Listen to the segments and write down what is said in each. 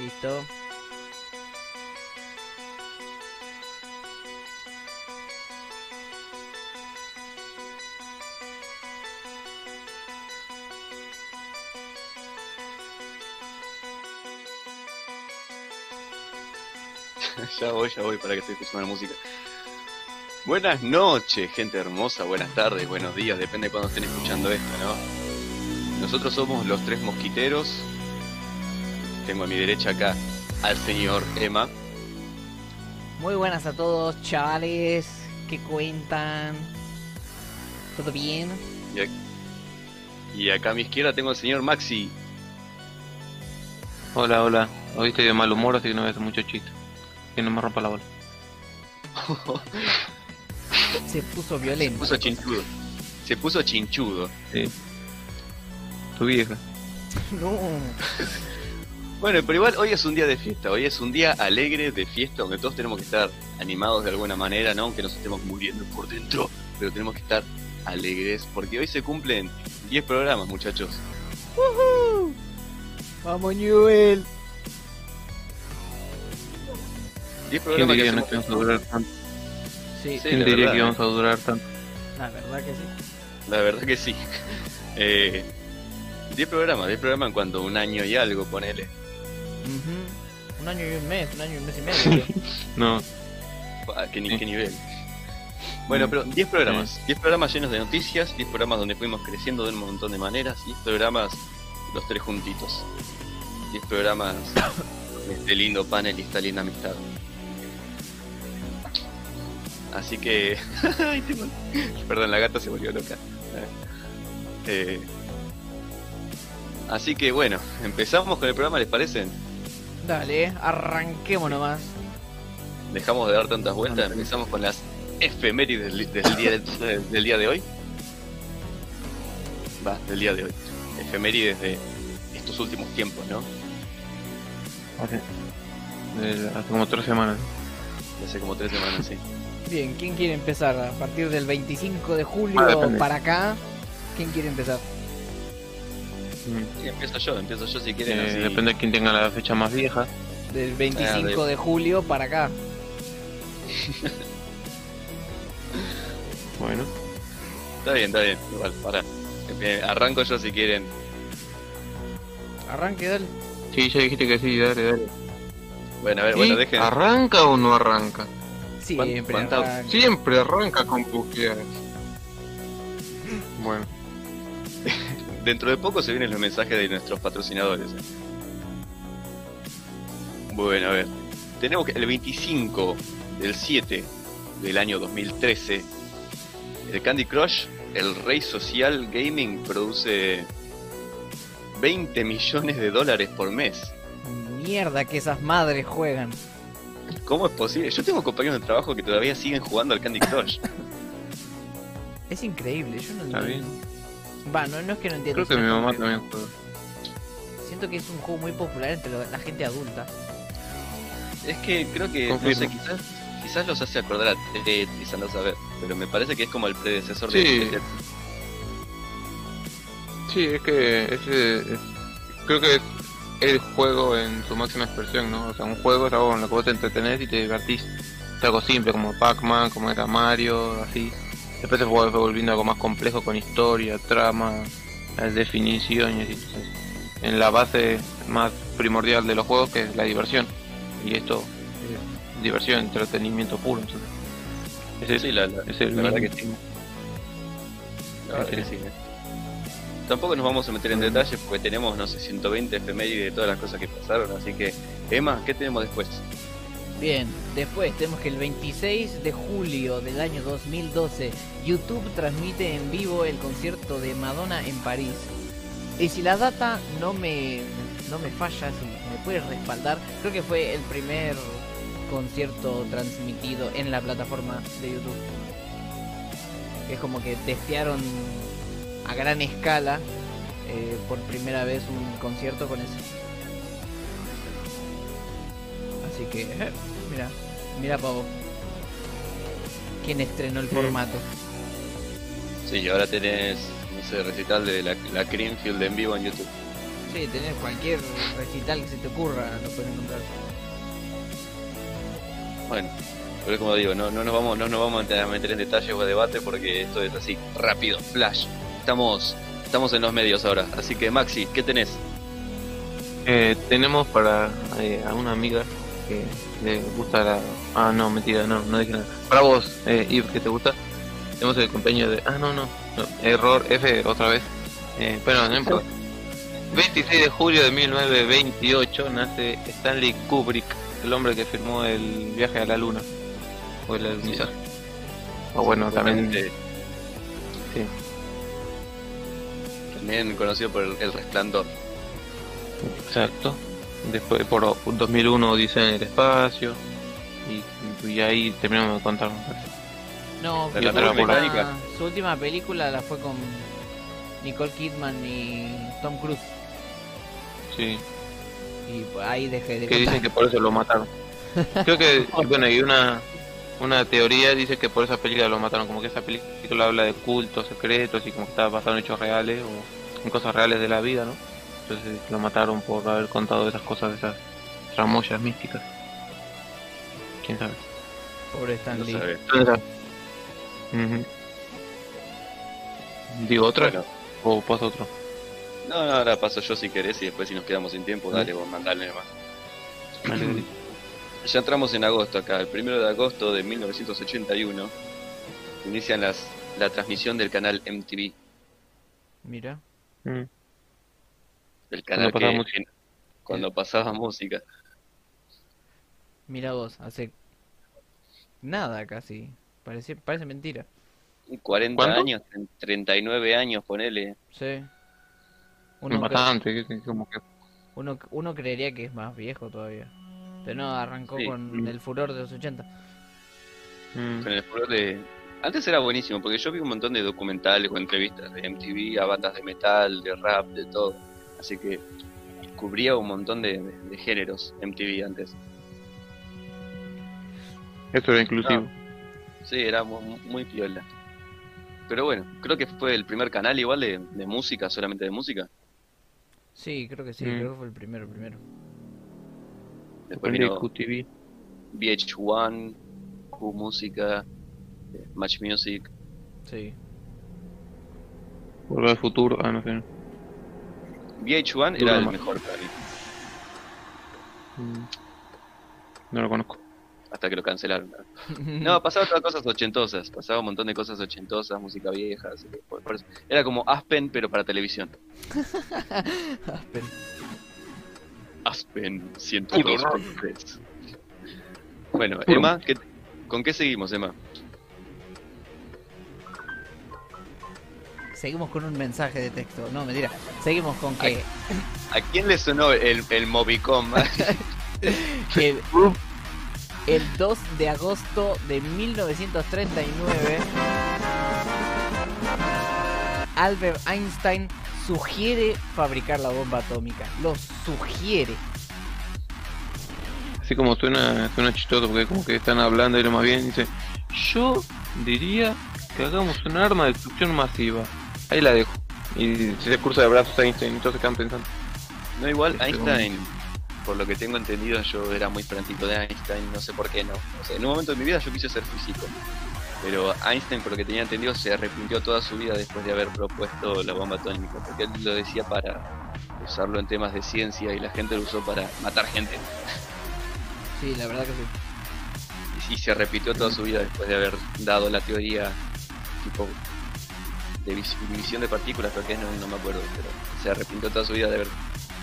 Ya voy, ya voy para que esté escuchando la música. Buenas noches, gente hermosa, buenas tardes, buenos días, depende de cuando estén escuchando esto, ¿no? Nosotros somos los tres mosquiteros. Tengo a mi derecha acá al señor Emma. Muy buenas a todos, chavales. ¿Qué cuentan? ¿Todo bien? Y, ac- y acá a mi izquierda tengo al señor Maxi. Hola, hola. Hoy estoy de mal humor, así que no voy a hacer mucho chiste. Que no me rompa la bola. Se puso Se violento. puso chinchudo. Se puso chinchudo. Sí. Tu vieja. No. Bueno, pero igual hoy es un día de fiesta, hoy es un día alegre de fiesta donde todos tenemos que estar animados de alguna manera, ¿no? Aunque nos estemos muriendo por dentro, pero tenemos que estar alegres porque hoy se cumplen 10 programas, muchachos. ¡Woohoo! Vamos, Newell. 10 ¿Quién programas que diría no hacemos- que vamos a durar tanto? Sí, Sí, ¿Quién diría verdad, que ¿eh? vamos a durar tanto? la verdad que sí. La verdad que sí. Eh, 10 programas, 10 programas en cuanto a un año y algo, ponele. Un año y un mes, un año y un mes y medio. No, Ah, ¿Qué, ni- Sí. qué nivel? Bueno, Mm. pero 10 programas. 10 programas llenos de noticias, 10 programas donde fuimos creciendo de un montón de maneras, 10 programas los tres juntitos. 10 programas con este lindo panel y esta linda amistad. Así que... Perdón, la gata se volvió loca. Eh, Así que bueno, empezamos con el programa, ¿les parece? Dale, arranquemos nomás. Dejamos de dar tantas vueltas, empezamos con las efemérides del, del día, del, del día de hoy. Va, del día de hoy. Efemérides de estos últimos tiempos, ¿no? hace, de- hace como tres semanas. De hace como tres semanas, sí. Bien, ¿quién quiere empezar? A partir del 25 de Ah, julio depende. para acá, ¿quién quiere empezar? Sí, empiezo yo, empiezo yo si quieren. Eh, así. depende de quién tenga la fecha más vieja. Del 25 Ah, de- de julio para acá. Bueno. Está bien, está bien. Igual, para. Arranco yo si quieren. Arranque, dale. Sí, ya dijiste que sí, dale, dale. Bueno, a ver, ¿Y bueno, dejen. ¿Arranca o no arranca? Siempre arranca. Siempre arranca con pujeadas. Bueno, Dentro de poco se vienen los mensajes de nuestros patrocinadores. Bueno, a ver. Tenemos que el 25 del 7 del año 2013, el Candy Crush, el rey social gaming, produce 20 millones de dólares por mes. Mierda que esas madres juegan. ¿Cómo es posible? Yo tengo compañeros de trabajo que todavía siguen jugando al Candy Crush. Es increíble, yo no Está entiendo. Va, no, no es que no entiendo. creo que mi mamá también juega. Siento que es un juego muy popular entre la gente adulta. Es que creo que, no sé, quizás, quizás los hace acordar a Tetris, a saber, pero me parece que es como el predecesor de Sí. de Tetris. Sí, es que ese es- creo que es el juego en su máxima expresión, ¿no? O sea, un juego es algo en lo que vos te entretenés y te divertís. Es algo simple, como Pac-Man, como era Mario, así. Después se fue volviendo algo más complejo con historia, trama, definición y. Entonces, en la base más primordial de los juegos que es la diversión. Y esto es diversión, entretenimiento puro. Entonces, ese es, Sí, la, la- es el la verdad que que sí, eh. Tampoco nos vamos a meter en detalles porque tenemos, no sé, 120 efemérides de todas las cosas que pasaron, así que, Emma, ¿qué tenemos después? Bien, después tenemos que el 26 de julio del año 2012, YouTube transmite en vivo el concierto de Madonna en París. Y si la data no me, no me falla, si me puedes respaldar, creo que fue el primer concierto transmitido en la plataforma de YouTube. Es como que testearon a gran escala eh, por primera vez un concierto con ese. Así que, eh, mira, mira pavo. ¿Quién estrenó el formato? Sí, ahora tenés, no sé, recital de la, la Greenfield en vivo en YouTube. Sí, tener cualquier recital que se te ocurra, lo puedes encontrar. Bueno, pero como digo, no, no nos vamos, no nos vamos a meter en detalles o a debate porque esto es así, rápido, flash. Estamos, estamos en los medios ahora. Así que Maxi, ¿qué tenés? Eh, tenemos para eh, a una amiga que le gusta la... Ah, no, mentira, no, no dije nada. Para vos, eh, Yves, que te gusta, tenemos el cumpleaños de... Ah, no, no, no, error, F otra vez. Eh, pero no importa. 26 de julio de 1928 nace Stanley Kubrick, el hombre que firmó el viaje a la luna. O el alunizaje. O bueno, también... Sí. También conocido por el, el resplandor. Exacto. Después por 2001 dice en el espacio. Y, y ahí terminamos de contar. No, La su Capitana última, Británica. su última película la fue con Nicole Kidman y Tom Cruise. Sí. Y ahí dejé de Que dicen que por eso lo mataron. Creo que, bueno, hay una, una teoría dice que por esa película lo mataron. Como que esa película habla de cultos secretos y como que estaba basado en hechos reales o en cosas reales de la vida, ¿no? Entonces lo mataron por haber contado esas cosas, de esas tramoyas místicas. ¿Quién sabe? Pobre Stan No Lee. Digo otra Bueno, o paso otro. no, no, ahora paso yo si querés y después si nos quedamos sin tiempo, dale vos, mandale nomás. Vale. Ya entramos en agosto acá, el primero de agosto de 1981 inician las, la transmisión del canal MTV, Mira. Mm. El canal pasaba que cuando pasaba música. Mira vos, hace nada casi. Parece, parece mentira. 40 ¿Cuánto? años, 39 años, ponele. Sí. Uno, Bastante, que- como que uno, uno creería que es más viejo todavía. Pero no, arrancó Sí. con el furor de los 80. mm, Con el furor de... Antes era buenísimo, porque yo vi un montón de documentales o entrevistas de MTV a bandas de metal, de rap, de todo. Así que cubría un montón de, de- de géneros MTV antes. eso era inclusivo. Sí, era mu- mu- muy, piola. Pero bueno, creo que fue el primer canal igual de, de música, solamente de música. Sí, creo que sí, Mm. creo que fue el primero, el primero. Después Después de vino QTV. VH1, Q Música, eh, Match Music. Sí. Volver al futuro. Ah, no sé. VH1 Duro era el más. mejor para mí, Mm. No lo conozco. hasta que lo cancelaron. No, pasaba todas cosas ochentosas, pasaba un montón de cosas ochentosas, música vieja, así que por- por eso- era como Aspen pero para televisión. Aspen. Aspen 102.3. Bueno, Emma, ¿qué- ¿con qué seguimos, Emma? Seguimos con un mensaje de texto. No, mentira. Seguimos con que ¿A quién le sonó el, el Movicom? el, el 2 de agosto de 1939 Albert Einstein sugiere fabricar la bomba atómica. Lo sugiere. Así como suena, suena chistoso porque como que están hablando y lo más bien dice, yo diría que hagamos un arma de destrucción masiva. Ahí la dejo. Y se cursa de brazos a Einstein, entonces quedan pensando. No, igual Este, Einstein, por lo que tengo entendido, yo era muy fanático de Einstein, no sé por qué no. O sea, en un momento de mi vida yo quise ser físico. Pero Einstein, por lo que tenía entendido, se arrepintió toda su vida después de haber propuesto la bomba atómica, porque él lo decía para usarlo en temas de ciencia y la gente lo usó para matar gente. Sí, la verdad que sí. Y, y se arrepintió toda su vida después de haber dado la teoría tipo de vis- división de partículas, creo que no, no me acuerdo, pero se arrepintió toda su vida de haber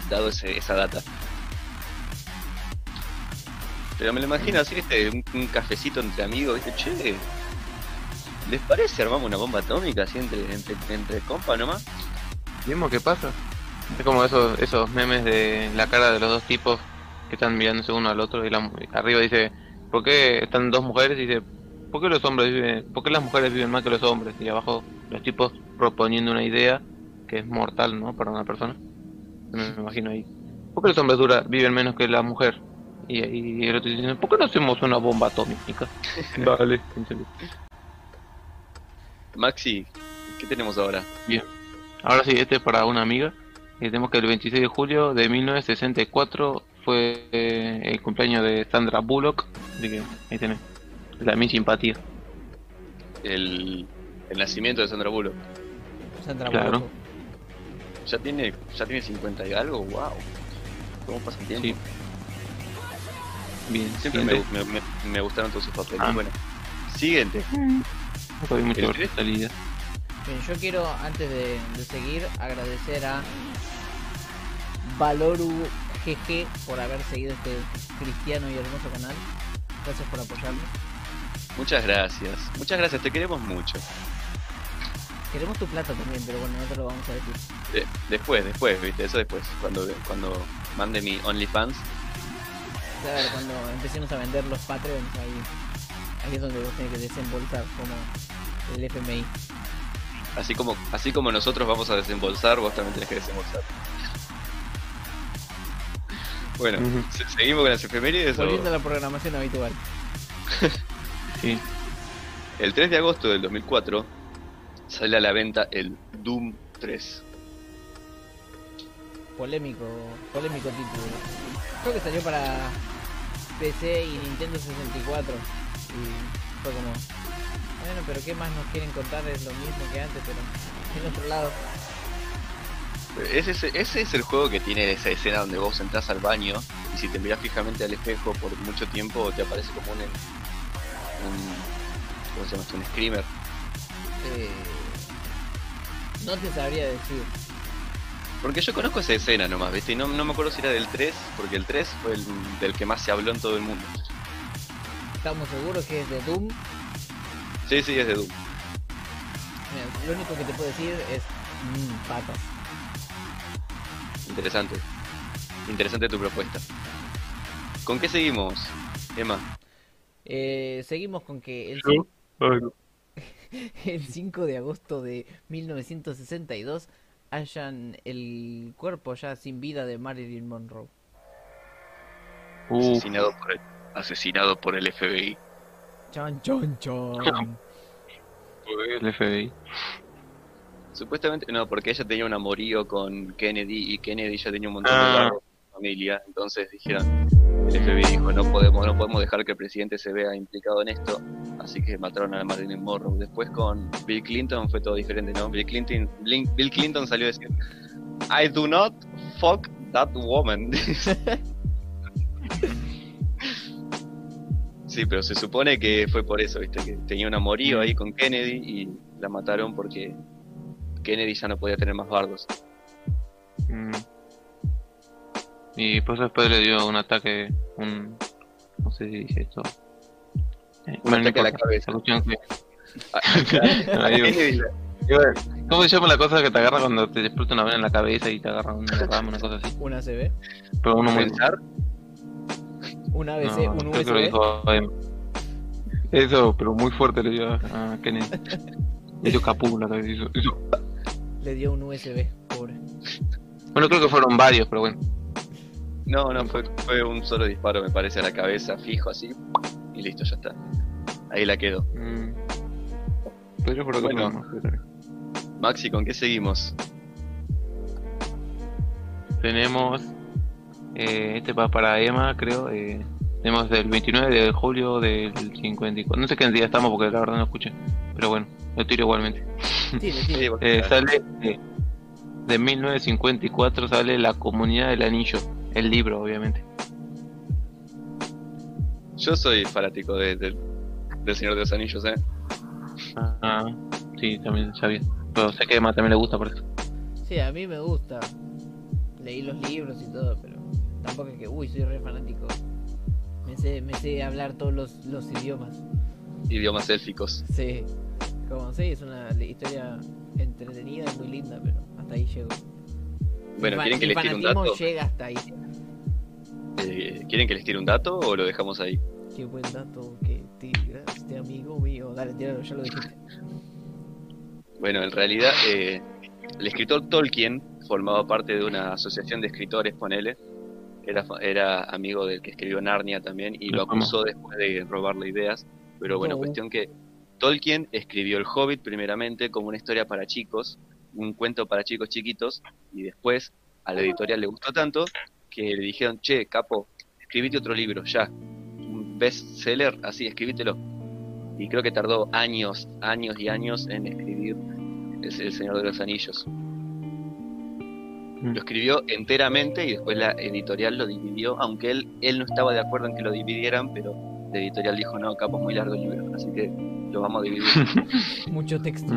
dado ese, esa data. Pero me lo imagino así, ¿viste? Un, un cafecito entre amigos, ¿viste? Che, ¿les parece armamos una bomba atómica así entre, entre, entre compa nomás? ¿Vemos qué pasa? Es como esos, esos memes de la cara de los dos tipos que están mirándose uno al otro y la, arriba dice, ¿por qué están dos mujeres? Y dice, ¿por qué los hombres viven, por qué las mujeres viven más que los hombres? Y abajo los tipos proponiendo una idea que es mortal, ¿no? Para una persona. Me imagino ahí. ¿Por qué los hombres dura, viven menos que la mujer? Y, y el otro dice, ¿por qué no hacemos una bomba atómica? vale. Maxi, ¿qué tenemos ahora? Bien. Ahora sí, este es para una amiga Y tenemos que el 26 de julio de 1964 fue eh, el cumpleaños de Sandra Bullock. Así que ahí tenés. La mi simpatía. El, el nacimiento de Sandra Bullock. Sandra Claro. Bullock. Ya tiene, ya tiene 50 y algo, wow. ¿Cómo pasa el tiempo? Sí. Bien, Siempre me, siguiente. me- me- me gustaron todos sus papeles. Ah. Bueno, siguiente. Bien, yo quiero, antes de, de seguir, agradecer a Valoru GG por haber seguido este cristiano y hermoso canal. Gracias por apoyarnos. Muchas gracias. Muchas gracias, te queremos mucho. Queremos tu plata también, pero bueno, no te lo vamos a decir. De- después, después, viste, eso después. Cuando, cuando mande mi OnlyFans. Claro, cuando empecemos a vender los Patreons, ahí, ahí es donde vos tenés que desembolsar, como el FMI. Así como, así como nosotros vamos a desembolsar, vos también tenés que desembolsar. Bueno, Ujú. ¿se- ¿seguimos con las efemérides? o- Volviendo a la programación habitual. Sí. El 3 de agosto del 2004 sale a la venta el Doom 3. Polémico, polémico título. Creo que salió para PC y Nintendo 64. Y fue como, bueno, pero ¿qué más nos quieren contar? Es lo mismo que antes, pero en otro lado. Ese, es- ese es el juego que tiene esa escena donde vos entras al baño y si te miras fijamente al espejo por mucho tiempo te aparece como un, un ¿cómo se llama? esto? Un screamer. Eh, no te sabría decir. Porque yo conozco esa escena nomás, ¿viste? Y no, no me acuerdo si era del 3, porque el 3 fue el del que más se habló en todo el mundo. Estamos seguros que es de Doom. Sí, sí, es de Doom. Mira, lo único que te puedo decir es mmm, patas. Interesante. Interesante tu propuesta. ¿Con qué seguimos, Emma? Eh, seguimos con que el, Yo- el 5 de agosto de 1962 hallan el cuerpo ya sin vida de Marilyn Monroe. Uf, Asesinado por el, asesinado por el FBI. Chan, chan, chan. el FBI. Supuestamente, no, porque ella tenía un amorío con Kennedy y Kennedy ya tenía un montón de Ah. su familia. Entonces dijeron, el FBI dijo, no podemos, no podemos dejar que el presidente se vea implicado en esto. Así que mataron a Marilyn Monroe. Después con Bill Clinton fue todo diferente, ¿no? Bill Clinton, Bill Clinton salió a decir, I do not fuck that woman. sí, pero se supone que fue por eso, ¿viste? Que tenía un amorío ahí con Kennedy y la mataron porque Kennedy ya no podía tener más bardos. Mm. Y pues después le dio un ataque, un... No sé si dice esto. Eh, Un ataque a la cabeza. Que- Ah, ¿Cómo se llama la cosa que te agarra cuando te explota una vena en la cabeza y te agarra una rama, una cosa así? Un ACB, Pero uno muy... un ABC, No, un USB. dijo. Eso, pero muy fuerte le dio a Kennedy. Le dio capú en la cabeza. hizo- hizo- Le dio un USB, pobre. Bueno, creo que fueron varios, pero bueno. No, no, fue, fue un solo disparo, me parece, a la cabeza, fijo así, y listo, ya está. Ahí la quedó. Mm. Pero yo por acá Bueno. más, pero- Maxi, ¿con qué seguimos? Tenemos. Eh, este va para Emma, creo. Eh, tenemos del 29 de julio del 54. No sé qué día estamos porque la verdad no escuché. Pero bueno, lo tiro igualmente. Tire, Sí, tire. Eh, sale. eh, de 1954 sale La Comunidad del Anillo. El libro, obviamente. Yo soy fanático de- del- del Señor de los Anillos, ¿eh? Ah, sí, también sabía. Pero sé que a Emma también le gusta por eso. Sí, a mí me gusta. Leí los libros y todo, pero tampoco es que, uy, soy re fanático. Me sé, me sé hablar todos los, los idiomas. Idiomas élficos. Sí, como sí, es una historia entretenida y muy linda, pero hasta ahí llego. Bueno, ¿quieren que les tire un dato? llega hasta ahí. Eh, ¿Quieren que les tire un dato o lo dejamos ahí? Qué buen dato que tiraste, amigo mío. Dale, tíralo, ya lo dijiste. Bueno, en realidad, eh, el escritor Tolkien formaba parte de una asociación de escritores, ponele. Era, era amigo del que escribió Narnia también y lo acusó después de robarle ideas. Pero bueno, No. cuestión que Tolkien escribió El Hobbit primeramente como una historia para chicos, un cuento para chicos chiquitos, y después a la editorial le gustó tanto que le dijeron, che, capo, escribite otro libro, ya. Un bestseller, así, escribítelo. Y creo que tardó años, años y años en escribir El, el Señor de los Anillos. Lo escribió enteramente y después la editorial lo dividió, aunque él, él no estaba de acuerdo en que lo dividieran, pero la editorial dijo, no, capo, es muy largo el libro, así que lo vamos a dividir. Mucho texto.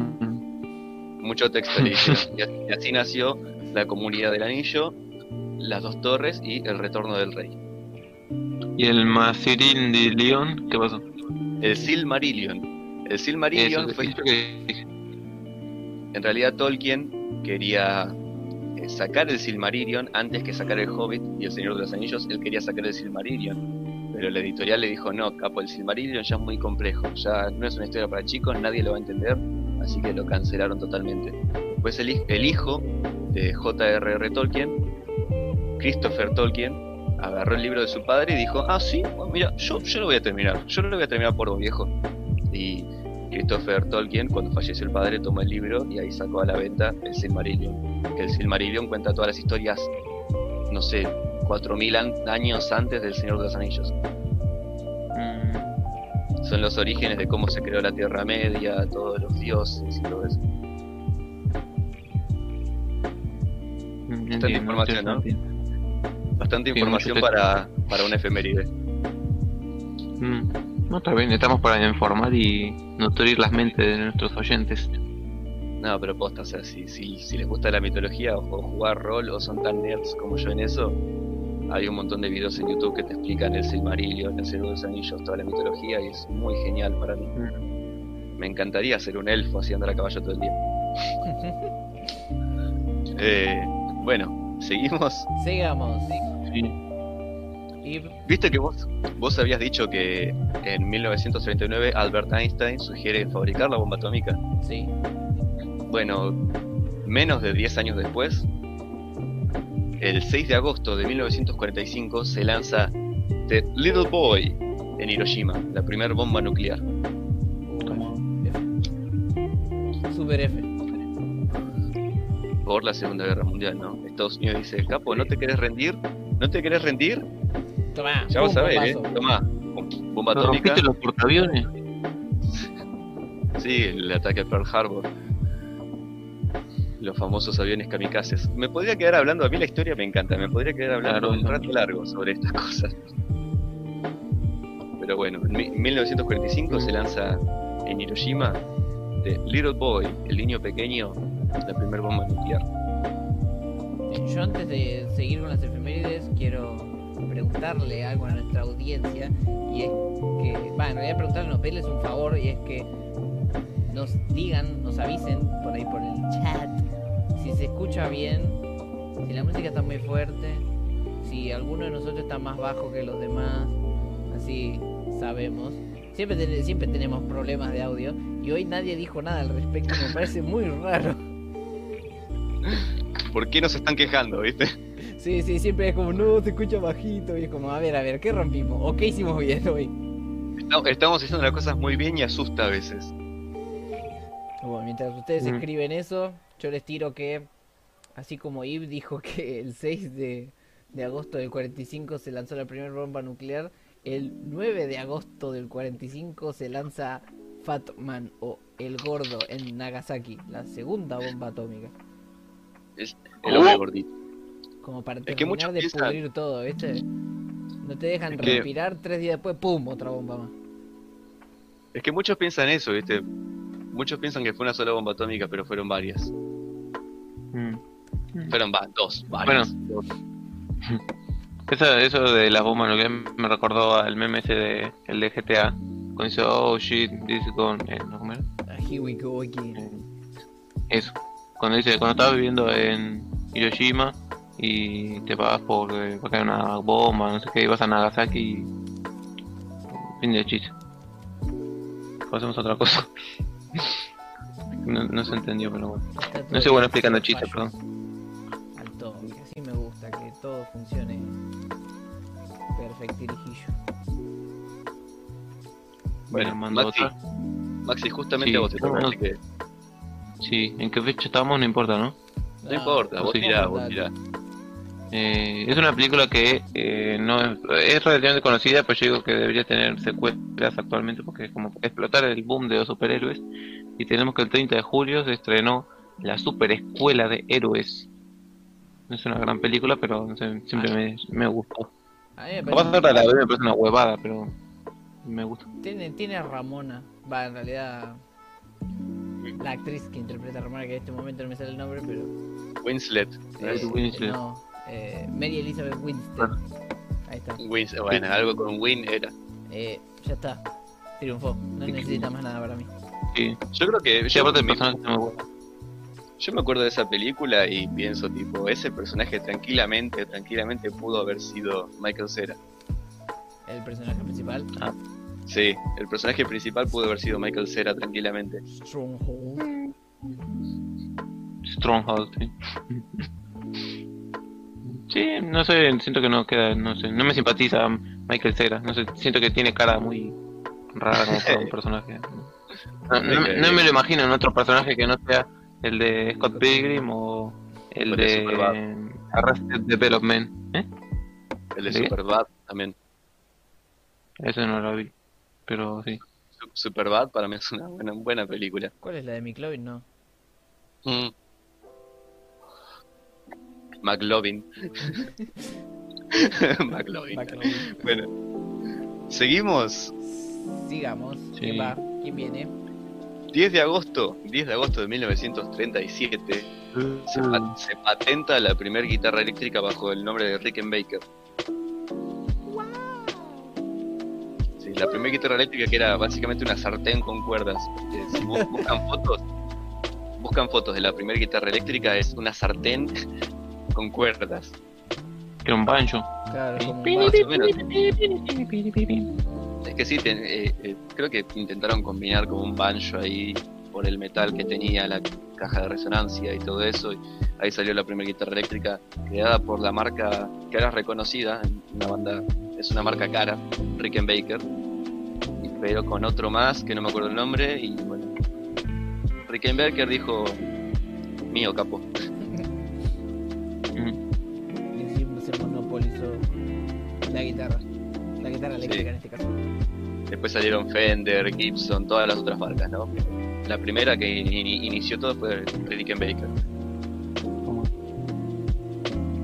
Mucho texto. Y así, nació la comunidad del anillo, las dos torres y el retorno del rey. ¿Y el Masirin de León? ¿Qué pasó? El Silmarillion. El Silmarillion Eso, fue que- En realidad Tolkien quería eh, sacar el Silmarillion antes que sacar el Hobbit y el Señor de los Anillos, él quería sacar el Silmarillion. Pero la editorial le dijo, no, capo, el Silmarillion ya es muy complejo, ya no es una historia para chicos, nadie lo va a entender, así que lo cancelaron totalmente. Después el, hij- el hijo de J.R.R. Tolkien, Christopher Tolkien, agarró el libro de su padre y dijo, ah, sí, mira, yo, yo lo voy a terminar, yo lo voy a terminar por vos, viejo. Y Christopher Tolkien, cuando falleció el padre, tomó el libro y ahí sacó a la venta el Silmarillion. Que el Silmarillion cuenta todas las historias, no sé, 4000 an- años antes del Señor de los Anillos. Son los orígenes de cómo se creó la Tierra Media, todos los dioses y todo eso. Bastante información, ¿no? Bastante Sí, información para, para una efeméride. Mm. No, está bien, estamos para informar y nutrir las mentes de nuestros oyentes. No, pero posta, o sea, si, si, si les gusta la mitología o, o jugar rol o son tan nerds como yo en eso, hay un montón de videos en YouTube que te explican el Silmarillion, el Señor de los Anillos, toda la mitología y es muy genial para mí. Mm. Me encantaría ser un elfo así andar a caballo todo el día. Eh, bueno, seguimos. Sigamos. Sí. Y Viste que vos, vos habías dicho que en 1939 Albert Einstein sugiere fabricar la bomba atómica. sí. Bueno, menos de 10 años después, el 6 de agosto de 1945 se lanza The Little Boy en Hiroshima, la primera bomba nuclear. Super F. por la Segunda Guerra Mundial, ¿no? Estados Unidos dice, capo, ¿no te querés rendir? ¿No te querés rendir? Tomá. Ya vos pum, sabés, ¿eh? Tomá, bom- bomba ¿No atómica. rompiste los portaaviones? Sí, el ataque a Pearl Harbor. Los famosos aviones kamikazes. Me podría quedar hablando, a mí la historia me encanta, me podría quedar hablando Claro, un no. rato largo sobre estas cosas. Pero bueno, en mi- 1945 se lanza en Hiroshima The Little Boy, el niño pequeño, la primera bomba nuclear. Yo antes de seguir con las efemérides quiero preguntarle algo a nuestra audiencia y es que, bueno, en realidad preguntarle, no, pedirles un favor y es que nos digan, nos avisen por ahí por el chat si se escucha bien, si la música está muy fuerte, si alguno de nosotros está más bajo que los demás, así sabemos. Siempre, ten- siempre tenemos problemas de audio y hoy nadie dijo nada al respecto, me parece muy raro. ¿Por qué nos están quejando, viste? Sí, sí, siempre es como, no, se escucha bajito. Y es como, a ver, a ver, ¿qué rompimos? ¿O qué hicimos bien hoy? Estamos- Estamos haciendo las cosas muy bien y asusta a veces. Bueno, mientras ustedes Mm. escriben eso, yo les tiro que, así como Yves dijo que el 6 de, de agosto del 45 se lanzó la primera bomba nuclear, el 9 de agosto del 45 se lanza Fat Man o El Gordo en Nagasaki, la segunda bomba atómica. El hombre gordito. Como para que terminar muchos de piensan- pudrir todo, ¿viste? No te dejan Es que- respirar, tres días después, ¡pum! otra bomba más. Es que muchos piensan eso, viste. Muchos piensan que fue una sola bomba atómica, pero fueron varias. Mm. Fueron va, dos, varias. Eso, eso de las bombas nucleares me recordó al meme ese de el de GTA. Cuando dice, oh shit, this is gone. Eh, ¿no, cómo era? Ah, Here we go again. Eh, Eso. Cuando dice, cuando estabas viviendo en Hiroshima y te pagas por eh, porque hay una bomba, no sé qué, y vas a Nagasaki y. Fin de chiste. Pasemos a otra cosa. No, no se entendió, pero bueno. No soy bueno explicando chistes, perdón. Al toque, así me gusta, que todo funcione perfectirijillo. Bueno, mando Maxi, otra. Maxi, justamente Sí, a vos te toca, así que Sí, en qué fecha estamos no importa, ¿no? no importa, vos sí, tirá, vamos a vos tirá. Eh, es una película que eh, no es, es relativamente conocida, pero yo digo que debería tener secuelas actualmente porque es como explotar el boom de los superhéroes. Y tenemos que el 30 de julio se estrenó La Super Escuela de Héroes. No es una gran película, pero no sé, siempre me, me gustó. A mí me Capaz parece- ahora la me parece una huevada, pero me gusta. Tiene, tiene a Ramona. Va, en realidad. La actriz que interpreta a Ramona, que en este momento no me sale el nombre, pero. Winslet. Eh, Winslet. No, eh, Mary Elizabeth Winstead. Ah. Ahí está. Bueno, algo con Win era. Eh, ya está. Triunfó. No necesita más nada para mí. Sí, Yo creo que sí yo, aparte yo me acuerdo de esa película y pienso tipo, ese personaje tranquilamente, tranquilamente pudo haber sido Michael Cera. El personaje principal. Sí, el personaje principal pudo haber sido Michael Cera tranquilamente. Stronghold. Stronghold, sí. Sí, no sé, siento que no queda, no sé, no me simpatiza Michael Cera, no sé, siento que tiene cara muy rara como para un personaje. No, no me- no me lo imagino en otro personaje que no sea el de Scott Pilgrim o el de de. Arrested Development. ¿Eh? El de ¿Sí? Superbad también. Ese no lo vi, pero sí. Su- Superbad para mí es una buena, buena película. ¿Cuál es la de McLovin? No. Mm. McLovin. McLovin. McLovin. Bueno, seguimos. Sigamos. Sí. ¿Quién va? ¿Quién viene? 10 de agosto, 10 de agosto de 1937, se, pa- se patenta la primera guitarra eléctrica bajo el nombre de Rickenbacker. Sí, la primera guitarra eléctrica que era básicamente una sartén con cuerdas. Eh, si bu- buscan fotos, buscan fotos de la primera guitarra eléctrica es una sartén con cuerdas. Que un banjo. Claro, es como un que sí, ten- eh, eh, creo que intentaron combinar con un banjo ahí por el metal que tenía la caja de resonancia y todo eso. Y ahí salió la primera guitarra eléctrica creada por la marca que ahora es reconocida, una banda, es una marca cara, Rickenbacker, pero con otro más que no me acuerdo el nombre. Y bueno, Rickenbacker dijo: Mío, capo. La guitarra. La guitarra eléctrica en este caso. Después salieron Fender, Gibson, todas las otras marcas, ¿no? La primera que in- inició todo fue Rickenbacker.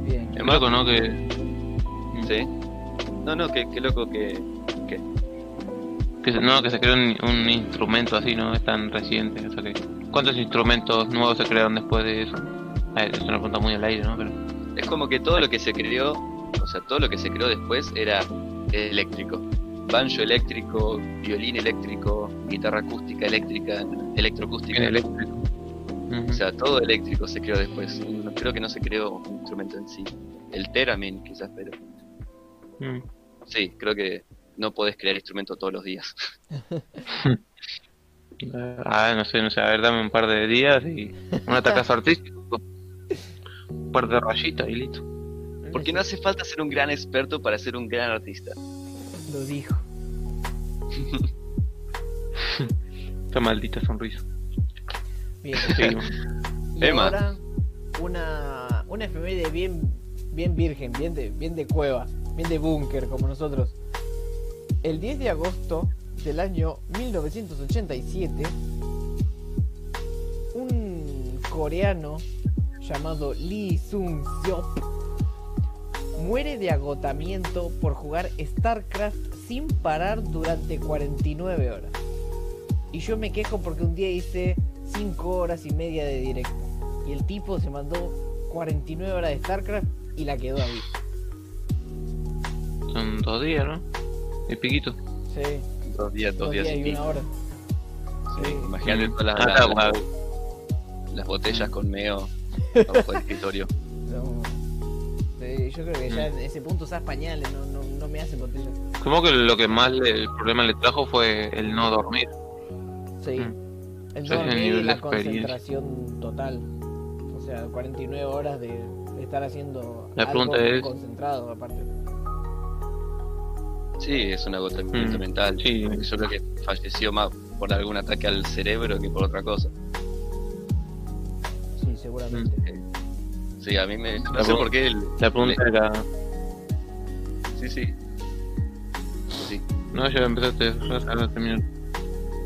Bien. Es loco, ¿no? Que, Sí. No, no, qué, qué loco que. que se, no, que se creó un, un instrumento así, ¿no? Es tan reciente. O sea que, ¿Cuántos instrumentos nuevos se crearon después de eso? A ver, es una pregunta muy al aire, ¿no? Pero, Es como que todo lo que se creó, o sea, todo lo que se creó después era eléctrico. Banjo eléctrico, violín eléctrico, guitarra acústica eléctrica, electroacústica. eléctrico. O sea, todo eléctrico se creó después. No- creo que no se creó un instrumento en sí. El Theremin quizás, pero Mm. sí, creo que no podés crear instrumentos todos los días. Ah, no sé, no sé, a ver, dame un par de días y un atacazo artístico. Un par de rayitas y listo. Porque no hace falta ser un gran experto para ser un gran artista. Lo dijo. Esta maldita sonrisa. Bien. Y Emma. ahora una, una efeméride bien, bien virgen, bien de, bien de cueva, bien de búnker como nosotros. El 10 de agosto del año 1987, un coreano llamado Lee Sung Seop muere de agotamiento por jugar StarCraft sin parar durante 49 horas. Y yo me quejo porque un día hice 5 horas y media de directo. Y el tipo se mandó 49 horas de StarCraft y la quedó ahí. Son dos días, ¿no? Y piquito. Sí, Dos días, dos, dos días, días y pico. una hora. Sí, Sí. Imagínate todas las, Ah, las- las botellas con meo bajo el escritorio. No. Sí, yo creo que ya en ese punto usas pañales, no, no, no me hacen botellas. Supongo que lo que más le- el problema le trajo fue el no dormir. Sí. Mm. El el dormir y nivel de la concentración total. O sea, 49 horas de, estar haciendo La algo es- concentrado aparte. Sí, es un agotamiento Mm, mental. sí. Yo creo que falleció más por algún ataque al cerebro que por otra cosa. Sí, seguramente. Sí, Sí, a mí me. No La sé por qué. el- La pregunta era... Sí, sí. Sí. No, ya empezaste, ahora terminó.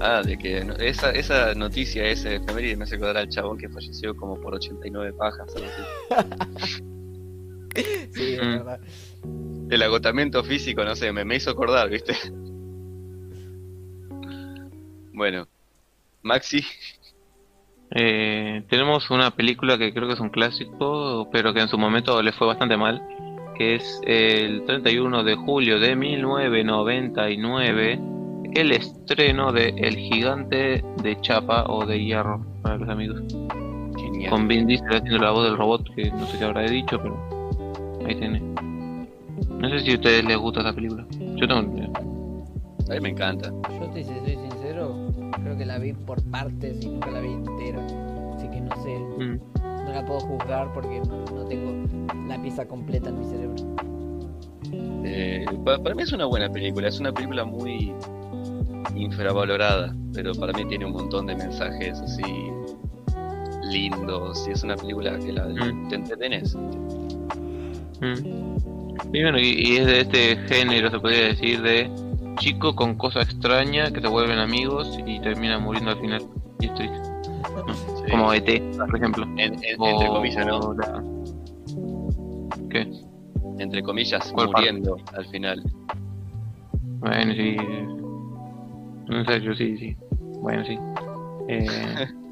Ah, de que no- esa, esa noticia, ese efeméride me hace acordar al chabón que falleció como por 89 pajas. algo así. Sí, es Mm. verdad. El agotamiento físico, no sé, me, me hizo acordar, ¿viste? Bueno, Maxi, Eh, tenemos una película que creo que es un clásico, pero que en su momento le fue bastante mal, que es el 31 de julio de 1999, el estreno de El Gigante de Chapa o de Hierro, para los amigos. genial. Con Vin Diesel haciendo la voz del robot, que no sé qué habrá dicho, pero ahí tiene. No sé si a ustedes les gusta esa película. Yo tengo... A mí me encanta. Yo te creo que la vi por partes y nunca la vi entera. Así que no sé, Mm, no la puedo juzgar porque no, no tengo la pieza completa en mi cerebro. Eh, pa- para mí es una buena película, es una película muy infravalorada, pero para mí tiene un montón de mensajes así lindos y es una película que la, Mm. te entretenés. mm. Y bueno, y, y es de este género, se podría decir, de chico con cosa extraña que se vuelven amigos y terminan muriendo al final. Y es triste. Sí. Como ET, por ejemplo. En- en- entre comillas, ¿no? la- ¿Qué? Entre comillas, muriendo al final. Bueno, sí. En serio, sí, sí. Bueno, sí. Eh,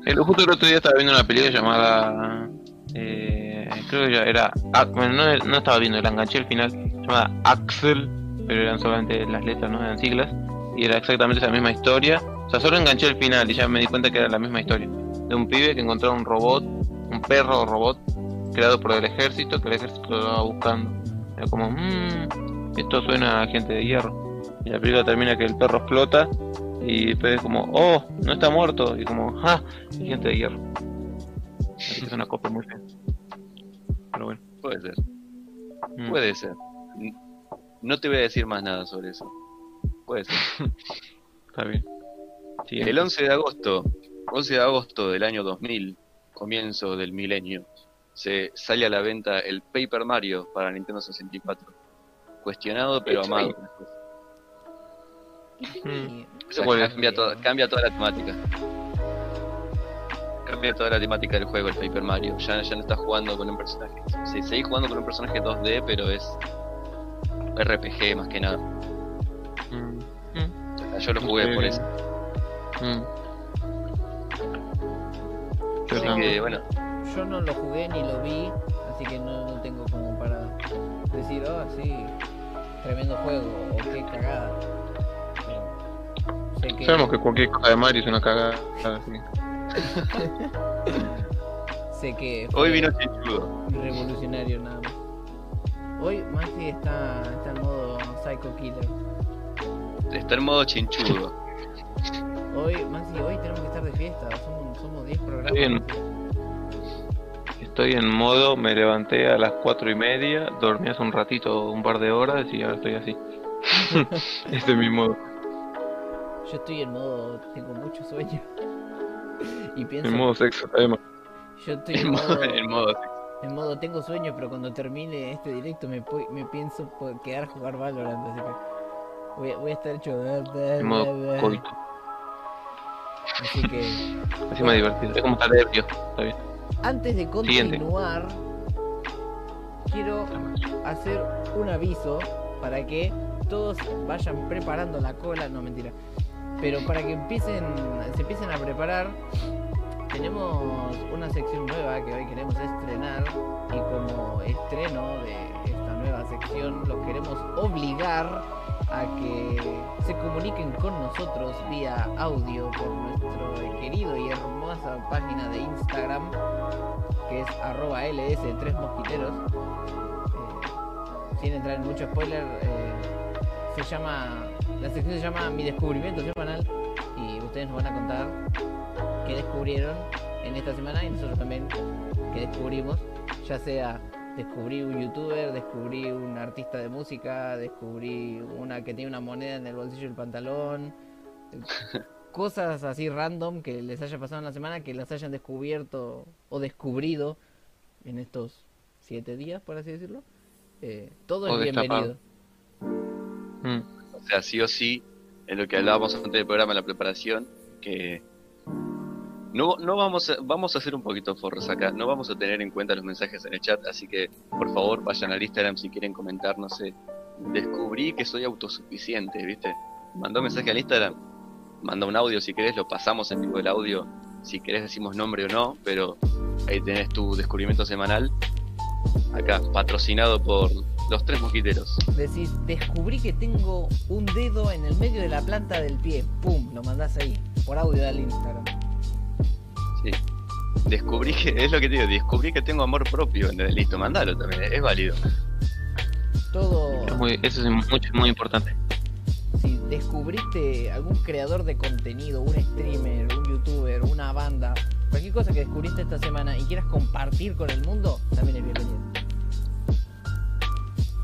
el, justo el otro día estaba viendo una película llamada. Eh, creo que ya era. ah, bueno, no, no estaba viendo, la enganché al final. Llamada Axel, pero eran solamente las letras, no eran siglas. Y era exactamente esa misma historia. O sea, solo enganché el final y ya me di cuenta que era la misma historia. De un pibe que encontró un robot, un perro robot, creado por el ejército, que el ejército lo estaba buscando. Era como, mmm, esto suena a gente de hierro. Y la película termina que el perro explota y después es como, oh, no está muerto. Y como, ah, es gente de hierro. Así que es una copia muy fea. Pero bueno. Puede ser, mm. puede ser. No te voy a decir más nada sobre eso. Puede ser. Está bien. Siguiente. El 11 de agosto, 11 de agosto del año 2000, comienzo del milenio, se sale a la venta el Paper Mario para Nintendo 64. Cuestionado pero amado. Mm. Y- O sea, ¿Cuál es? cambia, toda, cambia toda la temática. Cambia toda la temática del juego el Paper Mario. Ya, ya no estás jugando con un personaje. Sí, seguís jugando con un personaje 2D, pero es RPG más que nada. Mm. Mm. O sea, yo lo jugué por eso. Mm. Yo Así también. que bueno, Yo no lo jugué ni lo vi, así que no, no tengo como para decir, oh, sí, tremendo juego o qué cagada. Pero sé que, Sabemos que cualquier cosa de Mario es una cagada. sé que hoy vino Chinchudo. revolucionario nada más. Hoy Maxi está, está en modo Psycho Killer. Está en modo chinchudo. Hoy, Maxi, hoy tenemos que estar de fiesta. Somos, somos 10 programas. Bien. Maxi. Estoy en modo, me levanté a las cuatro y media, dormí hace un ratito, un par de horas y ahora estoy así. este es mi modo. Yo estoy en modo, tengo mucho sueño. Y pienso, En modo sexo, además. yo estoy en En modo, modo, en modo en modo, tengo sueño, pero cuando termine este directo me, me pienso quedar a jugar Valorant, así que voy, a- voy a estar hecho. En modo coito. Así que Así más divertido. Es como estar ebrio. Está bien. antes de Siguiente. continuar, quiero hacer un aviso para que todos vayan preparando la cola, no mentira, pero para que empiecen, se empiecen a preparar, tenemos una sección nueva que hoy queremos estrenar y como estreno de esta nueva sección los queremos obligar a que se comuniquen con nosotros vía audio por nuestro querido y hermosa página de Instagram que es arroba ls3 mosquiteros. Eh, sin entrar en mucho spoiler eh, se llama la sección se llama mi descubrimiento semanal y ustedes nos van a contar qué descubrieron en esta semana y nosotros también qué descubrimos ya sea descubrí un youtuber, descubrí un artista de música, descubrí una que tiene una moneda en el bolsillo del pantalón, cosas así random que les haya pasado en la semana, que las hayan descubierto o descubrido en estos siete días, por así decirlo, eh, todo O es destapado. bienvenido. Mm. O sea, sí o sí, en lo que hablábamos antes del programa, en la preparación, que no, no vamos a, vamos a hacer un poquito forros acá, no vamos a tener en cuenta los mensajes en el chat, así que por favor vayan al Instagram si quieren comentar, no sé, descubrí que soy autosuficiente, ¿viste? Mandó mensaje al Instagram, manda un audio si querés, lo pasamos en vivo el audio, si querés decimos nombre o no, pero ahí tenés tu descubrimiento semanal, acá, patrocinado por los tres mosquiteros. Decís, descubrí que tengo un dedo en el medio de la planta del pie. Pum, lo mandás ahí, por audio al Instagram. Sí. Descubrí que, es lo que te digo, descubrí que tengo amor propio. Listo, mandalo también, es válido. Todo. Es muy- eso es mucho, muy importante. Descubriste algún creador de contenido, un streamer, un youtuber, una banda, cualquier cosa que descubriste esta semana y quieras compartir con el mundo, también es bienvenido.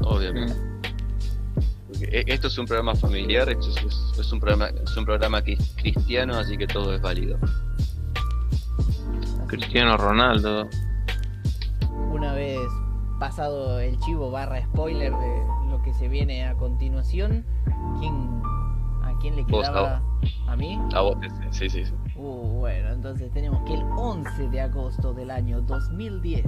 Obviamente. Mm. Porque e- esto es un programa familiar, esto es, es- es un programa, es un programa que es cristiano, así que todo es válido. Así Cristiano Ronaldo. una vez pasado el chivo barra spoiler de lo que se viene a continuación, ¿quién, ¿a quién le Vos, quedaba? ¿A mí? A vos, sí, sí, sí. Uh, bueno, entonces tenemos que el 11 de agosto del año 2010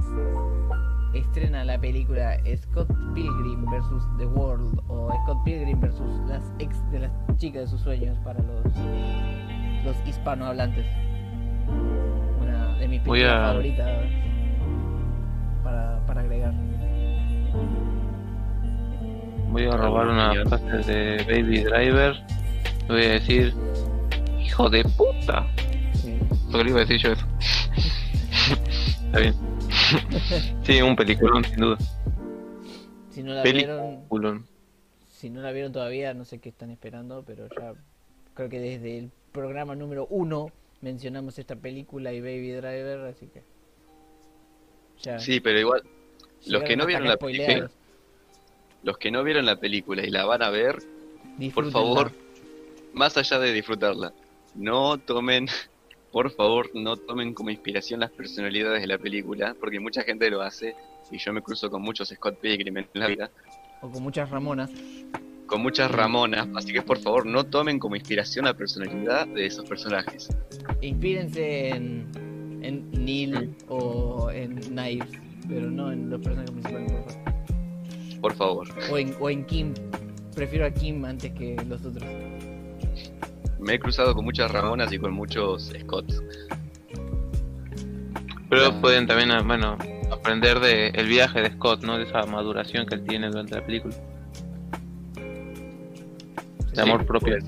estrena la película Scott Pilgrim vs. The World o Scott Pilgrim vs. las ex de las chicas de sus sueños para los, los hispanohablantes. Una de mis películas a- favoritas para, para agregar. Voy a robar una frase de Baby Driver. Le voy a decir, hijo de puta. Lo que le iba a decir yo eso. Está bien. sí, un peliculón, sin duda. Si no la Peliculón. vieron, si no la vieron todavía, no sé qué están esperando, pero ya creo que desde el programa número uno mencionamos esta película y Baby Driver, así que ya Sí, pero igual, los que no vieron la película, los que no vieron la película y la van a ver, por favor, más allá de disfrutarla, no tomen, por favor, no tomen como inspiración las personalidades de la película, porque mucha gente lo hace, y yo me cruzo con muchos Scott Pilgrim en la vida, o con muchas Ramonas. con muchas Ramonas, así que por favor no tomen como inspiración la personalidad de esos personajes. Inspírense en, en Neil o en Knives, pero no en los personajes principales, por favor. Por favor. O en, o en Kim. Prefiero a Kim antes que los otros. Me he cruzado con muchas Ramonas y con muchos Scotts. Pero Ah. pueden también, ah, bueno, aprender de el viaje de Scott, ¿no? De esa maduración que él tiene durante la película. De Sí, amor propio. Es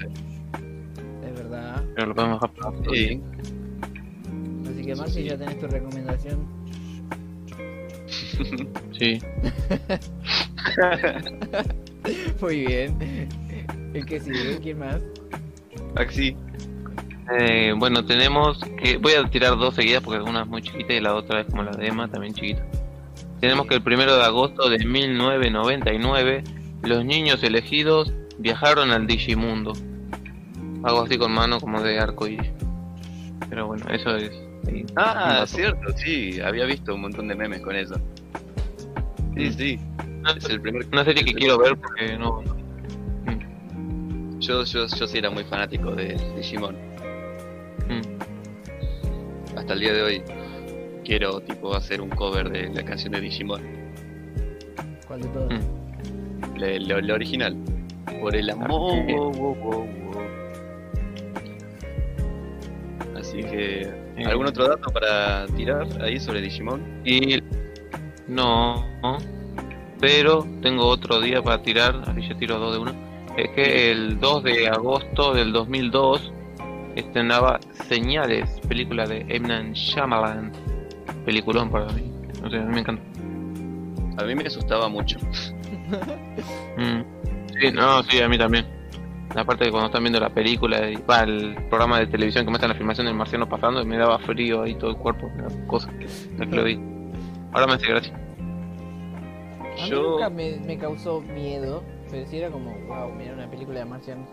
verdad. Pero lo podemos dejar Sí. Así que Maxi, sí. ya tenés tu recomendación. Sí. Muy bien. El que sigue, ¿quién más? Axi, Eh, bueno, tenemos que. Voy a tirar dos seguidas porque una es muy chiquita y la otra es como la de Emma, también chiquita. Tenemos que el primero de agosto de 1999, los niños elegidos viajaron al Digimundo. Algo así con mano como de arco iris. Pero bueno, eso es. Ah, cierto, sí, había visto un montón de memes con eso. Sí, Mm. sí, es el primer... una serie que quiero ver porque no. Yo, yo, yo sí era muy fanático de Digimon. Mm. Hasta el día de hoy quiero tipo hacer un cover de la canción de Digimon. ¿Cuál de todos? Mm. La, la- la original. Por el amor. Así que... ¿Algún otro dato para tirar ahí sobre Digimon? Y no, no. pero tengo otro día para tirar, así yo tiro dos de uno. Es que el 2 de agosto del 2002 estrenaba Señales, película de Emnan Shyamalan, peliculón para mí. No sé, a mí me encanta. A mí me asustaba mucho. Mm. Sí, no, sí, a mí también. Aparte de cuando están viendo la película, y, va, el programa de televisión que muestran la filmación del marciano pasando, y me daba frío ahí todo el cuerpo, cosas. Que lo vi. Ahora me hace gracia. A mí Yo- nunca me, me causó miedo, pero sí era como, wow, mira una película de marcianos.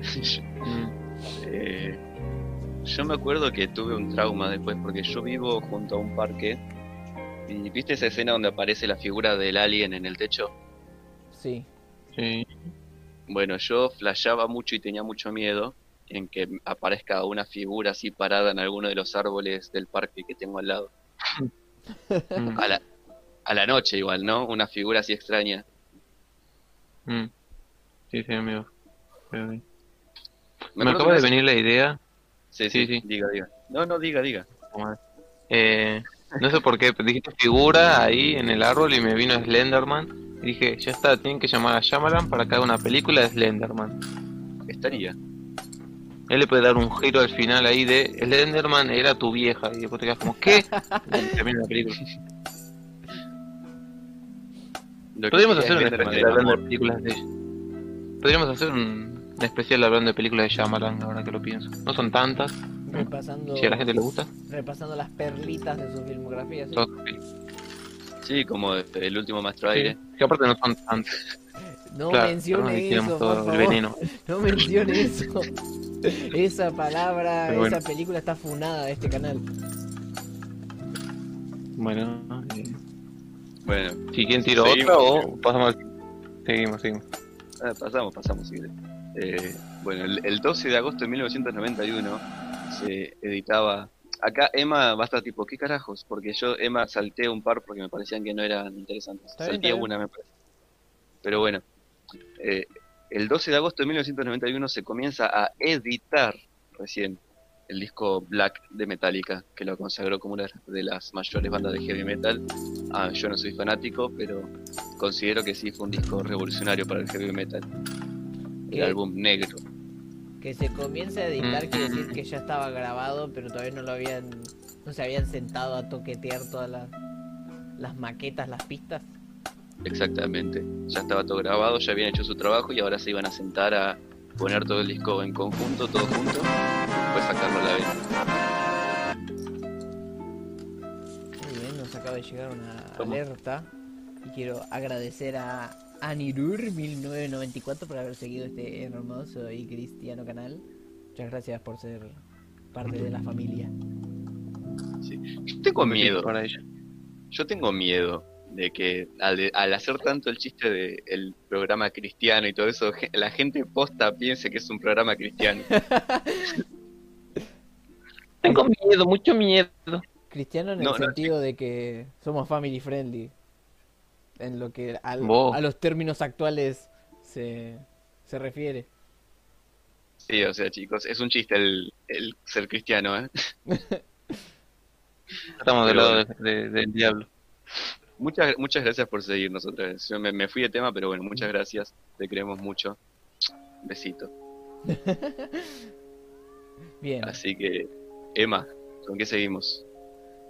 Eh, yo me acuerdo que tuve un trauma después porque yo vivo junto a un parque ¿Y viste esa escena donde aparece la figura del alien en el techo? Sí. Sí. Bueno, yo flasheaba mucho y tenía mucho miedo en que aparezca una figura así parada en alguno de los árboles del parque que tengo al lado. A la, a la noche igual, ¿no? Una figura así extraña. Mm. Sí, sí, amigo. Me, acaba de venir la idea. Sí, sí, sí, sí. diga, diga. No, no, diga, diga. Eh, no sé por qué, pero dijiste figura ahí en el árbol y me vino Slenderman. Y dije, ya está, tienen que llamar a Shyamalan para que haga una película de Slenderman. Estaría. Él le puede dar un giro al final ahí de Slenderman era tu vieja. Y después te quedas como, ¿qué? Y termina la película. Podríamos hacer un es Slenderman especial hablando de películas de. Podríamos hacer un, un especial hablando de películas de Shyamalan, ahora que lo pienso. No son tantas, Repasando, si a la gente le gusta. repasando las perlitas de su filmografía. ¿sí? como este, el último maestro sí. aire. Que aparte no son tantas. No claro, mencione no, eso, por el veneno. No mencione eso. Esa palabra, bueno. esa película está funada de este canal. Bueno, eh, Bueno, si quieren tiro Seguimos. otra o pasamos al... Seguimos, seguimos. ah, pasamos, pasamos, si. Eh, bueno, el, el 12 de agosto de 1991 se editaba. Acá Emma va a estar tipo, ¿qué carajos? Porque yo, Emma, salté un par porque me parecían que no eran interesantes. Está Salté bien. una, me parece. Pero bueno, eh, el 12 de agosto de 1991 se comienza a editar recién el disco Black de Metallica, que lo consagró como una de las mayores bandas de heavy metal. Ah, yo no soy fanático, pero considero que sí fue un disco revolucionario para el heavy metal. El ¿Qué? álbum negro. Que se comience a editar Mm. quiere decir que ya estaba grabado, pero todavía no lo habían. No se habían sentado a toquetear todas las, las maquetas, las pistas. Exactamente. Ya estaba todo grabado, ya habían hecho su trabajo y ahora se iban a sentar a poner todo el disco en conjunto, todo junto, después sacarlo a la venta. Muy bien, nos acaba de llegar una alerta. Y quiero agradecer a Anirur1994 por haber seguido este hermoso y cristiano canal. Muchas gracias por ser parte de la familia. Yo tengo miedo, Para ella. yo tengo miedo de que al, de- al hacer tanto el chiste del programa cristiano y todo eso, la gente posta piense que es un programa cristiano. Tengo miedo, mucho miedo. Cristiano en No, el no, sentido de que somos family friendly. En lo que al- a los términos actuales se, se refiere. Sí, o sea, chicos, es un chiste el, el ser cristiano, ¿eh? Estamos del lado de- de- del diablo. Muchas, muchas gracias por seguirnos otra vez. Yo me, me fui de tema, pero bueno, muchas gracias. Te queremos mucho. Besito. Bien, Así que, Emma, ¿con qué seguimos?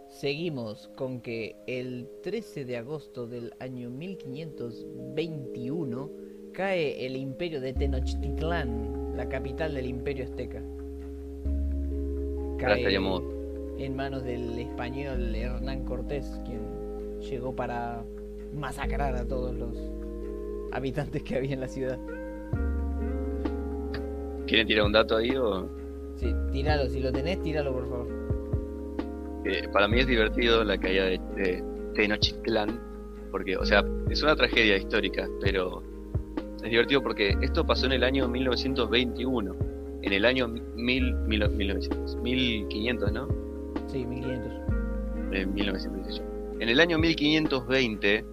seguimos con que el 13 de agosto del año 1521 cae el imperio de Tenochtitlán, la capital del imperio azteca. Estaríamos en manos del español Hernán Cortés, quien llegó para masacrar a todos los habitantes que había en la ciudad. ¿Quieren tirar un dato ahí o...? Sí, tíralo, si lo tenés, tíralo por favor. Eh, para mí es divertido la caída de, de Tenochtitlán, porque, o sea, es una tragedia histórica, pero es divertido porque esto pasó en el año 1921. En el año mil, mil, 1900, 1500, ¿no? Sí, 1500. de 1918. En el año 1520,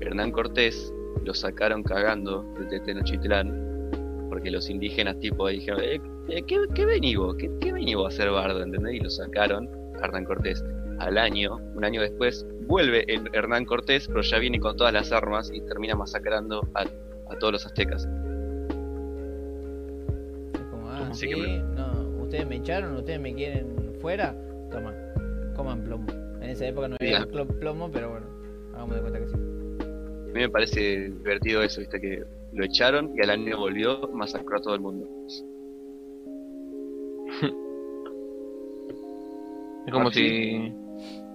Hernán Cortés lo sacaron cagando desde Tenochtitlán, porque los indígenas tipo ahí dijeron, eh, eh, ¿qué, qué venís vos? ¿Qué, qué venís vos a hacer bardo? ¿Entendés? Y lo sacaron a Hernán Cortés. Al año, un año después, vuelve el Hernán Cortés, pero ya viene con todas las armas y termina masacrando a, a todos los aztecas. Es como, ah, sí, que me- no, ustedes me echaron, ustedes me quieren fuera, toma, coman plomo. En esa época no había plomo, pero bueno, hagamos de cuenta que sí. A mí me parece divertido eso, ¿viste? Que lo echaron y al año volvió, masacró a todo el mundo. Es como Ah, si.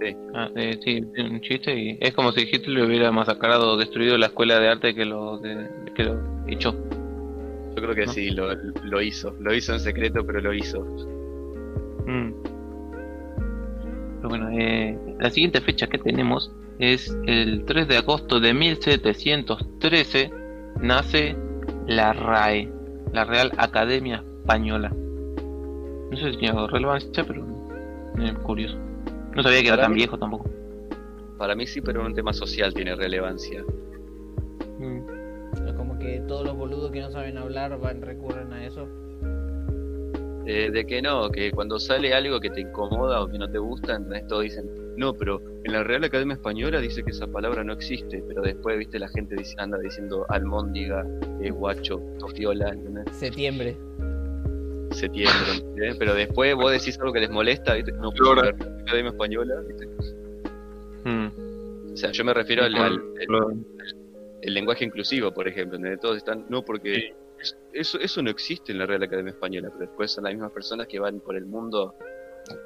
Sí. Ah, eh, sí, tiene un chiste y es como si Hitler hubiera masacrado o destruido la escuela de arte que lo, de- que lo echó. Yo creo que ¿No? sí, lo, lo hizo. Lo hizo en secreto, pero lo hizo. Mm. Pero bueno, eh, la siguiente fecha que tenemos es el 3 de agosto de 1713. Nace la RAE, la Real Academia Española. No sé si tiene relevancia, pero es curioso. No sabía que era tan mí- viejo tampoco. Para mí sí, pero en un tema social tiene relevancia. Mm. Como que todos los boludos que no saben hablar van recurren a eso. Eh, de que no, que cuando sale algo que te incomoda o que no te gusta, ¿entendés? Todos dicen, no, pero en la Real Academia Española dice que esa palabra no existe, pero después, viste, la gente dice- anda diciendo almóndiga, eh, guacho, tofiola, ¿entendés? Septiembre. septiembre, ¿entendés? pero después vos decís algo que les molesta, ¿viste? no, pero en la Real Academia Española, ¿viste? Mm. o sea, yo me refiero al, al- el lenguaje inclusivo, por ejemplo, ¿entendés? todos están, no, porque eso, eso no existe en la Real Academia Española, pero después son las mismas personas que van por el mundo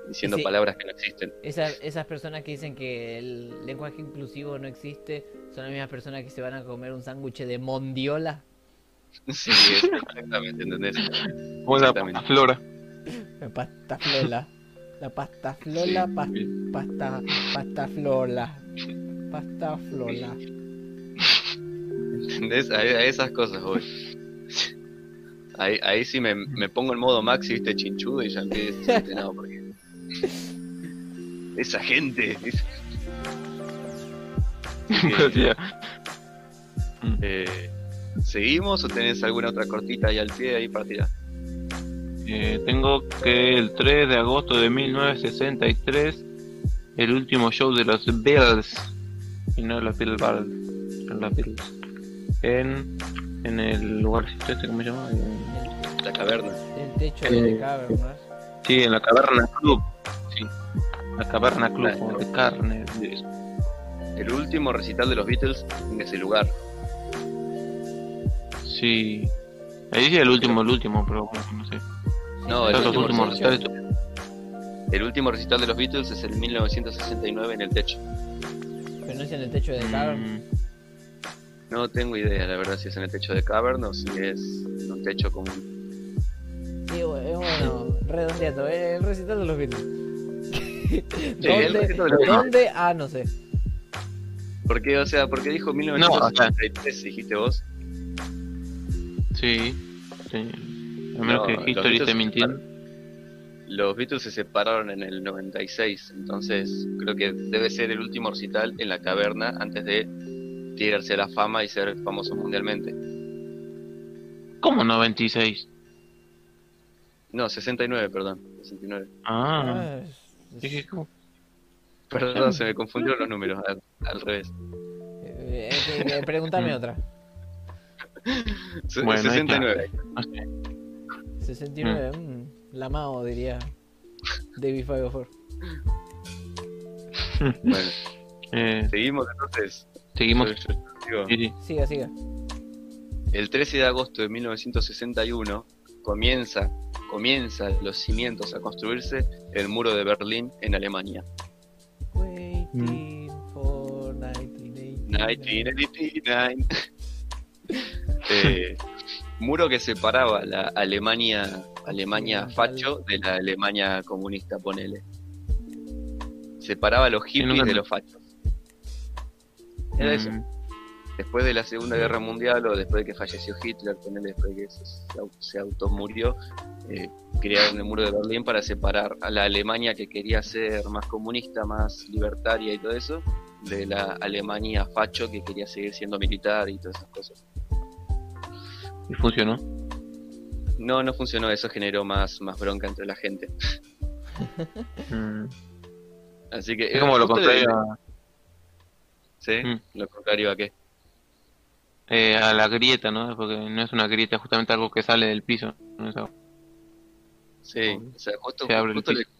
diciendo Sí. palabras que no existen. Esas, esas personas que dicen que el lenguaje inclusivo no existe son las mismas personas que se van a comer un sándwich de mondiola. Sí, exactamente, ¿entendés? o la Exactamente. flora. La pasta flola. La pasta flola, pas- pasta, pasta flola. Pasta flola. ¿Entendés? A, a esas cosas voy. Ahí, ahí sí me, me pongo en modo Maxi, viste, chinchudo y ya empiezo no, porque... Esa gente... es- eh, ¿Seguimos o tenés alguna otra cortita ahí al pie ahí para tirar? Eh, tengo que el 3 de agosto de 1963, el último show de los Beatles, y no los son los Beatles, en, en el lugar, este, ¿cómo se llama? En- La caverna. El techo Eh, de cavernas. sí, en la Caverna Club, sí, la Caverna Club, Claro. como de carne, de. El último recital de los Beatles en ese lugar. sí. Ahí dice el último, el último, pero bueno, no sé. No, el último recitales. El último recital de los Beatles es el 1969 en el techo. Pero no es en el techo de cavernas. Mm, No tengo idea, la verdad, si es en el techo de cavern o si es en un techo común. Sí, eh, bueno, redondeando. eh, El recital de los Beatles. ¿Dónde? los ¿Dónde? Ah, no sé. ¿Por qué? O sea, porque dijo 1983, dijiste vos. sí, sí. A menos No, que los History Beatles esté mintiendo. Los Beatles se separaron en el 96, entonces creo que debe ser el último recital en la caverna antes de tirarse a la fama y ser famoso mundialmente. ¿Cómo 96? No, 69, perdón. 69. Ah, Ah, es- dije, ¿cómo? Perdón, se me confundieron los números, al, al revés. eh, eh, eh, pregúntame otra. Se- Bueno, ahí 69. No sé. 69, mm, la Mao diría David 504. Bueno, Eh, seguimos entonces. Seguimos. Sí, sí. Siga, siga. El 13 de agosto de 1961 comienza, comienza los cimientos a construirse el muro de Berlín en Alemania. Waiting for 1989. 1989. Eh, muro que separaba la Alemania, Alemania facho de la Alemania comunista, ponele. Separaba a los hippies de los fachos. Era eso. Mm, Después de la Segunda Guerra Mundial o después de que falleció Hitler, después de que se, se au- se automurió, eh, crearon el muro de Berlín para separar a la Alemania que quería ser más comunista, más libertaria y todo eso, de la Alemania facho que quería seguir siendo militar y todas esas cosas. Y funcionó. No, no funcionó, eso generó más, más bronca entre la gente. Mm. Así que... Es eh, como lo justo contrario ¿Sí? Mm. Lo contrario a qué? eh, a la grieta, ¿no? Porque no es una grieta, es justamente algo que sale del piso. ¿no? Eso. Sí, o sea, justo, Se abre el justo le, piso.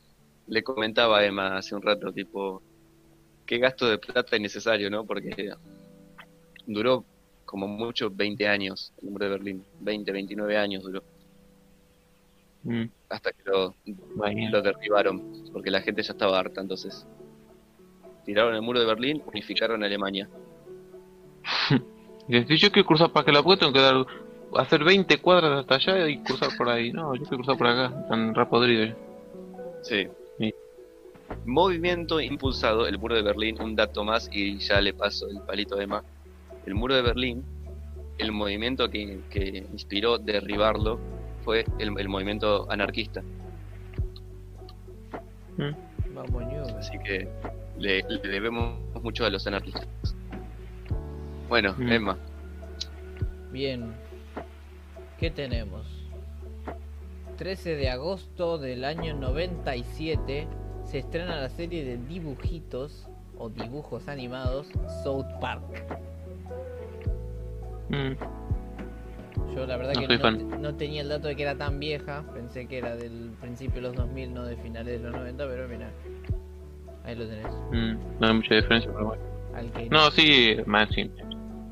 le comentaba a Emma hace un rato, tipo, qué gasto de plata innecesario, ¿no? Porque duró como mucho 20 años el muro de Berlín, 20, 29 años duró, Mm, hasta que lo derribaron, porque la gente ya estaba harta, entonces tiraron el muro de Berlín, unificaron Alemania. Y si yo quiero cruzar para que la puedo, tengo que dar, hacer 20 cuadras hasta allá y cruzar por ahí. No, yo quiero cruzar por acá, tan rapodrido. Sí. Sí. movimiento impulsado, el muro de Berlín, un dato más y ya le paso el palito de más. El muro de Berlín, el movimiento que, que inspiró derribarlo fue el, el movimiento anarquista. Mm. Vamos. Así que le, le debemos mucho a los anarquistas. Bueno, Mm. Emma, Bien. ¿Qué tenemos? 13 de agosto del año 97 se estrena la serie de dibujitos o dibujos animados South Park. Mm. Yo la verdad No que no tenía el dato de que era tan vieja, pensé que era del principio de los 2000, no de finales de los 90, pero mira, ahí lo tenés. Mm. No hay mucha diferencia, pero bueno. Que No, sí, más simple.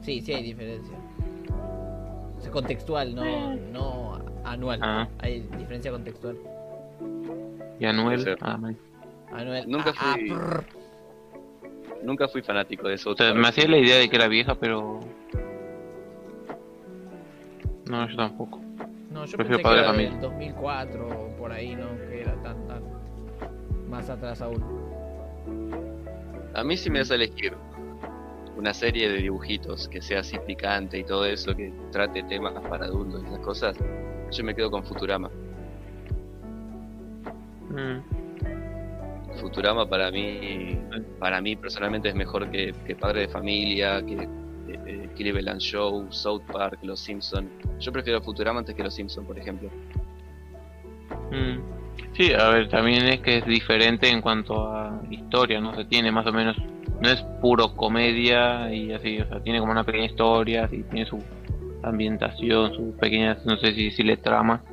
Sí, sí hay diferencia. Es contextual, no, no anual. Ah, Hay diferencia contextual. y Anuel. Ah, man. Anual. Nunca ah, ah, fui- prr. nunca fui fanático de eso. O sea, me hacía la idea de que era vieja, pero. No, yo tampoco. No, yo Prefiero pensé que Padre era Familia. del 2004 o por ahí, ¿no? Que era tan, tan más atrás aún. A mí sí me das a elegir una serie de dibujitos que sea así picante y todo eso, que trate temas para adultos y esas cosas. Yo me quedo con Futurama. Mm. Futurama para mí, para mí personalmente es mejor que, que Padre de Familia, que eh, eh, Cleveland Show, South Park, Los Simpson. Yo prefiero Futurama antes que Los Simpson, por ejemplo. Mm. Sí, a ver, también es que es diferente en cuanto a historia, ¿no? Se tiene más o menos, no es puro comedia y así, o sea, tiene como una pequeña historia, así, tiene su ambientación, sus pequeñas, no sé si decirle trama,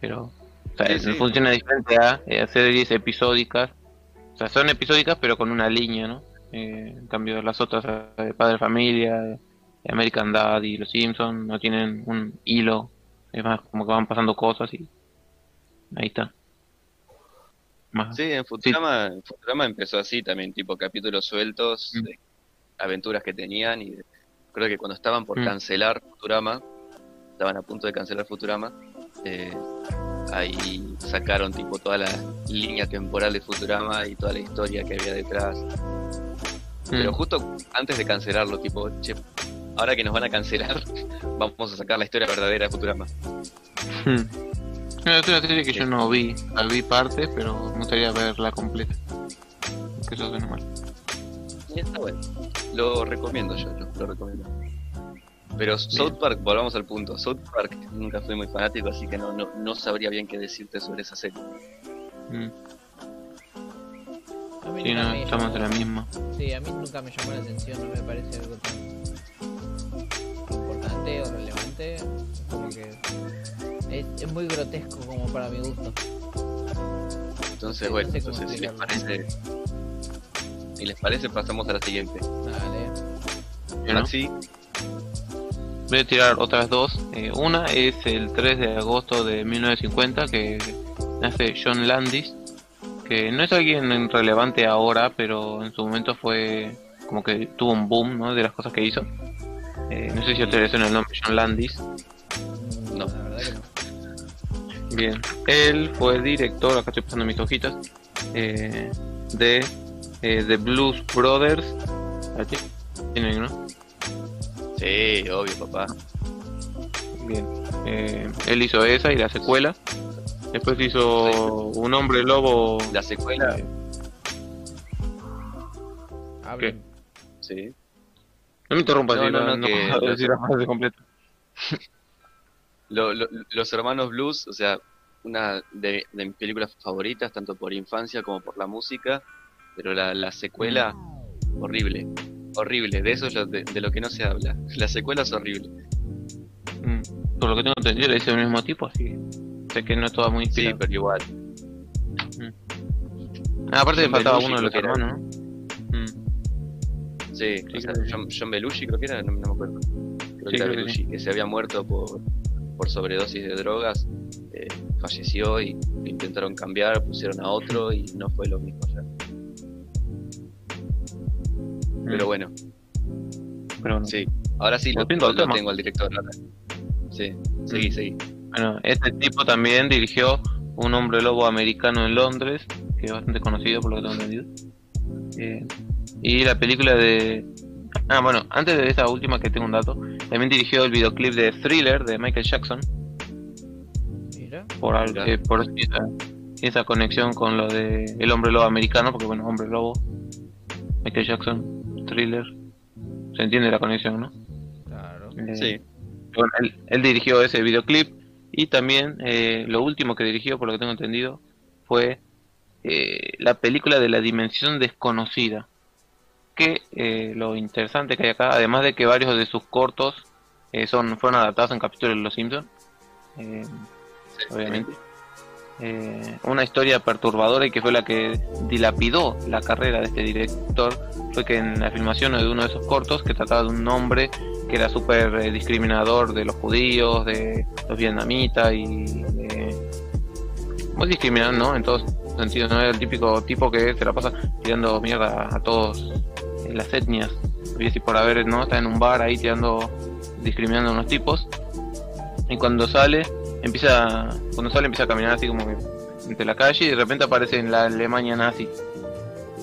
pero o sea, Sí, sí. funciona diferente a eh, series episódicas, o sea, son episódicas pero con una línea, ¿no? Eh, en cambio las otras, eh, de Padre Familia, de American Dad y Los Simpsons, no tienen un hilo, es más como que van pasando cosas y ahí está. Más. Sí, en Futurama, en Futurama empezó así también, tipo capítulos sueltos, Mm. de aventuras que tenían y creo que cuando estaban por Mm. cancelar Futurama, estaban a punto de cancelar Futurama, eh, ahí sacaron tipo toda la línea temporal de Futurama y toda la historia que había detrás. Pero justo antes de cancelarlo, tipo, che, ahora que nos van a cancelar, vamos a sacar la historia verdadera de Futurama. No, es una serie que yo no vi, la vi partes, pero me gustaría verla completa. Que eso suena mal. Y está bueno. Lo recomiendo yo, lo, lo recomiendo. Pero South Park, volvamos al punto. South Park nunca fui muy fanático, así que no, no, no sabría bien qué decirte sobre esa serie. Mm. A mí Sí, no, estamos en la misma. Sí, a mí nunca me llamó la atención, no me parece algo tan importante o relevante. Como que es, es muy grotesco como para mi gusto. Entonces, Sí, bueno, no sé entonces si les parece. Si les parece, pasamos a la siguiente. Dale. Yo no. Maxi, Voy a tirar otras dos. Eh, una es el 3 de agosto de 1950 que nace John Landis, que no es alguien relevante ahora, pero en su momento fue como que tuvo un boom ¿no? de las cosas que hizo. Eh, no sé si a ustedes les suena el nombre John Landis. No. La verdad que no. Bien, él fue director, acá estoy pasando mis hojitas, eh, de eh, The Blues Brothers. Aquí tienen, ¿no? sí, obvio, papá. Bien. Eh, él hizo esa y la secuela. Después hizo Un Hombre Lobo. La secuela, Hablen. sí. No me interrumpas, No, si no, no, que- puedo decir la frase completa. Lo- lo- los hermanos Blues, o sea, una de, de mis películas favoritas, tanto por infancia como por la música, pero la, la secuela, horrible, horrible, de eso es lo, de, de lo que no se habla. La secuela es horrible. Mm, Por lo que tengo entendido, le el mismo tipo, así sé que no es toda muy Sí, inspirada. pero igual. Ah, aparte le faltaba uno de los hermanos, ¿no? Mm, Sí, Sí, o sea, creo que- John, John Belushi creo que era, no, no me acuerdo. Creo Sí, que era creo Belushi, que se había muerto por, por sobredosis de drogas, eh, falleció y lo intentaron cambiar, pusieron a otro y no fue lo mismo ya. Pero mm, bueno, pero bueno. sí. Ahora sí lo, lo tema. tengo al director. Sí, seguí, seguí. Bueno, este tipo también dirigió Un hombre lobo americano en Londres, que es bastante conocido por lo que tengo entendido. Eh, y la película de... Ah, bueno, antes de esta última que tengo un dato, también dirigió el videoclip de Thriller de Michael Jackson. Mira. Por, eh, por esa, esa conexión con lo de El Hombre Lobo americano, porque bueno, Hombre Lobo, Michael Jackson, Thriller, se entiende la conexión, ¿no? Claro. Eh, Sí. bueno, él, él dirigió ese videoclip y también eh, lo último que dirigió, por lo que tengo entendido, fue eh, la película de la dimensión desconocida. Que eh, lo interesante que hay acá, además de que varios de sus cortos eh, son fueron adaptados en capítulos de Los Simpsons, eh, obviamente. Una historia perturbadora y que fue la que dilapidó la carrera de este director fue que en la filmación de uno de esos cortos que trataba de un hombre que era súper discriminador de los judíos, de los vietnamitas y de... muy discriminante, ¿no? En todos sentidos, no era el típico tipo que se la pasa tirando mierda a todos en las etnias, y así por haber, ¿no? Está en un bar ahí tirando, discriminando a unos tipos. Y cuando sale empieza cuando sale empieza a caminar así como entre la calle y de repente aparece en la Alemania nazi.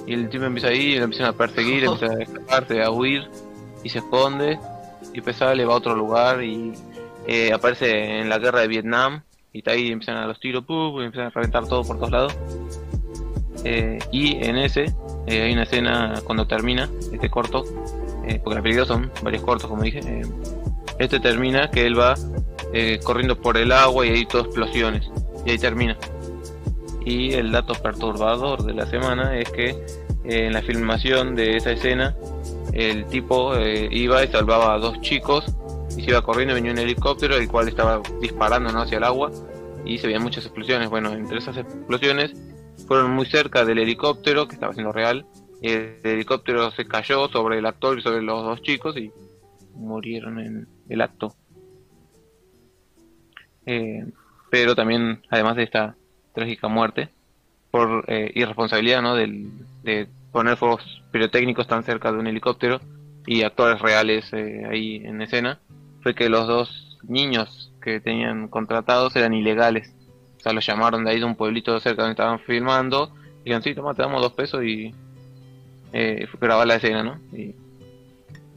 Y el tipo empieza ahí y lo empiezan a perseguir empieza a escaparse a huir y se esconde. Y después sale va a otro lugar y eh, aparece en la guerra de Vietnam y está ahí empiezan a los tiros ¡pum! y empiezan a reventar todo por todos lados Eh, y en ese eh, hay una escena cuando termina este corto eh, porque la película son varios cortos como dije eh, este termina que él va eh, corriendo por el agua y hay todo explosiones. Y ahí termina. Y el dato perturbador de la semana es que eh, en la filmación de esa escena, el tipo iba y salvaba a dos chicos y se iba corriendo, venía un helicóptero el cual estaba disparando ¿no? hacia el agua y se veían muchas explosiones. Bueno, entre esas explosiones fueron muy cerca del helicóptero que estaba siendo real. El helicóptero se cayó sobre el actor y sobre los dos chicos y murieron en el acto. Eh, pero también, además de esta trágica muerte, por eh, irresponsabilidad ¿no? Del, de poner fuegos pirotécnicos tan cerca de un helicóptero y actores reales eh, ahí en escena, fue que los dos niños que tenían contratados eran ilegales. O sea, los llamaron de ahí de un pueblito cerca donde estaban filmando. Y dijeron, sí, toma, te damos dos pesos y eh, fue grabar la escena, ¿no? Y,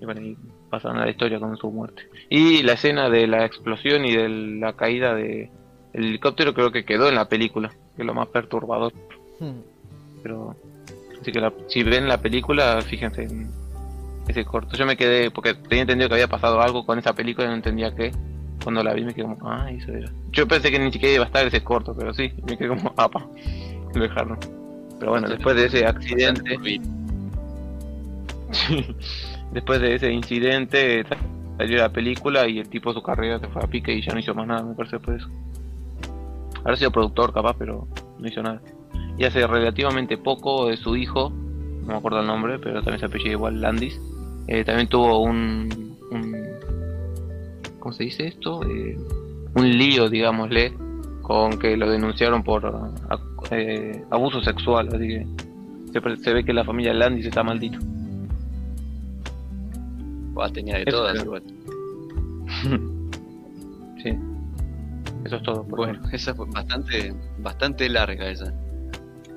y bueno, y pasaron a la historia con su muerte. Y la escena de la explosión y de la caída de el helicóptero creo que quedó en la película, que es lo más perturbador. Hmm. Pero así que la- si ven la película, fíjense en ese corto. Yo me quedé porque tenía entendido que había pasado algo con esa película y no entendía qué. Cuando la vi me quedé como, ah, eso era. Yo pensé que ni siquiera iba a estar ese corto, pero sí, me quedé como, apa, lo dejaron. Pero bueno, después de ese accidente, después de ese incidente sa- salió la película y el tipo su carrera se fue a pique y ya no hizo más nada, me parece después de eso. Habrá sido productor capaz, pero no hizo nada. Y hace relativamente poco de su hijo, no me acuerdo el nombre, pero también se apellida igual Landis, eh, también tuvo un, un ¿cómo se dice esto? Eh, un lío, digámosle, con que lo denunciaron por eh, abuso sexual, así que se, ve que la familia Landis está maldito. Buah, tenía de Eso todas igual. Sí, eso es todo. Bueno, esa fue bastante, bastante larga esa.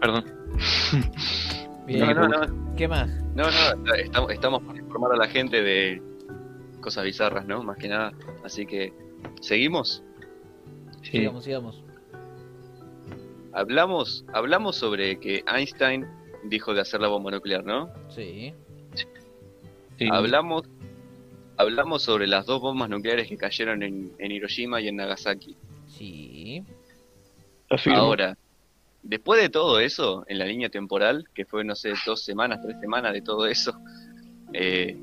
perdón. Bien. No, no, no, ¿Qué más? no, no, estamos, estamos por informar a la gente de cosas bizarras, ¿no? Más que nada. Así que, ¿seguimos? Sí, Sigamos, sigamos. Hablamos, hablamos sobre que Einstein dijo de hacer la bomba nuclear, ¿no? Sí. sí. Hablamos, hablamos sobre las dos bombas nucleares que cayeron en, en Hiroshima y en Nagasaki. Sí. Afirmo. Ahora, después de todo eso, en la línea temporal, que fue, no sé, dos semanas, tres semanas de todo eso, eh,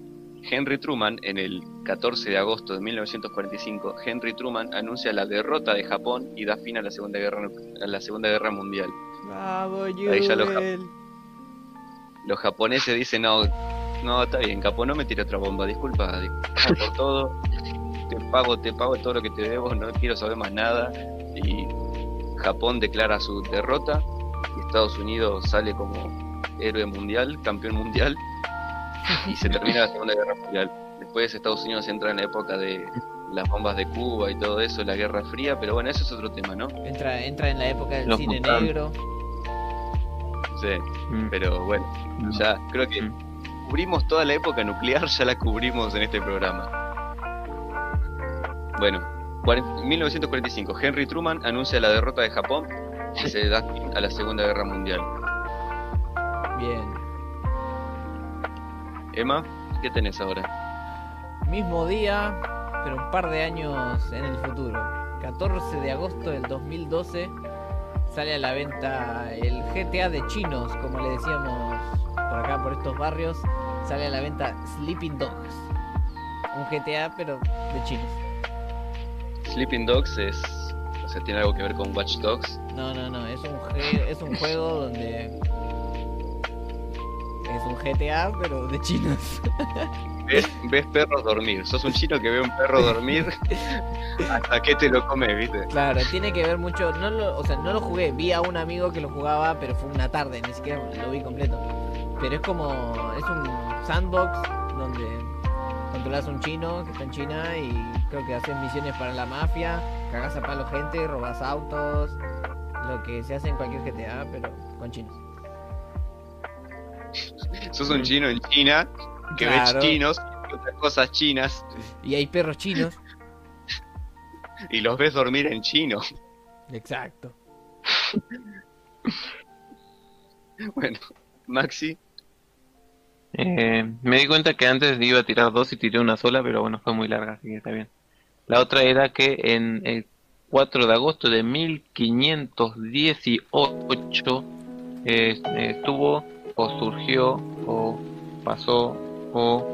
Henry Truman, en el 14 de agosto de 1945, Henry Truman anuncia la derrota de Japón y da fin a la Segunda Guerra, a la segunda guerra Mundial. Bravo, Ahí ya lo Joel. Los japoneses dicen, no, no, está bien, Capo, no me tire otra bomba, disculpa, disculpa por todo, te pago, te pago todo lo que te debo, no quiero saber más nada. Y Japón declara su derrota y Estados Unidos sale como héroe mundial, campeón mundial, y se termina la Segunda Guerra Mundial. Después Estados Unidos entra en la época de las bombas de Cuba y todo eso, la Guerra Fría, pero bueno, eso es otro tema, ¿no? Entra, entra en la época del Los cine mutantes. negro. Sí, Mm. pero bueno, No. ya creo que Mm. cubrimos toda la época nuclear, ya la cubrimos en este programa. Bueno, cuaren- 1945, Henry Truman anuncia la derrota de Japón y se da fin a la Segunda Guerra Mundial. Bien. Emma, ¿qué tenés ahora? Mismo día, pero un par de años en el futuro. 14 de agosto del 2012 sale a la venta el GTA de chinos, como le decíamos por acá, por estos barrios. Sale a la venta Sleeping Dogs. Un GTA, pero de chinos. Sleeping Dogs es. O sea, tiene algo que ver con Watch Dogs. No, no, no, es un, es un juego donde... Es un GTA, pero de chinos. Ves, ves perros dormir. Sos un chino que ve un perro dormir hasta que te lo comes, ¿viste? Claro, tiene que ver mucho. No lo, o sea, no lo jugué. Vi a un amigo que lo jugaba, pero fue una tarde, ni siquiera lo vi completo. Pero es como. Es un sandbox donde controlas a un chino que está en China y creo que haces misiones para la mafia, cagas a palo gente, robas autos, lo que se hace en cualquier GTA, pero con chinos. Sos un chino en China que Claro. ves chinos y otras cosas chinas Y hay perros chinos. y los ves dormir en chino. Exacto. Bueno, Maxi, Eh, me di cuenta que antes iba a tirar dos y tiré una sola, pero bueno, fue muy larga, así que está bien. La otra era que en el 4 de agosto de 1518 eh, estuvo o surgió o pasó o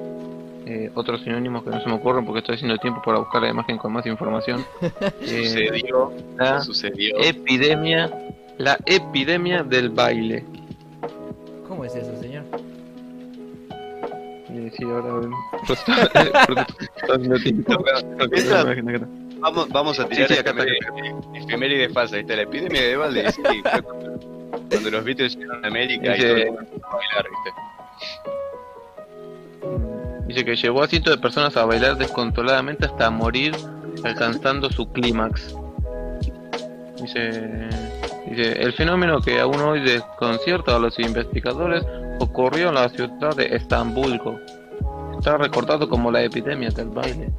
eh, otros sinónimos que no se me ocurren porque estoy haciendo tiempo para buscar la imagen con más información. Eh, sucedió, la sucedió. epidemia, la epidemia del baile. ¿Cómo es eso, señor? Sí, ahora pues, está. Vamos, vamos a tirar Sí, sí, acá está, efeméride- efeméride falsa, ¿viste? La epidemia de Valde, sí, cuando, cuando los Beatles llegaron a América y Dice- todo el mundo empezó a bailar, ¿viste? Dice que llevó a cientos de personas a bailar descontroladamente hasta morir, alcanzando su clímax. Dice, dice, el fenómeno que aún hoy desconcierta a los investigadores ocurrió en la ciudad de Estambulco. Está recordado como la epidemia del baile.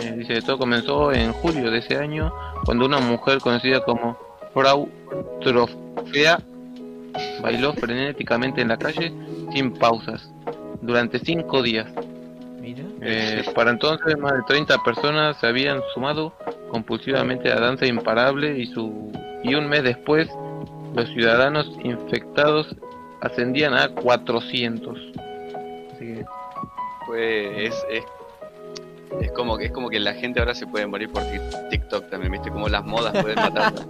Eh, dice, todo comenzó en julio de ese año, cuando una mujer conocida como Frau Trofea bailó frenéticamente en la calle sin pausas durante cinco días. Mira. Eh, para entonces más de 30 personas se habían sumado compulsivamente a la danza imparable y su y un mes después los ciudadanos infectados ascendían a 400. Así que Es, es, es como que es como que la gente ahora se puede morir por Tik- TikTok también, ¿viste? Como las modas pueden matar.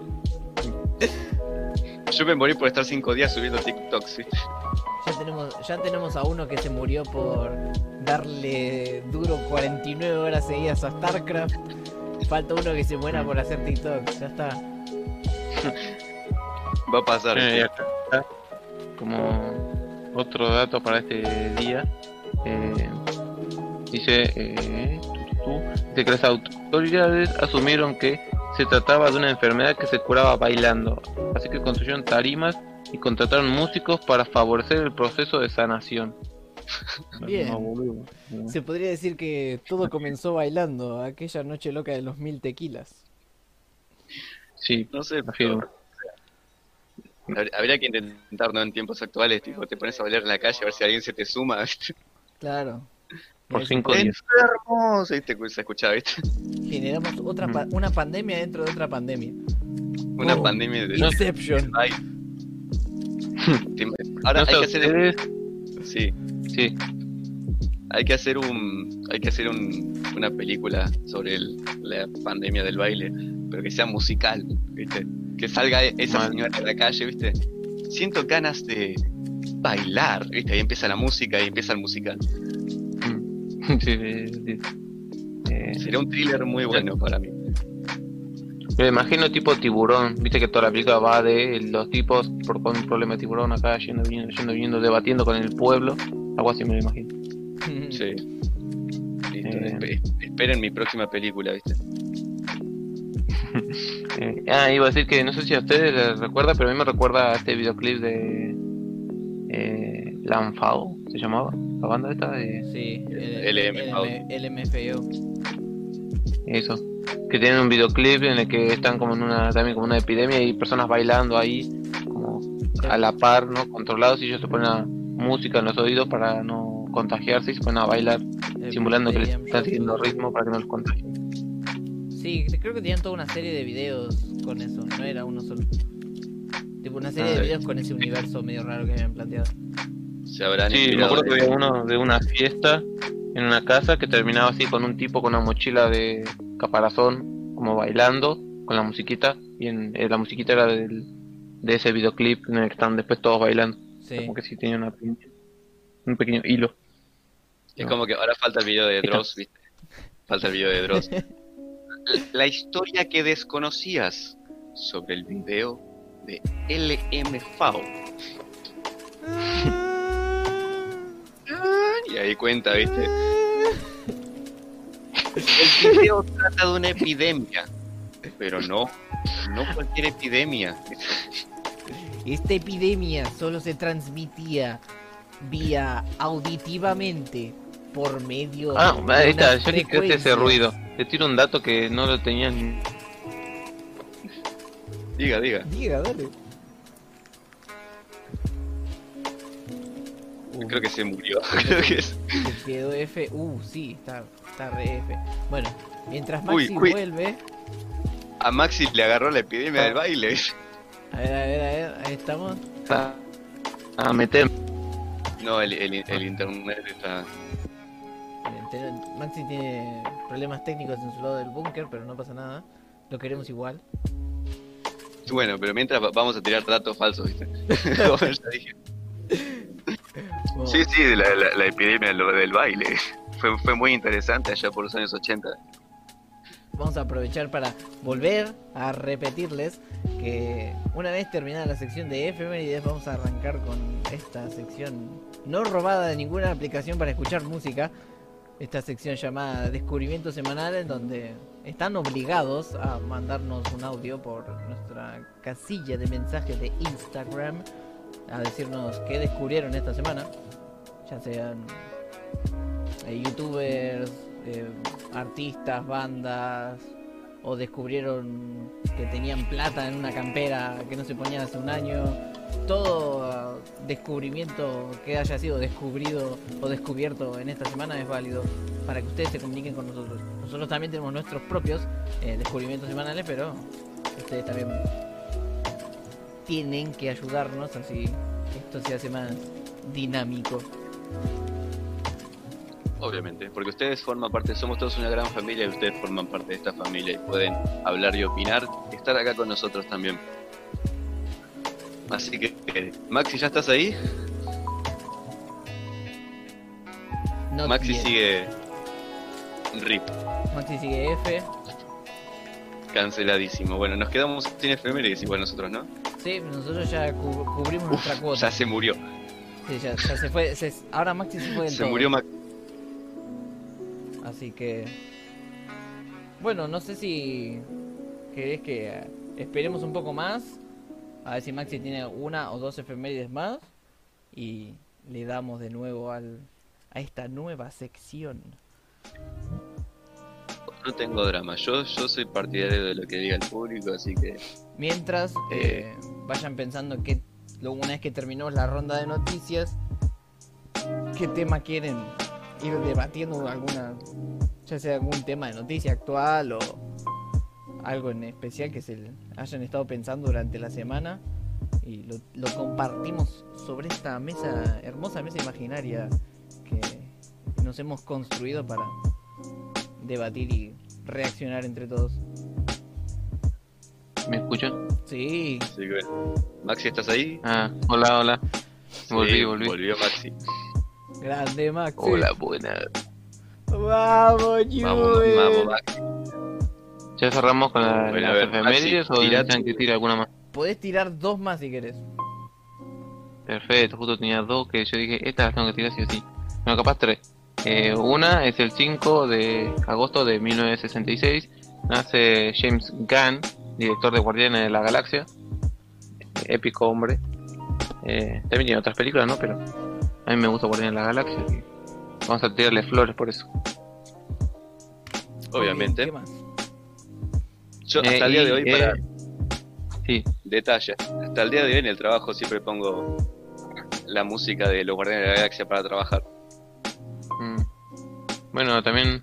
Yo me morí por estar cinco días subiendo TikToks, ¿viste? Ya tenemos, ya tenemos a uno que se murió por darle duro 49 horas seguidas a StarCraft. Falta uno que se muera por hacer TikTok. Ya está. Va a pasar. Eh, como otro dato para este día, eh, dice, eh, tu, tu, tu, dice que las autoridades asumieron que se trataba de una enfermedad que se curaba bailando, así que construyeron tarimas y contrataron músicos para favorecer el proceso de sanación. Bien. Se podría decir que todo comenzó bailando aquella noche loca de los mil tequilas. Sí, No sé, pero, habría que intentar, ¿no? En tiempos actuales, tipo, te pones a bailar en la calle a ver si alguien se te suma. Claro. por Y cinco días. ¡Enfermos! Ahí te se escuchaba, ¿viste? Generamos otra pa- una pandemia dentro de otra pandemia. Una Oh, pandemia de... Inception. Ahora No hay que hacer... ustedes, Sí, sí, hay que hacer un... Hay que hacer un, una película sobre el- la pandemia del baile, pero que sea musical, ¿viste? Que salga e- esa señora a la calle, ¿viste? Siento ganas de bailar, ¿viste? Ahí empieza la música y empieza el musical. Mm. sí, sí, sí. Eh, Sería un thriller muy bueno para mí. Me imagino tipo tiburón, viste que toda la película va de los tipos por con un problema de tiburón acá, yendo, viniendo, yendo, viniendo, debatiendo con el pueblo, algo así me lo imagino. Sí. Listo. Eh. espe- esperen mi próxima película, ¿viste? Eh, ah, iba a decir que no sé si a ustedes les recuerda, pero a mí me recuerda a este videoclip de eh, Lanfao, se llamaba, la banda esta de Sí, LMFAO. LMFAO. eso, que tienen un videoclip en el que están como en una también como una epidemia y personas bailando ahí como a la par, ¿no? Controlados y ellos se ponen a música en los oídos para no contagiarse y se ponen a bailar simulando que les están siguiendo ritmo para que no los contagien. Sí, creo que tenían toda una serie de videos con eso, no era uno solo. Tipo una serie Ah, de sí. videos con ese universo medio raro que habían planteado. Se habrán Sí, me acuerdo que de- había uno de una fiesta en una casa que terminaba así con un tipo con una mochila de caparazón, como bailando con la musiquita, y en, eh, la musiquita era del, de ese videoclip en el que están después todos bailando, Sí. como que sí tenía una pinche- un pequeño hilo. Es como que ahora falta el video de. Dross, ¿viste? Falta el video de Dross. La historia que desconocías sobre el video de LMFAO. Y ahí cuenta, ¿viste? El video trata de una epidemia. Pero no, no cualquier epidemia. Esta epidemia solo se transmitía vía auditivamente por medio Ah, de ahí está, yo ni creo que ese ruido. Te tiro un dato que no lo tenían. Diga, diga. Diga, dale. Uh, Creo que se murió. Creo que es- se quedó F. Uh, sí, está, está re F. Bueno, mientras Maxi uy. vuelve. A Maxi le agarró la epidemia del baile. A ver, a ver, a ver, ahí estamos. A, a meter. No, el, el, el internet está. Maxi tiene problemas técnicos en su lado del búnker, pero no pasa nada. Lo queremos igual. Bueno, pero mientras va- vamos a tirar datos falsos, ¿viste? Como ya dije. Bueno, Sí, sí, la, la, la epidemia del baile. Fue, fue muy interesante allá por los años 80. Vamos a aprovechar para volver a repetirles que una vez terminada la sección de efemérides vamos a arrancar con esta sección no robada de ninguna aplicación para escuchar música. Esta sección llamada Descubrimiento Semanal en donde están obligados a mandarnos un audio por nuestra casilla de mensajes de Instagram a decirnos qué descubrieron esta semana. Ya sean eh, youtubers, eh, artistas, bandas, o descubrieron que tenían plata en una campera que no se ponían hace un año. Todo descubrimiento que haya sido descubrido o descubierto en esta semana es válido para que ustedes se comuniquen con nosotros. Nosotros también tenemos nuestros propios eh, descubrimientos semanales, pero ustedes también tienen que ayudarnos así esto se hace más dinámico. Obviamente, porque ustedes forman parte, somos todos una gran familia y ustedes forman parte de esta familia y pueden hablar y opinar estar acá con nosotros también. Así que, Maxi, ¿ya estás ahí? Maxi sigue RIP, Maxi sigue F. canceladísimo. Bueno, nos quedamos sin efemérides igual nosotros, ¿no? Sí, nosotros ya cu- cubrimos Uf, nuestra cuota. ya se murió. Sí, ya, ya se fue. se- ahora Maxi se fue del Se todo. murió Maxi. Así que. Bueno, no sé si. querés que eh, esperemos un poco más. A ver si Maxi tiene una o dos efemérides más. Y le damos de nuevo al, a esta nueva sección. No tengo drama, yo, yo soy partidario de lo que diga el público, así que Mientras eh, vayan pensando que una vez que terminemos la ronda de noticias, qué tema quieren ir debatiendo alguna, ya sea algún tema de noticia actual o algo en especial que se hayan estado pensando durante la semana y lo, lo compartimos sobre esta mesa, hermosa mesa imaginaria que nos hemos construido para debatir y reaccionar entre todos. ¿Me escuchan? Sí, bueno. Maxi, ¿estás ahí? Ah, hola, hola. Volví, Sí, volví. Volvió Maxi. grande Maxi. Hola, buenas. Vamos, Juve. Vamos, vamos, Maxi. ¿Ya cerramos con la, Bueno, las efemérides o desean que tire alguna más? Podés tirar dos más si querés. Perfecto, justo tenía dos que yo dije, estas las tengo que tirar sí o sí. Bueno, capaz tres. Eh, una es el 5 de agosto de 1966. Nace James Gunn, director de Guardianes de la Galaxia. Épico hombre. Eh, también tiene otras películas, ¿no? Pero a mí me gusta Guardianes de la Galaxia. y vamos a tirarle flores por eso. Obviamente. ¿Qué más? Yo hasta Eh, el día y, de hoy, eh, para Sí, detalle, hasta el día de hoy en el trabajo siempre pongo la música de los Guardianes de la Galaxia para trabajar. Bueno, también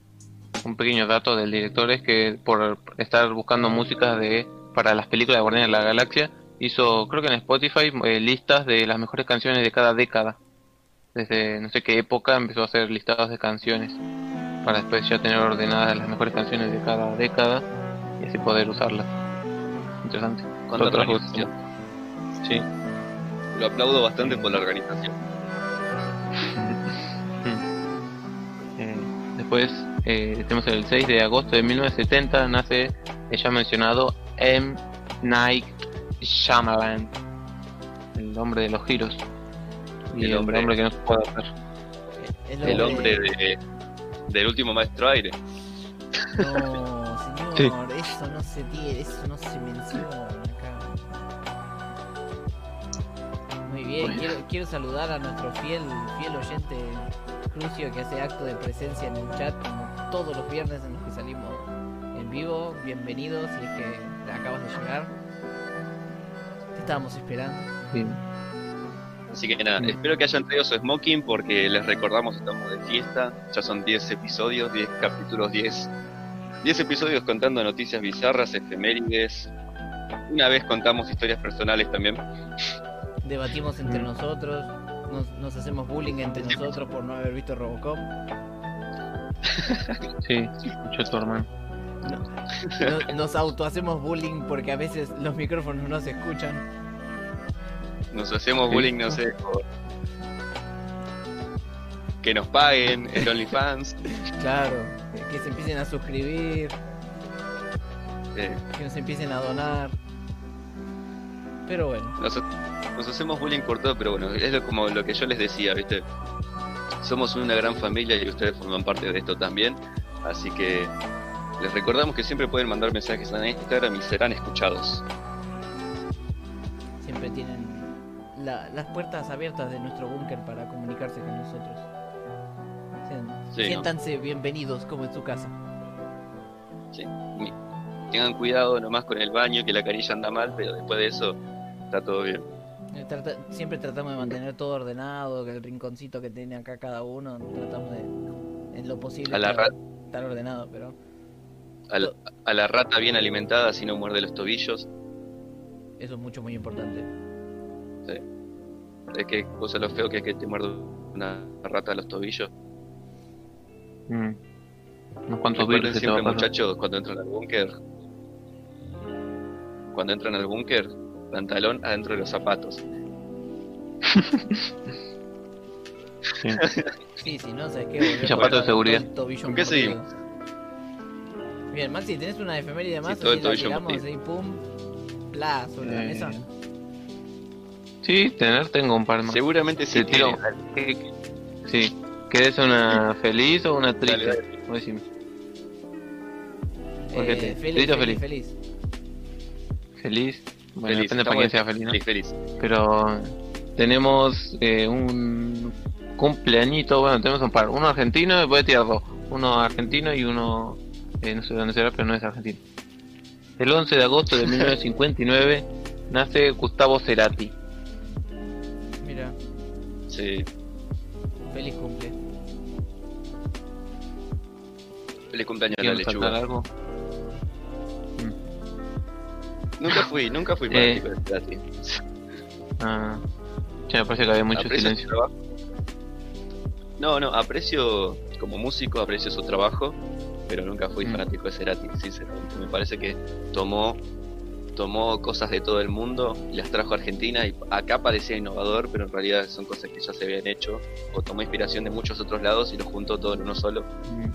un pequeño dato del director es que por estar buscando músicas de para las películas de Guardianes de la Galaxia hizo, creo que en Spotify, eh, listas de las mejores canciones de cada década. Desde no sé qué época empezó a hacer listados de canciones para después ya tener ordenadas las mejores canciones de cada década y así poder usarlas. Interesante. Cuánta organización. Sí. Lo aplaudo bastante por la organización. Después eh, tenemos el 6 de agosto de 1970 nace el ya mencionado M. Night Shyamalan, el hombre de los giros y El el hombre- que no se puede hacer. El hombre de, del último maestro aire. No, señor, Sí. eso no se tiene, eso no se menciona Muy bien, Bueno. quiero, quiero saludar a nuestro fiel, fiel oyente Crucio que hace acto de presencia en el chat como todos los viernes en los que salimos en vivo. Bienvenido si es que acabas de llegar. Te estábamos esperando. Sí. Así que nada, espero que hayan traído su smoking porque les recordamos estamos de fiesta. Ya son 10 episodios, 10 capítulos, 10, 10 episodios contando noticias bizarras, efemérides. Una vez contamos historias personales también. Debatimos entre nosotros, nos, nos hacemos bullying entre nosotros por no haber visto Robocop. Sí, escuchó tu hermano. No- nos auto hacemos bullying porque a veces los micrófonos no se escuchan. Nos hacemos Sí. bullying, no sé, por que nos paguen el OnlyFans. Claro, que, que se empiecen a suscribir, que nos empiecen a donar. Pero bueno, nos, nos hacemos bullying por todo, pero bueno, es lo- como lo que yo les decía, ¿viste? Somos una gran familia y ustedes forman parte de esto también. Así que les recordamos que siempre pueden mandar mensajes a Instagram y serán escuchados. siempre tienen la- las puertas abiertas de nuestro búnker para comunicarse con nosotros. Sean- Sí, ¿no? siéntanse bienvenidos como en su casa. Ni- Tengan cuidado nomás con el baño, que la carilla anda mal, pero después de eso está todo bien. Eh, trata- siempre tratamos de mantener todo ordenado, que el rinconcito que tiene acá cada uno, tratamos de, en lo posible, A la estar, ordenado, pero A la, a la rata bien alimentada, si no muerde los tobillos. eso es mucho, muy importante. Es que cosa lo feo que es que te muerde una rata a los tobillos. Mm. Unos cuantos virus siempre, muchachos, cuando entran al búnker, cuando entran al búnker, pantalón adentro de los zapatos. Sí. Sí, si no, ¿sabes qué? Zapatos con de seguridad. ¿Con qué mordido. seguimos? Bien, Maxi, ¿tenés una efeméride más? todo el así la tobillo ahí, pum, pla, sobre la Eh, mesa. Sí, tener tengo un par más. Seguramente Te sí tiro. tiene. ¿Qué- Sí. ¿Querés una feliz o una triste? Dale, Vos decime. porque Eh, feliz, ¿triste o feliz, feliz? feliz. Feliz. Bueno, Feliz, depende para quién sea feliz, ¿no? Feliz, feliz. Pero tenemos eh, un cumpleañito, bueno, tenemos un par. Uno argentino, voy a tirar dos. Uno argentino y uno, eh, no sé dónde será, pero no es argentino. El 11 de agosto de 1959 nace Gustavo Cerati. Mira, Sí. feliz cumple. Feliz cumpleaños a la ¿Quieren saltar lechuga. algo? Nunca fui, nunca fui Eh. fanático de Cerati. Ah, che, me parece que había mucho Aprecio silencio. trabajo. No, no, aprecio como músico, aprecio su trabajo, pero nunca fui Mm. fanático de Cerati, sinceramente. Me parece que tomó tomó cosas de todo el mundo y las trajo a Argentina y acá parecía innovador, pero en realidad son cosas que ya se habían hecho o tomó inspiración de muchos otros lados y lo juntó todo en uno solo. Mm,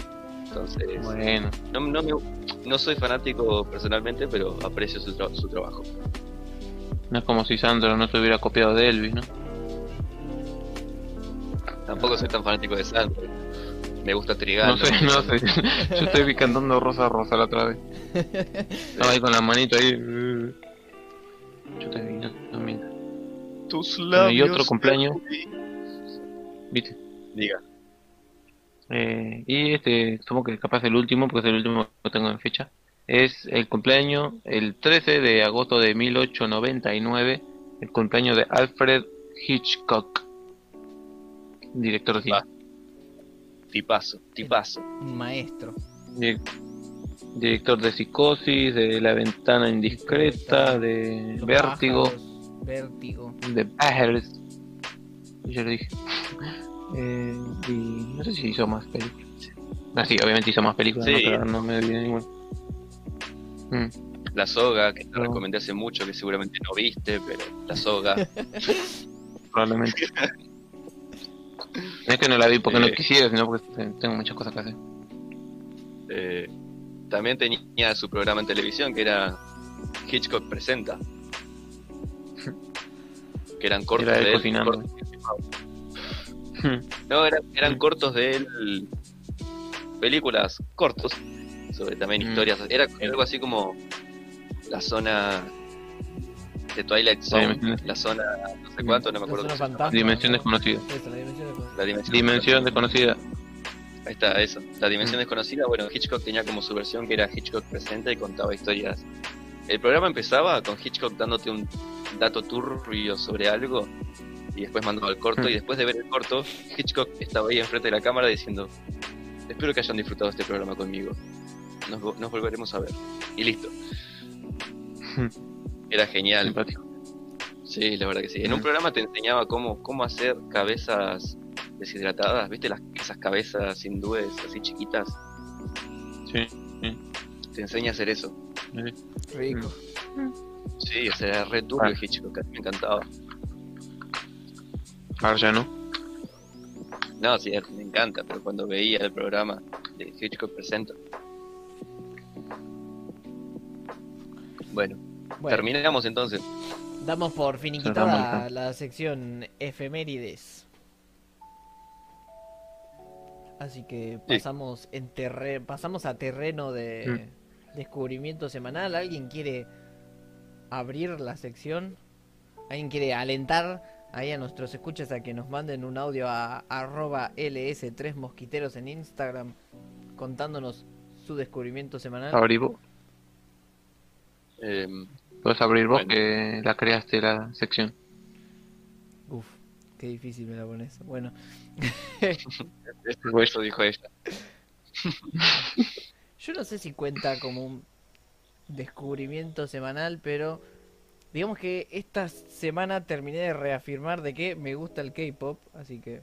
Entonces, Bueno, no, no, me- no soy fanático personalmente, pero aprecio su, tra- su trabajo. no es como si Sandro no se hubiera copiado de Elvis, ¿no? Tampoco soy tan fanático de Sandro. Me gusta Trigal. No sé, no sé. Yo estoy cantando Rosa Rosa la otra vez. Estaba ahí con la manito ahí. Yo te vi también. Tus Bueno, labios. y otro cumpleaños. ¿Viste? Diga. Eh, y este, supongo que capaz el último, porque es el último que tengo en fecha. Es el cumpleaños, el 13 de agosto de 1899, el cumpleaños de Alfred Hitchcock, director de cine. Tipazo, tipazo. Un maestro. Di- Director de Psicosis, de La Ventana Indiscreta, de Los Vértigo, pájaros, Vértigo. de Pájaros. Ya lo dije. Eh, y no sé si hizo más películas. Ah, sí, obviamente hizo más películas, Sí. ¿no? pero no me olvidé ninguna. Mm. La soga, que te No. recomendé hace mucho, que seguramente no viste, pero la soga. probablemente. es que no la vi porque no Eh. quisiera, sino porque tengo muchas cosas que hacer. Eh, también tenía su programa en televisión que era Hitchcock Presenta. Que eran cortos Era de él. cocinando. cortos- No, eran, eran cortos de él. Películas cortos. Sobre también Mm. historias. Era algo así como la zona de Twilight Zone. La zona no sé cuánto, no me acuerdo. fantasma. Dimensión desconocida. Eso, la dimensión desconocida. La dimensión, Dimensión desconocida. Ahí está, eso. La dimensión Mm. desconocida. Bueno, Hitchcock tenía como su versión que era Hitchcock presenta y contaba historias. El programa empezaba con Hitchcock dándote un dato turbio sobre algo y después mandaba el corto. Mm. Y después de ver el corto, Hitchcock estaba ahí enfrente de la cámara diciendo: Espero que hayan disfrutado este programa conmigo. Nos, nos volveremos a ver. Y listo. Era genial. Simpático. Sí, la verdad que sí. En un Mm. programa te enseñaba cómo, cómo hacer cabezas deshidratadas, ¿viste? Las, esas cabezas hindúes así chiquitas. Sí. Te enseña a hacer eso. Rico. Sí, o sea, era re turbio Ah. Hitchcock, me encantaba. Ahora ya no. No, sí, me encanta, pero cuando veía el programa de Hitchcock Presenta. Bueno, Bueno, terminamos entonces. damos por finiquitada la sección efemérides. Así que Sí. pasamos en terre pasamos a terreno de descubrimiento semanal. ¿Alguien quiere abrir la sección? ¿Alguien quiere alentar ahí a nuestros escuchas a que nos manden un audio a arroba ls3 mosquiteros en Instagram contándonos su descubrimiento semanal? Abrí vos. Eh, Puedes abrir vos Bueno. que la creaste la sección. Uf, qué difícil me la pones. Bueno, eso, Bueno. eso dijo ella. Yo no sé si cuenta como un descubrimiento semanal, pero digamos que esta semana terminé de reafirmar de que me gusta el K-pop, así que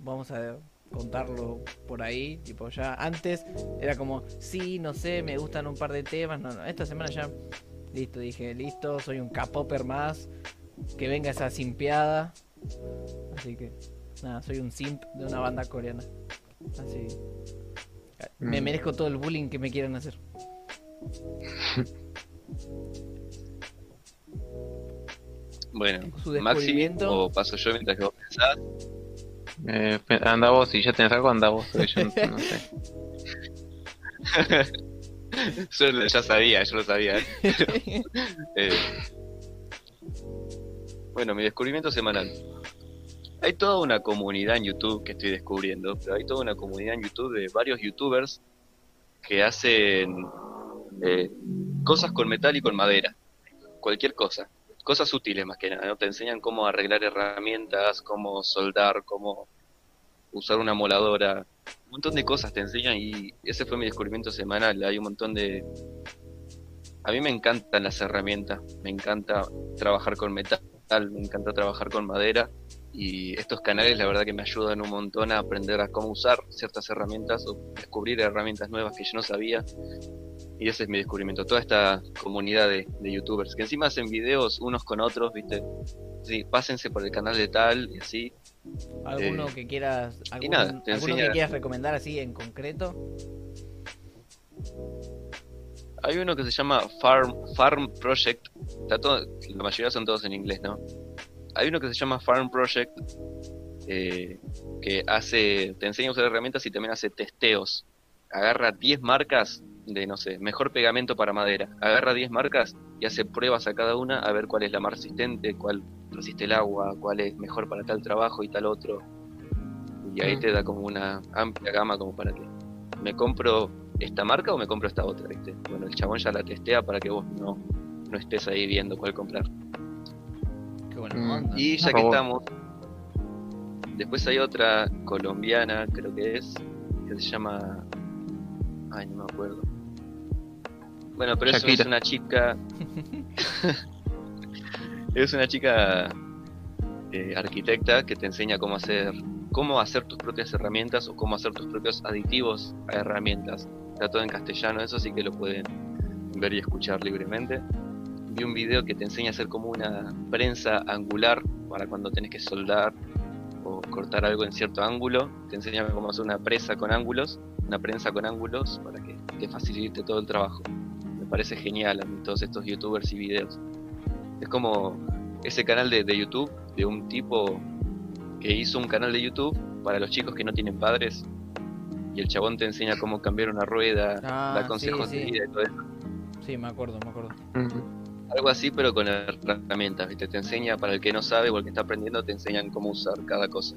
vamos a contarlo por ahí, tipo ya antes era como, sí, no sé, me gustan un par de temas, no, no, esta semana ya listo, dije, listo, soy un K-popper más, que venga esa simpiada, así que nada, soy un simp de una banda coreana, así me Mm. merezco todo el bullying que me quieran hacer. Bueno, Maxi, descubrimiento. o paso yo mientras que vos pensás. Eh, anda vos, si ya tenés algo, anda vos. Yo no, no sé. Yo ya sabía, yo lo sabía. ¿eh? Eh, bueno, mi descubrimiento semanal. Hay toda una comunidad en YouTube que estoy descubriendo, pero hay toda una comunidad en YouTube de varios youtubers que hacen eh, cosas con metal y con madera. Cualquier cosa. Cosas útiles más que nada. ¿no? Te enseñan cómo arreglar herramientas, cómo soldar, cómo usar una moladora. Un montón de cosas te enseñan y ese fue mi descubrimiento semanal. Hay un montón de... A mí me encantan las herramientas, me encanta trabajar con metal, me encanta trabajar con madera y estos canales la verdad que me ayudan un montón a aprender a cómo usar ciertas herramientas o descubrir herramientas nuevas que yo no sabía y ese es mi descubrimiento, toda esta comunidad de, de youtubers que encima hacen videos unos con otros, viste, sí, pásense por el canal de tal y así, ¿Alguno Eh, que quieras, algún- nada, te alguno que quieras recomendar así en concreto? Hay uno que se llama Farm, Farm Project. Está todo, la mayoría son todos en inglés, ¿no? Hay uno que se llama Farm Project. eh, que hace, te enseña a usar herramientas y también hace testeos. Agarra 10 marcas de, no sé, mejor pegamento para madera. Agarra 10 marcas y hace pruebas a cada una a ver cuál es la más resistente, cuál resiste el agua, cuál es mejor para tal trabajo y tal otro. Y ahí Mm. te da como una amplia gama como para que me compro esta marca o me compro esta otra, ¿viste? Bueno, el chabón ya la testea para que vos no, no estés ahí viendo cuál comprar. Y ya que estamos, después hay otra colombiana, creo que es, que se llama. Ay, no me acuerdo. Bueno, pero eso es una chica. es una chica eh, arquitecta que te enseña cómo hacer cómo hacer tus propias herramientas o cómo hacer tus propios aditivos a herramientas. Está todo en castellano, eso sí que lo pueden ver y escuchar libremente. Vi un video que te enseña a hacer como una prensa angular para cuando tenés que soldar o cortar algo en cierto ángulo. Te enseña cómo hacer una presa con ángulos, una prensa con ángulos para que te facilite todo el trabajo. Me parece genial a mí todos estos youtubers y videos. Es como ese canal de, de YouTube de un tipo que hizo un canal de YouTube para los chicos que no tienen padres y el chabón te enseña cómo cambiar una rueda, Ah, da consejos sí, de sí. vida y todo eso. Sí, me acuerdo, me acuerdo. Algo así, pero con herramientas, ¿viste? Te enseña, para el que no sabe o el que está aprendiendo, te enseñan cómo usar cada cosa.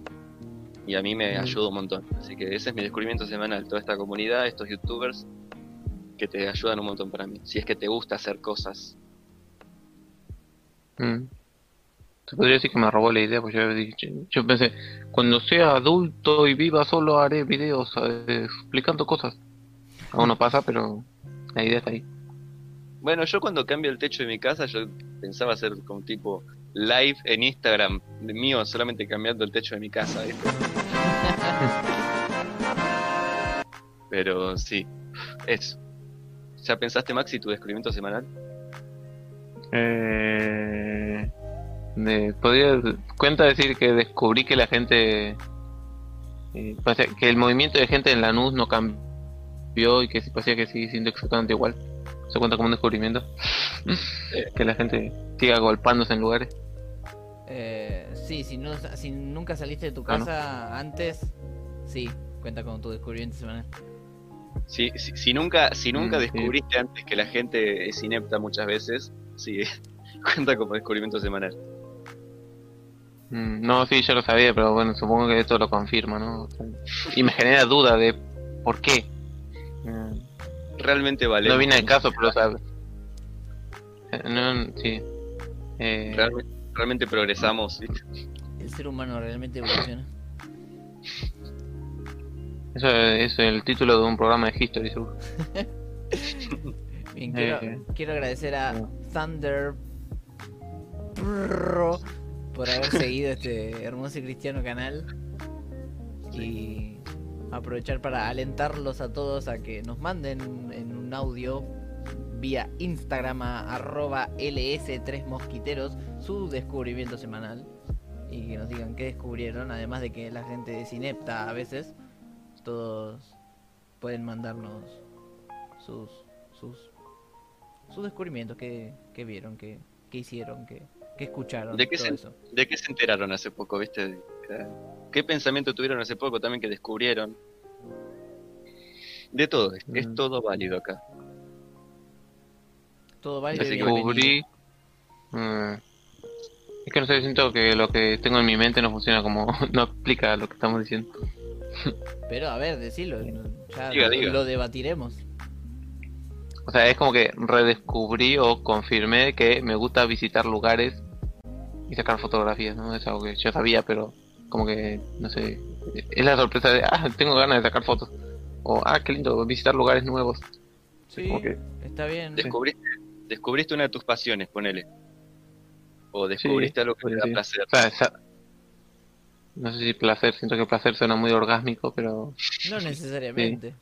Y a mí me ayuda un montón. Así que ese es mi descubrimiento semanal. Toda esta comunidad, estos youtubers, que te ayudan un montón para mí. Si es que te gusta hacer cosas. Mm. Se podría decir que me robó la idea, pues yo, dije- yo pensé, cuando sea adulto y viva solo haré videos eh, explicando cosas. Aún no pasa, pero la idea está ahí. Bueno, yo cuando cambio el techo de mi casa, yo pensaba hacer como tipo live en Instagram mío, solamente cambiando el techo de mi casa, ¿viste? Pero sí, eso. ¿Ya pensaste, Maxi, tu descubrimiento semanal? Eh, de- podría cuenta decir que descubrí que la gente eh, que el movimiento de gente en Lanús no cambió y que parecía que sigue siendo exactamente igual se cuenta como un descubrimiento que la gente siga golpándose en lugares Eh, sí, si, no, si nunca saliste de tu Ah, no. casa antes, sí, cuenta con tu descubrimiento semanal. Si, si, si nunca, si nunca Mm, sí. descubriste antes que la gente es inepta muchas veces, sí, cuenta como descubrimiento semanal. Mm, no sí yo lo sabía pero bueno supongo que esto lo confirma no y me genera duda de por qué Realmente vale. no viene al caso pero sea, eh, no sí Eh, Realmente, realmente progresamos. El ser humano realmente evoluciona. Eso es el título de un programa de History, seguro. Bien, quiero, Eh, quiero agradecer a no. Thunder Pro por haber seguido este hermoso y cristiano canal y aprovechar para alentarlos a todos a que nos manden en un audio vía Instagram a arroba ls3mosquiteros su descubrimiento semanal y que nos digan qué descubrieron, además de que la gente es inepta a veces, todos pueden mandarnos sus sus sus descubrimientos que, que vieron, que, que hicieron, que, que escucharon, ¿De qué se- eso. ¿De qué se enteraron hace poco, viste? ¿Qué pensamiento tuvieron hace poco también que descubrieron? De todo, es, es Mm. todo válido acá. Todo válido. Descubrí. mm, es que no sé, siento que lo que tengo en mi mente no funciona como. no aplica a lo que estamos diciendo. Pero a ver, decilo, ya Diga, lo, diga. lo debatiremos. O sea, es como que redescubrí o confirmé que me gusta visitar lugares y sacar fotografías, ¿no? Es algo que yo sabía, pero como que, no sé, es la sorpresa de, ah, tengo ganas de sacar fotos. O, ah, qué lindo, visitar lugares nuevos. Sí, Como que, está bien. Descubriste, descubriste una de tus pasiones, ponele. O descubriste algo que te da sí. placer. O sea, esa- no sé si placer, siento que placer suena muy orgásmico, pero No necesariamente.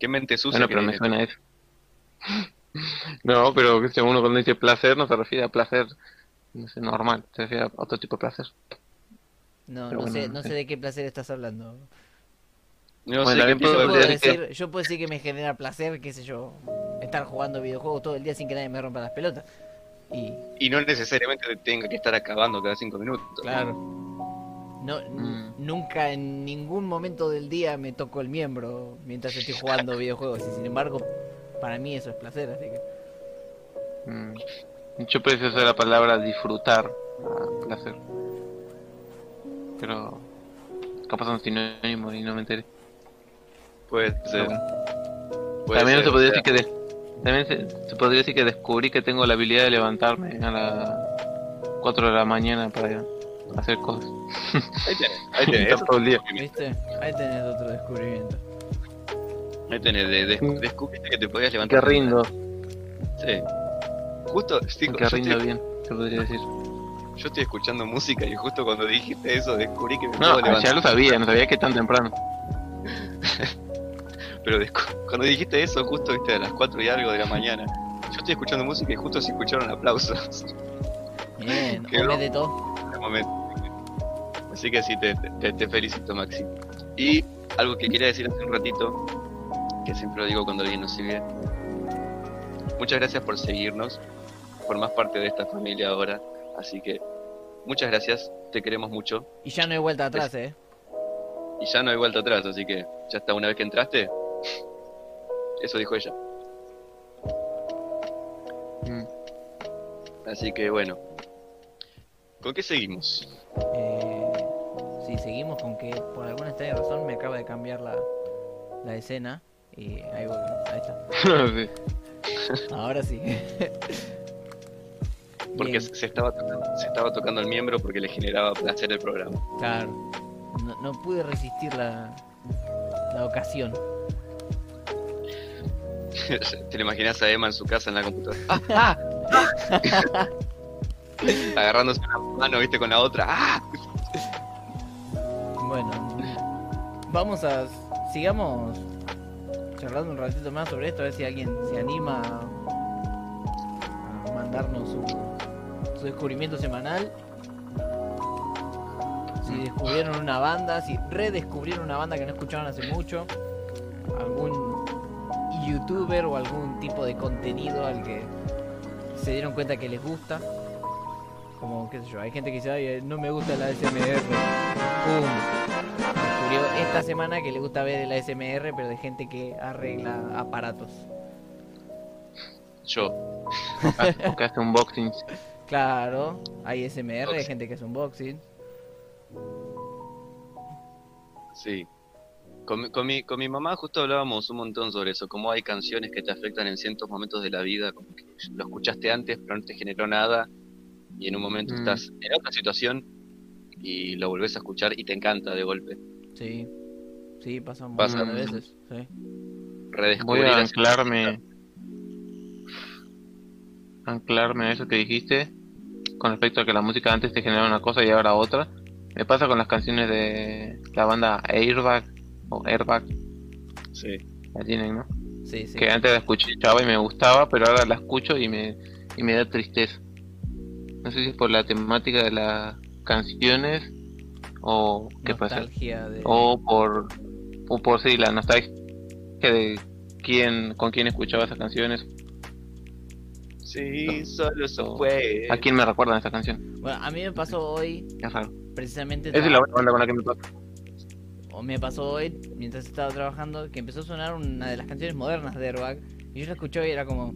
¿Qué mente sucia bueno, pero me suena eso. No, pero que si uno cuando dice placer no se refiere a placer, no sé, normal, se refiere a otro tipo de placer. No, Pero no sé, no sé de qué placer estás hablando. No Bueno, sé qué también tipo Yo puedo de puedo, decir que- decir, yo puedo decir que me genera placer, qué sé yo, estar jugando videojuegos todo el día sin que nadie me rompa las pelotas. Y Y no necesariamente tenga que estar acabando cada cinco minutos. claro, No, Mm. Nunca en ningún momento del día me toco el miembro mientras estoy jugando videojuegos. Y sin embargo, para mí eso es placer, así que. Mm. Yo prefiero usar la palabra disfrutar placer. Pero capaz son sinónimos y no me enteré. Puede ser. bueno. puede También ser, se podría sea, decir que des- también se, se podría decir que descubrí que tengo la habilidad de levantarme a las 4 de la mañana para hacer cosas. Ahí tenés, ahí tenés, Estar eso- todo el día. ¿Viste? Ahí tenés otro descubrimiento. ahí tenés, de- de- descubriste que te podías levantar. Que rindo, Sí. Justo, sí, que rindo estoy, bien, se podría decir. Yo estoy escuchando música y justo cuando dijiste eso descubrí que me No, puedo levantar. ya lo sabía, no sabía que tan temprano. Pero cuando dijiste eso, justo viste a las 4 y algo de la mañana, yo estoy escuchando música y justo se escucharon aplausos Bien, Qué hombre de todo. en el momento. Así que sí, te, te- te felicito, Maxi. Y algo que quería decir hace un ratito, que siempre lo digo cuando alguien nos sigue. Muchas gracias por seguirnos, formás parte de esta familia ahora. Así que muchas gracias, te queremos mucho. Y ya no hay vuelta atrás, eh. Y ya no hay vuelta atrás, así que ya está, una vez que entraste, eso dijo ella. Mm. Así que bueno, ¿con qué seguimos? Eh, sí, seguimos con que por alguna extraña razón me acaba de cambiar la, la escena. Y ahí volvemos. Ahí está. Ahora sí. Porque Bien. se estaba, tocando, se estaba tocando el miembro porque le generaba placer el programa. Claro. No, no pude resistir la, la ocasión. Te lo imaginas a Emma en su casa en la computadora. ¡Ah! ¡Ah! Agarrándose una mano, viste, con la otra. ¡Ah! Bueno, vamos a. Sigamos charlando un ratito más sobre esto, a ver si alguien se anima a, mandarnos su, su descubrimiento semanal. Si descubrieron una banda, si redescubrieron una banda que no escuchaban hace mucho, algún youtuber o algún tipo de contenido al que se dieron cuenta que les gusta. Como, qué sé yo, hay gente que dice, ay, no me gusta la SMR. ¡Pum! Descubrió esta semana que le gusta ver el ASMR, pero de gente que arregla aparatos. Yo. O que hace unboxings. Claro, hay SMR, hay gente que hace unboxing. Sí. Con, mi- con mi, con mi mamá justo hablábamos un montón sobre eso, cómo hay canciones que te afectan en ciertos momentos de la vida, como que lo escuchaste antes pero no te generó nada y en un momento Mm. estás en otra situación y lo volvés a escuchar y te encanta de golpe. Sí, sí, pasa un Pasa. montón de veces. Sí. Voy Redescubrir a así- anclarme. Anclarme a eso que dijiste. Con respecto a que la música antes te generaba una cosa y ahora otra. Me pasa con las canciones de la banda Airbag o Airbag, Sí. la tienen, ¿no? Sí, sí. Que antes la escuchaba y me gustaba, pero ahora la escucho y me, y me da tristeza. No sé si es por la temática de las canciones o qué pasa. De... O por, o por sí, la nostalgia de quién, con quién escuchaba esas canciones, Sí, solo eso fue. a quién me recuerdan esa canción. Bueno, a mí me pasó hoy, Es raro. precisamente... Esa es la banda con la que me pasa. o me pasó hoy mientras estaba trabajando que empezó a sonar una de las canciones modernas de Airbag y yo la escuchaba y era como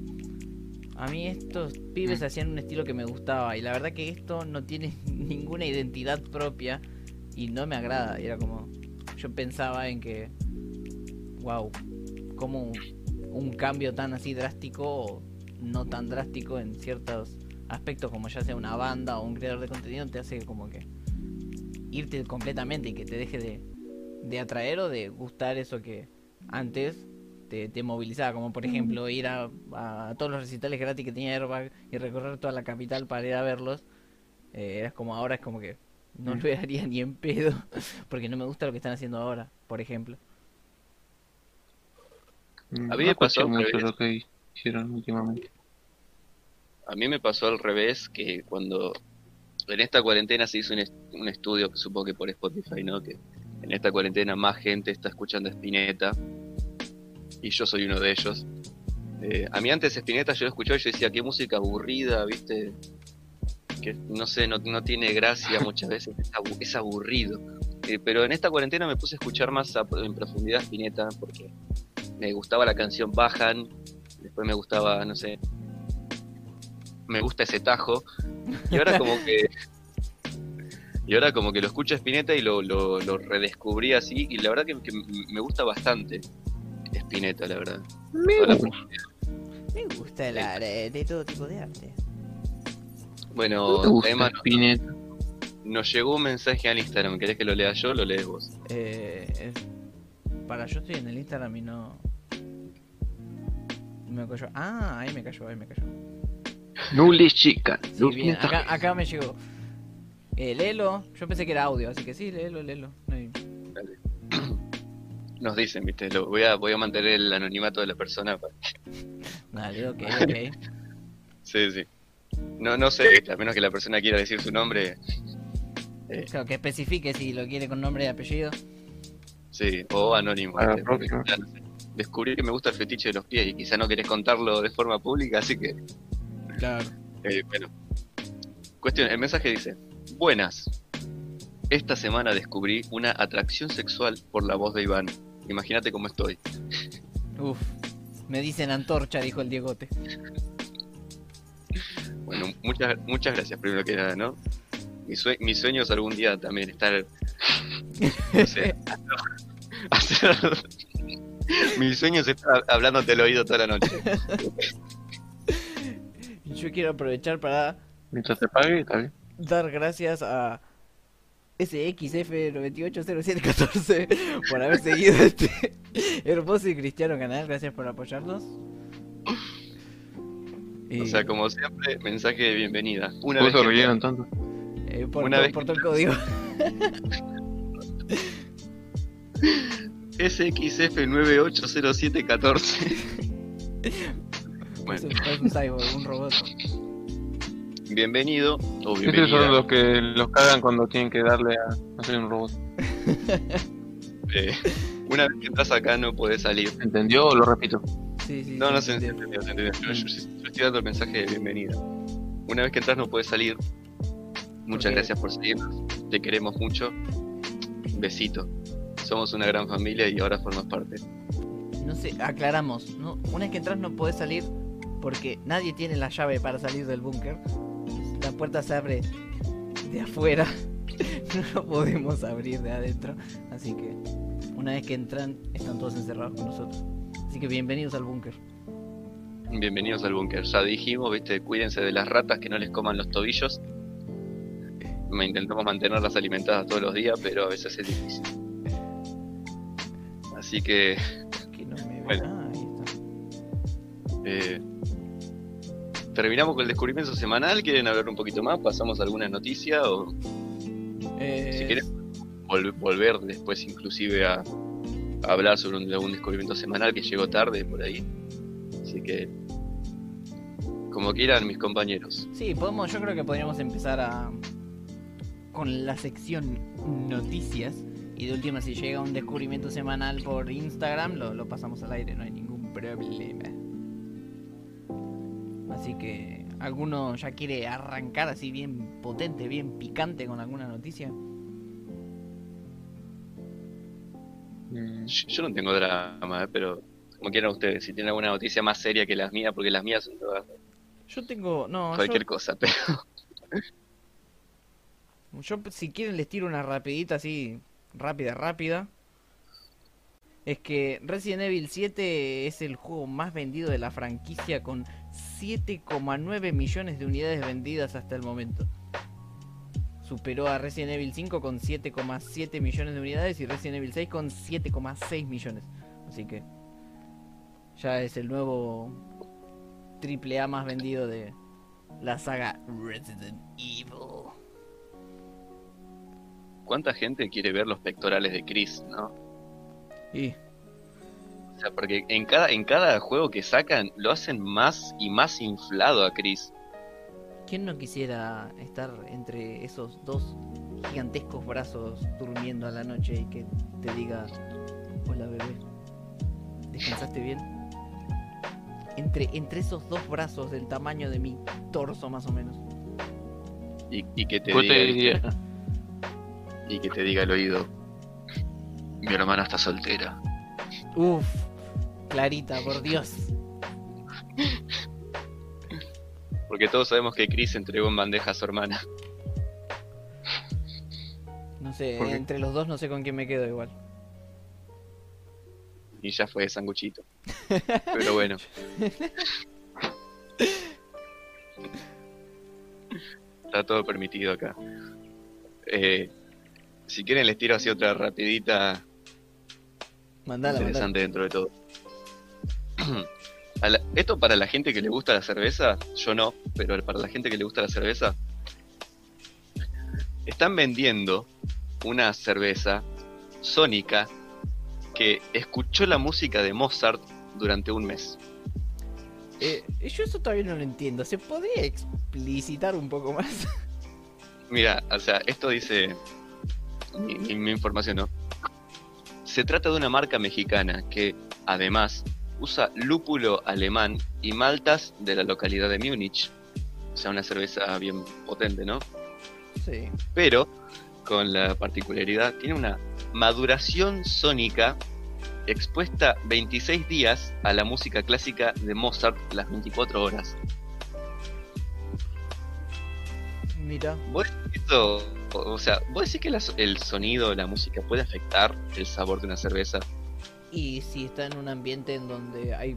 a mí estos pibes Mm. hacían un estilo que me gustaba y la verdad que esto no tiene ninguna identidad propia y no me agrada y era como yo pensaba en que wow como un, un cambio tan así drástico no tan drástico en ciertos aspectos como ya sea una banda o un creador de contenido te hace como que irte completamente y que te deje de, de atraer o de gustar eso que antes te, te movilizaba, como por ejemplo ir a, a todos los recitales gratis que tenía Airbag y recorrer toda la capital para ir a verlos. Eh, era como ahora es como que no lo haría ni en pedo, porque no me gusta lo que están haciendo ahora, por ejemplo. A mí no me pasó escuché al mucho revés. lo que hicieron últimamente. A mí me pasó al revés, que cuando en esta cuarentena se hizo un, un estudio, que supongo que por Spotify, ¿no? Que en esta cuarentena más gente está escuchando Spinetta, y yo soy uno de ellos. Eh, a mí antes Spinetta yo lo escuchaba y yo decía, qué música aburrida, ¿viste? que no sé, no, no tiene gracia muchas veces, es aburrido. Eh, pero en esta cuarentena me puse a escuchar más a- en profundidad Spinetta porque me gustaba la canción Bajan, después me gustaba, no sé, me gusta ese tajo, y ahora como que... Y ahora como que lo escucho a Spinetta y lo, lo, lo redescubrí así, y la verdad que, que me gusta bastante Spinetta, la verdad. Toda la- Me gusta el arte, de todo tipo de arte. Bueno, ¿Te gusta Emma, Spinetta? nos llegó un mensaje al Instagram, ¿querés que lo lea yo o lo lees vos? Eh, es- para, yo estoy en el Instagram y no. Me cayó. Ah, ahí me cayó, ahí me cayó. No le chica. Sí, bien, acá, acá me llegó. Eh, léelo. Yo pensé que era audio, así que sí, léelo, léelo. No hay- Nos dicen, viste, lo, voy, a, voy a mantener el anonimato de la persona. para- Dale, ok, ok. Sí, sí. No, no sé, a menos que la persona quiera decir su nombre, Claro, que especifique si lo quiere con nombre y apellido. sí, o anónimo. Ya, no sé, descubrí que me gusta el fetiche de los pies y quizá no querés contarlo de forma pública, así que, Claro. eh, bueno. Cuestión, el mensaje dice, buenas. Esta semana descubrí una atracción sexual por la voz de Iván. Imagínate cómo estoy. Uf. Me dicen antorcha, dijo el Diegote. Bueno, muchas, muchas gracias, primero que nada, ¿no? Mi, sue- mi sueño es algún día también estar. No sé. hacer- mi sueño es estar hablándote al oído toda la noche. Yo quiero aprovechar para Mientras te pague, está bien. dar gracias a SXF980714 por haber seguido este hermoso y cristiano canal. Gracias por apoyarnos. Y, O sea, como siempre, mensaje de bienvenida. Una ¿Cómo vez se que rieron tanto? eh, por, una por- vez por todo el código. SXF980714. Es Bueno, un, es un cyborg, un robot. bienvenido o Estos son los que los cagan cuando tienen que darle a hacer un robot. Eh, una vez que entras acá no puedes salir. ¿Entendió o lo repito? Sí, sí. No, sí, no se entendió, se entendió. Yo, yo- yo estoy dando el mensaje de bienvenida. Una vez que entras no puedes salir. Muchas gracias por seguirnos. Te queremos mucho. Besito. Somos una gran familia y ahora formas parte. No sé, aclaramos. ¿no? Una vez que entras no podés salir porque nadie tiene la llave para salir del búnker. La puerta se abre de afuera. No lo podemos abrir de adentro. Así que una vez que entran, están todos encerrados con nosotros. Así que bienvenidos al búnker. Bienvenidos al búnker. Ya dijimos, viste, cuídense de las ratas que no les coman los tobillos. Me intentamos mantenerlas alimentadas todos los días, pero a veces es difícil. Así que Que no me. Bueno. Ah, eh, terminamos con el descubrimiento semanal. ¿Quieren hablar un poquito más? ¿Pasamos a alguna noticia? O Eh, si quieren vol- volver después inclusive a, a hablar sobre un, algún descubrimiento semanal que llegó tarde por ahí. Así que como quieran mis compañeros. Sí, podemos, yo creo que podríamos empezar a con la sección noticias y de última si llega un descubrimiento semanal por Instagram lo, lo pasamos al aire, no hay ningún problema. Así que alguno ya quiere arrancar así bien potente, bien picante con alguna noticia. Mm, Yo no tengo drama, eh, pero como quieran ustedes, si tienen alguna noticia más seria que las mías, porque las mías son todas Yo tengo, no, yo- cualquier cosa, pero Yo si quieren les tiro una rapidita así, rápida, rápida. Es que Resident Evil 7 es el juego más vendido de la franquicia con 7,9 millones de unidades vendidas hasta el momento. Superó a Resident Evil 5 con 7,7 millones de unidades y Resident Evil 6 con 7,6 millones. Así que ya es el nuevo triple A más vendido de la saga Resident Evil. ¿Cuánta gente quiere ver los pectorales de Chris, no? Y O sea, porque en cada, en cada juego que sacan lo hacen más y más inflado a Chris. ¿quién no quisiera estar entre esos dos gigantescos brazos durmiendo a la noche y que te diga, hola bebé, ¿descansaste bien? Entre, entre esos dos brazos del tamaño de mi torso más o menos. y, y que te te diga, diría, y que te diga al oído, mi hermana está soltera. Uf, Clarita, por Dios. Porque todos sabemos que Chris entregó en bandeja a su hermana. No sé, entre los dos no sé con quién me quedo igual. Y ya fue sanguchito. Pero bueno. Está todo permitido acá. Eh, si quieren les tiro así otra rapidita Mandala, mandala. interesante dentro de todo. La- esto para la gente que le gusta la cerveza, yo no, pero para la gente que le gusta la cerveza, están vendiendo una cerveza sónica que escuchó la música de Mozart durante un mes. Eh, yo eso todavía no lo entiendo. ¿Se podría explicitar un poco más? Mira, o sea, esto dice mi, mi- mi información, ¿no? Se trata de una marca mexicana que, además, usa lúpulo alemán y maltas de la localidad de Múnich. O sea, una cerveza bien potente, ¿no? sí. Pero, con la particularidad, tiene una maduración sónica expuesta 26 días a la música clásica de Mozart las 24 horas. Mira. ¿Vos decís que esto, o sea, vos decís que el sonido, la música puede afectar el sabor de una cerveza? Y si está en un ambiente en donde hay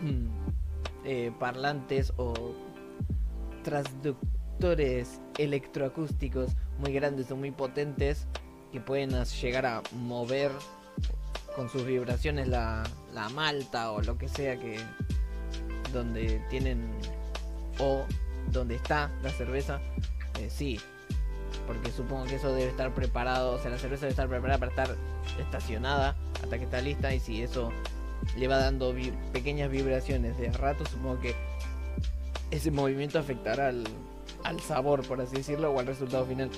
eh, parlantes o transductores electroacústicos muy grandes o muy potentes que pueden llegar a mover con sus vibraciones la, la malta o lo que sea que donde tienen o donde está la cerveza eh, sí porque supongo que eso debe estar preparado o sea la cerveza debe estar preparada para estar estacionada hasta que está lista y si eso le va dando vi- pequeñas vibraciones de a rato supongo que ese movimiento afectará al, al sabor por así decirlo o al resultado final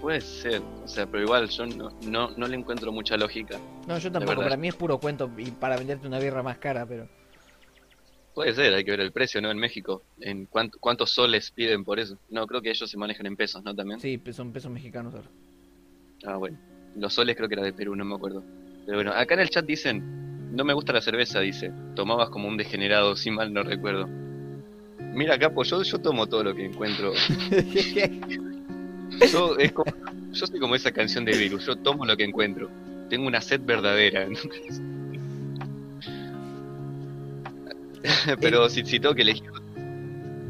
Puede ser, o sea, pero igual yo no, no, no le encuentro mucha lógica. no yo tampoco para mí es puro cuento y para venderte una birra más cara pero Puede ser, hay que ver el precio, ¿no? En México, en cuánto, cuántos soles piden por eso. No, creo que ellos se manejan en pesos, ¿no? También. sí pe- son pesos mexicanos ahora Ah, bueno. Los soles creo que era de Perú, no me acuerdo. Pero bueno, acá en el chat dicen, no me gusta la cerveza, dice. Tomabas como un degenerado, si mal no recuerdo. Mira, Capo, yo, yo tomo todo lo que encuentro. Yo, es como- yo soy como esa canción de Virus, yo tomo lo que encuentro. Tengo una sed verdadera. entonces. Pero si, si tengo que elegir,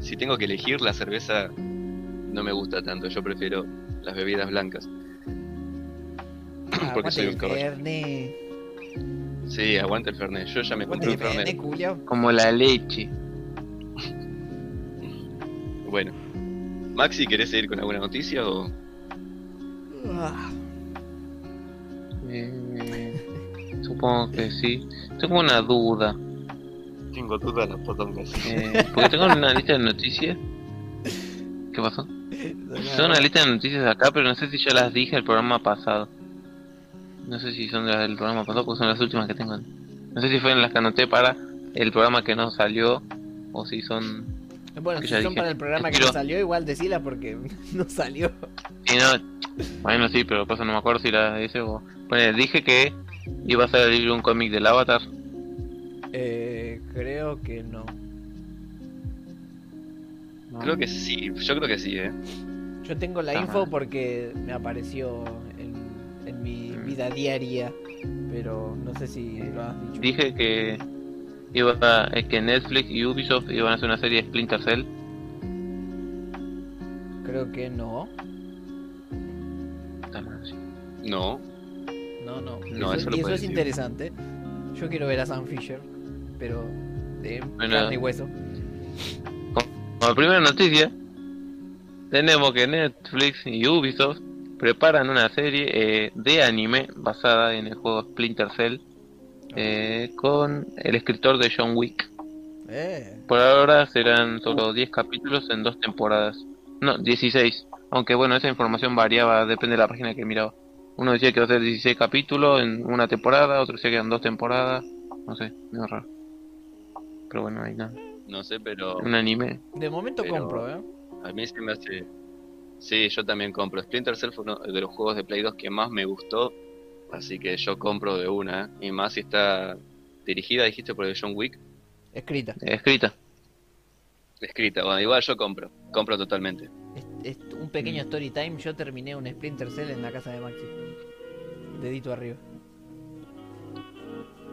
si tengo que elegir la cerveza, no me gusta tanto. Yo prefiero las bebidas blancas. Porque soy un caballo. Fernet. Sí, aguanta el Fernet. Yo ya me compré el un Fernet, como la leche. Bueno. Maxi, ¿querés seguir con alguna noticia o...? Ah, Eh, supongo que sí. Tengo una duda. Tengo dudas las potongas. Eh, porque tengo una lista de noticias. ¿Qué pasó? Tengo una lista de noticias acá, pero no sé si ya las dije el programa pasado. No sé si son de las del programa pasado, porque son las últimas que tengo. No sé si fueron las que anoté para el programa que no salió, o si son... Bueno, si son dije. para el programa que Quiero- no salió, igual decila porque no salió. Si no... Bueno, sí, pero pasa no me acuerdo si las hice o... Bueno, dije que iba a salir un cómic del Avatar. Eh, creo que no. ¿no? Creo que sí, yo creo que sí, ¿eh? Yo tengo la Ajá. info porque me apareció en, en mi vida diaria, pero no sé si lo has dicho. Dije que iba a, es que Netflix y Ubisoft iban a hacer una serie de Splinter Cell. Creo que no. Madre. No. No, no. No, eso lo y eso es interesante. Yo quiero ver a Sam Fisher, pero de Bueno. carne y hueso. Como primera noticia, tenemos que Netflix y Ubisoft preparan una serie eh, de anime basada en el juego Splinter Cell eh, con el escritor de John Wick. Eh, Por ahora serán solo 10 capítulos en dos temporadas. No, 16. Aunque bueno, esa información variaba, depende de la página que miraba. Uno decía que iba a ser 16 capítulos en una temporada, otro decía que eran dos temporadas. No sé, medio raro. Pero bueno, ahí nada. No sé, pero... Un anime. de momento Pero- compro, ¿eh? A mí se me hace. Sí, yo también compro. Splinter Cell fue uno de los juegos de Play 2 que más me gustó. Así que yo compro de una. ¿eh? Y más si está dirigida, dijiste, por el John Wick. Escrita. Escrita. Escrita, bueno, igual yo compro. Compro totalmente. Es, es un pequeño story time. Yo terminé un Splinter Cell en la casa de Maxi. Dedito arriba.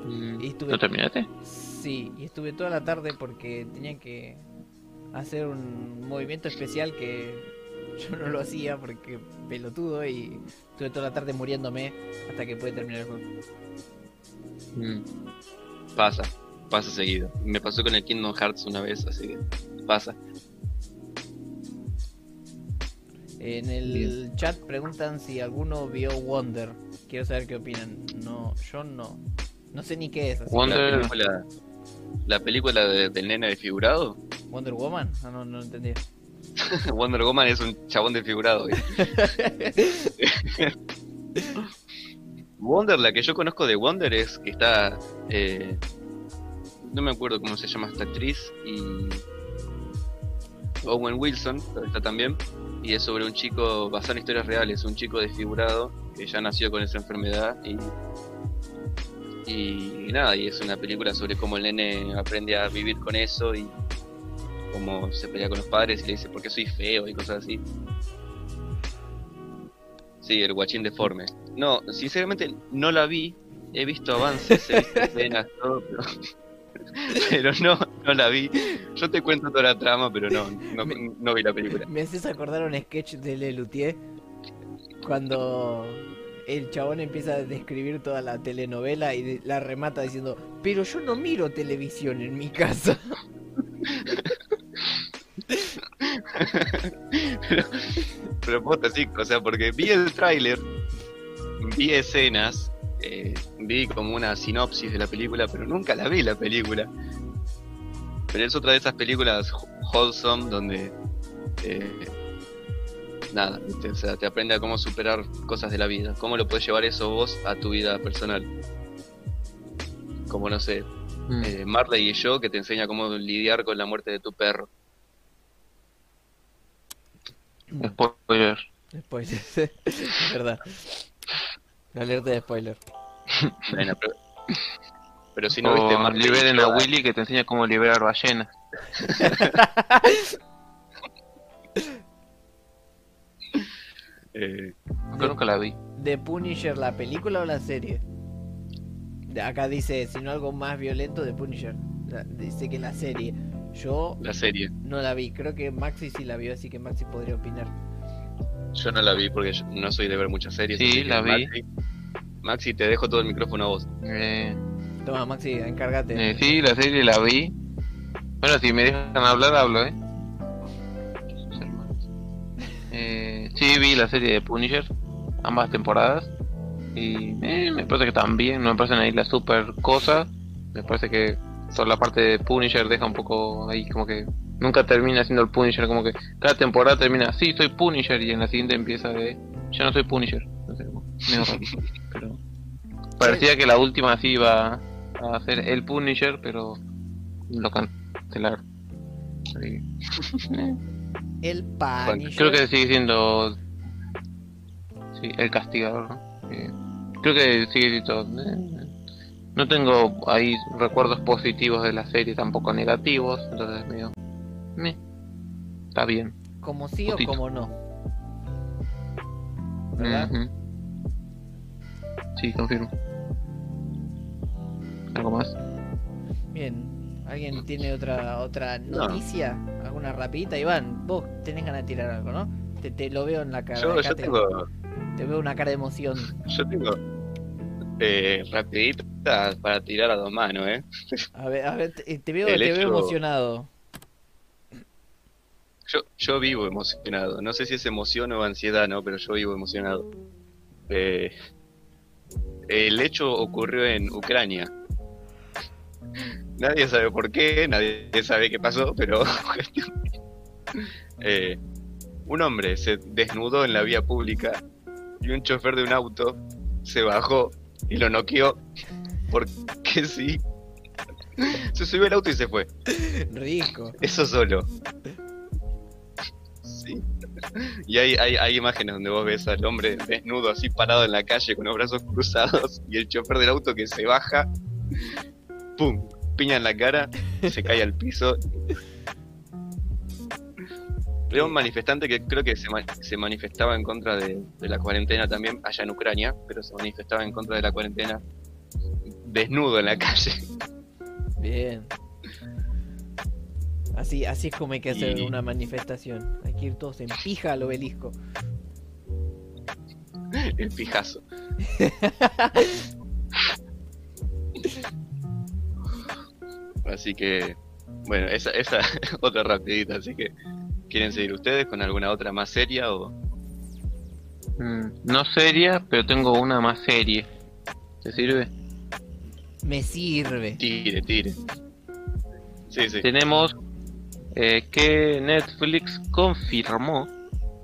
Mm, Y estuve- ¿No terminaste? Sí, y estuve toda la tarde porque tenía que hacer un movimiento especial que yo no lo hacía porque pelotudo y estuve toda la tarde muriéndome hasta que pude terminar el juego. Mm. Pasa, pasa seguido. Me pasó con el Kingdom Hearts una vez, así que pasa. En el chat preguntan si alguno vio Wonder. Quiero saber qué opinan. No, yo no. No sé ni qué es. así que- Wonder- La película, la película de- del nene desfigurado. Wonder Woman. Ah, no, no entendí. Wonder Woman es un chabón desfigurado. Wonder, la que yo conozco de Wonder es que está. eh, no me acuerdo cómo se llama esta actriz. Y. Owen Wilson, está también. Y es sobre un chico, basado en historias reales, un chico desfigurado que ya nació con esa enfermedad. Y. Y, nada, y es una película sobre cómo el nene aprende a vivir con eso y cómo se pelea con los padres y le dice por qué soy feo y cosas así. Sí, el guachín deforme. No, sinceramente no la vi. He visto avances, he visto escenas, todo, pero, pero no, no la vi. Yo te cuento toda la trama, pero no, no, Me- no vi la película. Me haces acordar un sketch de Lelutier cuando el chabón empieza a describir toda la telenovela y la remata diciendo, pero yo no miro televisión en mi casa. Pero sí, o sea, porque vi el tráiler, vi escenas, eh, vi como una sinopsis de la película, pero nunca la vi la película. Pero es otra de esas películas wholesome donde eh, nada, ¿viste? o sea, te aprende a cómo superar cosas de la vida, cómo lo puedes llevar eso vos a tu vida personal. Como no sé, Mm. eh, Marley y yo que te enseña cómo lidiar con la muerte de tu perro. Spoiler. Spoiler, es verdad. Alerta de spoiler. Bueno, pero, pero si no viste Marley liberen a Willy que te enseña cómo liberar ballenas. eh, Yo nunca la vi. ¿De Punisher la película o la serie? De acá dice, si no algo más violento de Punisher. La- dice que la serie. Yo la serie. no la vi, creo que Maxi sí la vio, así que Maxi podría opinar. Yo no la vi porque yo no soy de ver muchas series. Sí, la vi. Maxi, Maxi, te dejo todo el micrófono a vos. Eh, Toma, Maxi, encárgate. eh, sí, la serie la vi. Bueno, si me dejan hablar, hablo, ¿eh? Eh, sí, vi la serie de Punisher, ambas temporadas. Y eh, me parece que también, no me parecen ahí la super cosa. Me parece que toda la parte de Punisher deja un poco ahí como que nunca termina siendo el Punisher, como que cada temporada termina, sí, soy Punisher y en la siguiente empieza de, yo no soy Punisher. No sé, como, medio raro, pero parecía que la última sí iba a ser el Punisher, pero lo cancelaron. Así que, El Punisher. Creo que sigue siendo sí, el castigador, ¿no? Creo que sigue siendo eh, no tengo ahí recuerdos positivos de la serie, tampoco negativos, entonces medio meh, está bien. Como sí o como no. ¿Verdad? Sí, confirmo. ¿Algo más? Bien. ¿Alguien tiene otra otra No. noticia? ¿Alguna rapidita? Iván, vos tenés ganas de tirar algo, ¿no? Te, te lo veo en la cara. Yo, te, tengo, te veo una cara de emoción. yo tengo eh, rapidita para tirar a dos manos, ¿eh? A ver, a ver, te, te veo, El te veo emocionado. Yo, yo vivo emocionado. No sé si es emoción o ansiedad, ¿no? Pero yo vivo emocionado. Eh, el hecho ocurrió en Ucrania. Nadie sabe por qué, nadie sabe qué pasó, pero eh, un hombre se desnudó en la vía pública y un chofer de un auto se bajó y lo noqueó porque sí. Se subió al auto y se fue. Rico. Eso solo. Sí. Y hay, hay, hay imágenes donde vos ves al hombre desnudo así parado en la calle con los brazos cruzados y el chofer del auto que se baja, ¡pum! Piña en la cara, se cae al piso. Era un manifestante que creo que se, ma- se manifestaba en contra de, de la cuarentena también, allá en Ucrania, pero se manifestaba en contra de la cuarentena desnudo en la calle. Bien. Así, así es como hay que hacer Y- una manifestación. Hay que ir todos en pija al obelisco. El pijazo. Así que, bueno, esa, esa otra rapidita, así que, ¿quieren seguir ustedes con alguna otra más seria o...? Mm, no seria, pero tengo una más serie. ¿Te sirve? Me sirve. Tire, tire. Sí, sí. Tenemos eh, que Netflix confirmó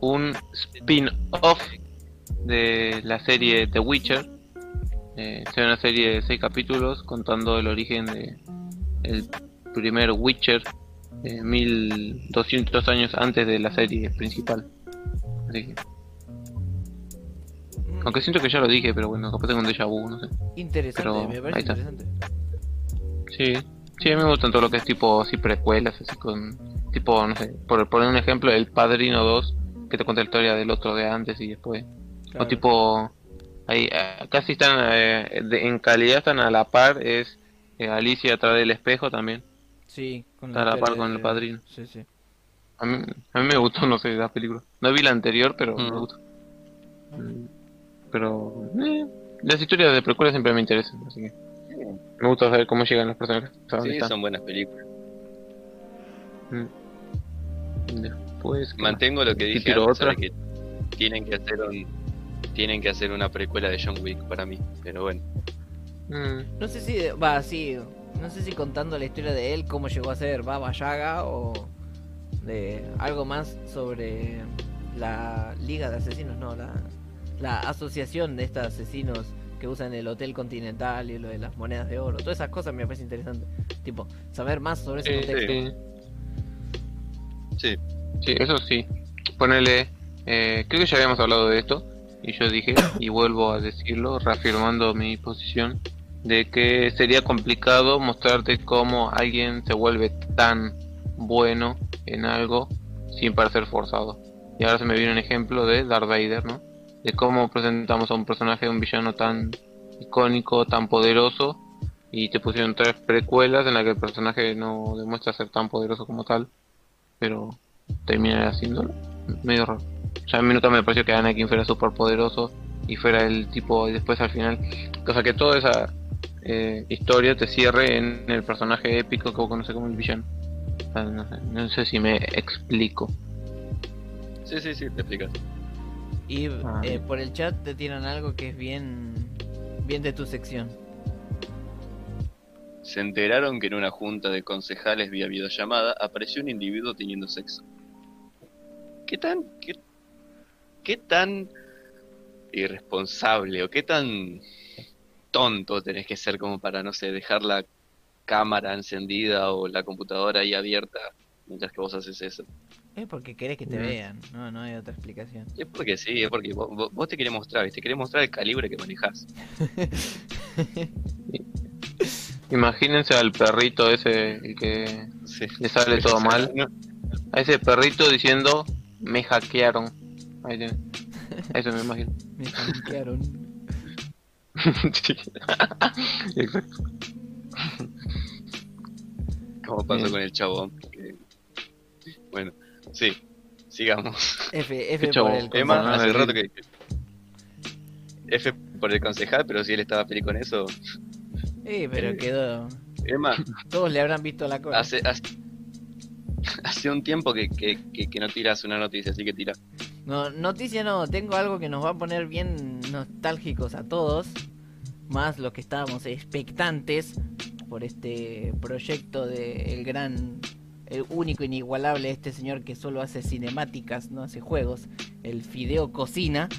un spin-off de la serie The Witcher. Eh, será una serie de seis capítulos contando el origen de el primer Witcher, eh, 1200 años antes de la serie principal. Así que, aunque siento que ya lo dije, pero bueno, capaz tengo un déjà vu, no sé. Interesante, pero me parece interesante. Sí, sí, a mí me gustan todo lo que es tipo así precuelas, así con tipo, no sé, por poner un ejemplo, El Padrino 2, que te cuenta la historia del otro de antes y después. Claro. O tipo, ahí eh, casi están eh, de- en calidad están a la par, es eh, Alicia a través del espejo también, Sí, con está a la par con de- El Padrino. Sí, sí. A mí, a mí me gustó, no sé, la película. No vi la anterior, pero me Mm. gustó. Mm, Pero, eh, las historias de precuelas siempre me interesan, así que me gusta saber cómo llegan los personajes. Sí, están. son buenas películas. Mm. Después. Mantengo lo que ¿Y dije antes, otra? que tienen que hacer un... Tienen que hacer una precuela de John Wick para mí, pero bueno. Mm, No sé si, va, sí, no sé si contando la historia de él, cómo llegó a ser Baba Yaga o de algo más sobre la Liga de Asesinos, no, la, la asociación de estos asesinos que usan el Hotel Continental y lo de las monedas de oro. Todas esas cosas me parece interesante. Tipo, saber más sobre ese sí, contexto. sí. Sí, Sí, eso sí. Ponele, eh, creo que ya habíamos hablado de esto y yo dije y vuelvo a decirlo, reafirmando mi posición de que sería complicado mostrarte cómo alguien se vuelve tan bueno en algo sin parecer forzado. Y ahora se me viene un ejemplo de Darth Vader, ¿no? De cómo presentamos a un personaje, un villano tan icónico, tan poderoso, y te pusieron tres precuelas en las que el personaje no demuestra ser tan poderoso como tal, pero termina haciéndolo. Medio raro. Sea, a mí me pareció que Anakin fuera súper poderoso y fuera el tipo, y después al final, o sea, que toda esa eh, historia te cierre en el personaje épico que vos conoces como el villano. O sea, no, sé, no sé si me explico. sí, sí, sí, te explicas. Y Ah, eh, bien. por el chat te tiran algo que es bien, bien de tu sección. Se enteraron que en una junta de concejales vía videollamada apareció un individuo teniendo sexo. ¿Qué tan, qué, qué tan irresponsable o qué tan tonto tenés que ser como para, no sé, dejar la cámara encendida o la computadora ahí abierta mientras que vos haces eso? Es porque querés que te vean, no, no hay otra explicación. Es porque sí, es porque vos, vos- te querés mostrar, te querés mostrar el calibre que manejás. Imagínense al perrito ese el que Sí. le sale todo mal. No, A ese perrito diciendo, me hackearon. Ahí tiene. A Eso me imagino. Me hackearon. Sí. Exacto. como pasó Bien. con el chabón. que- Bueno, sí, sigamos. F, F por el Emma, Concejal. hace rato que. F por el concejal, pero si él estaba feliz con eso. Eh, pero Eh, quedó. Emma, Todos le habrán visto la cola. hace, hace, hace un tiempo que, que, que, que no tiras una noticia, así que tira. No, noticia no, tengo algo que nos va a poner bien nostálgicos a todos. Más los que estábamos expectantes por este proyecto de el gran, el único inigualable, este señor que solo hace cinemáticas, no hace juegos, el Fideo Cocina.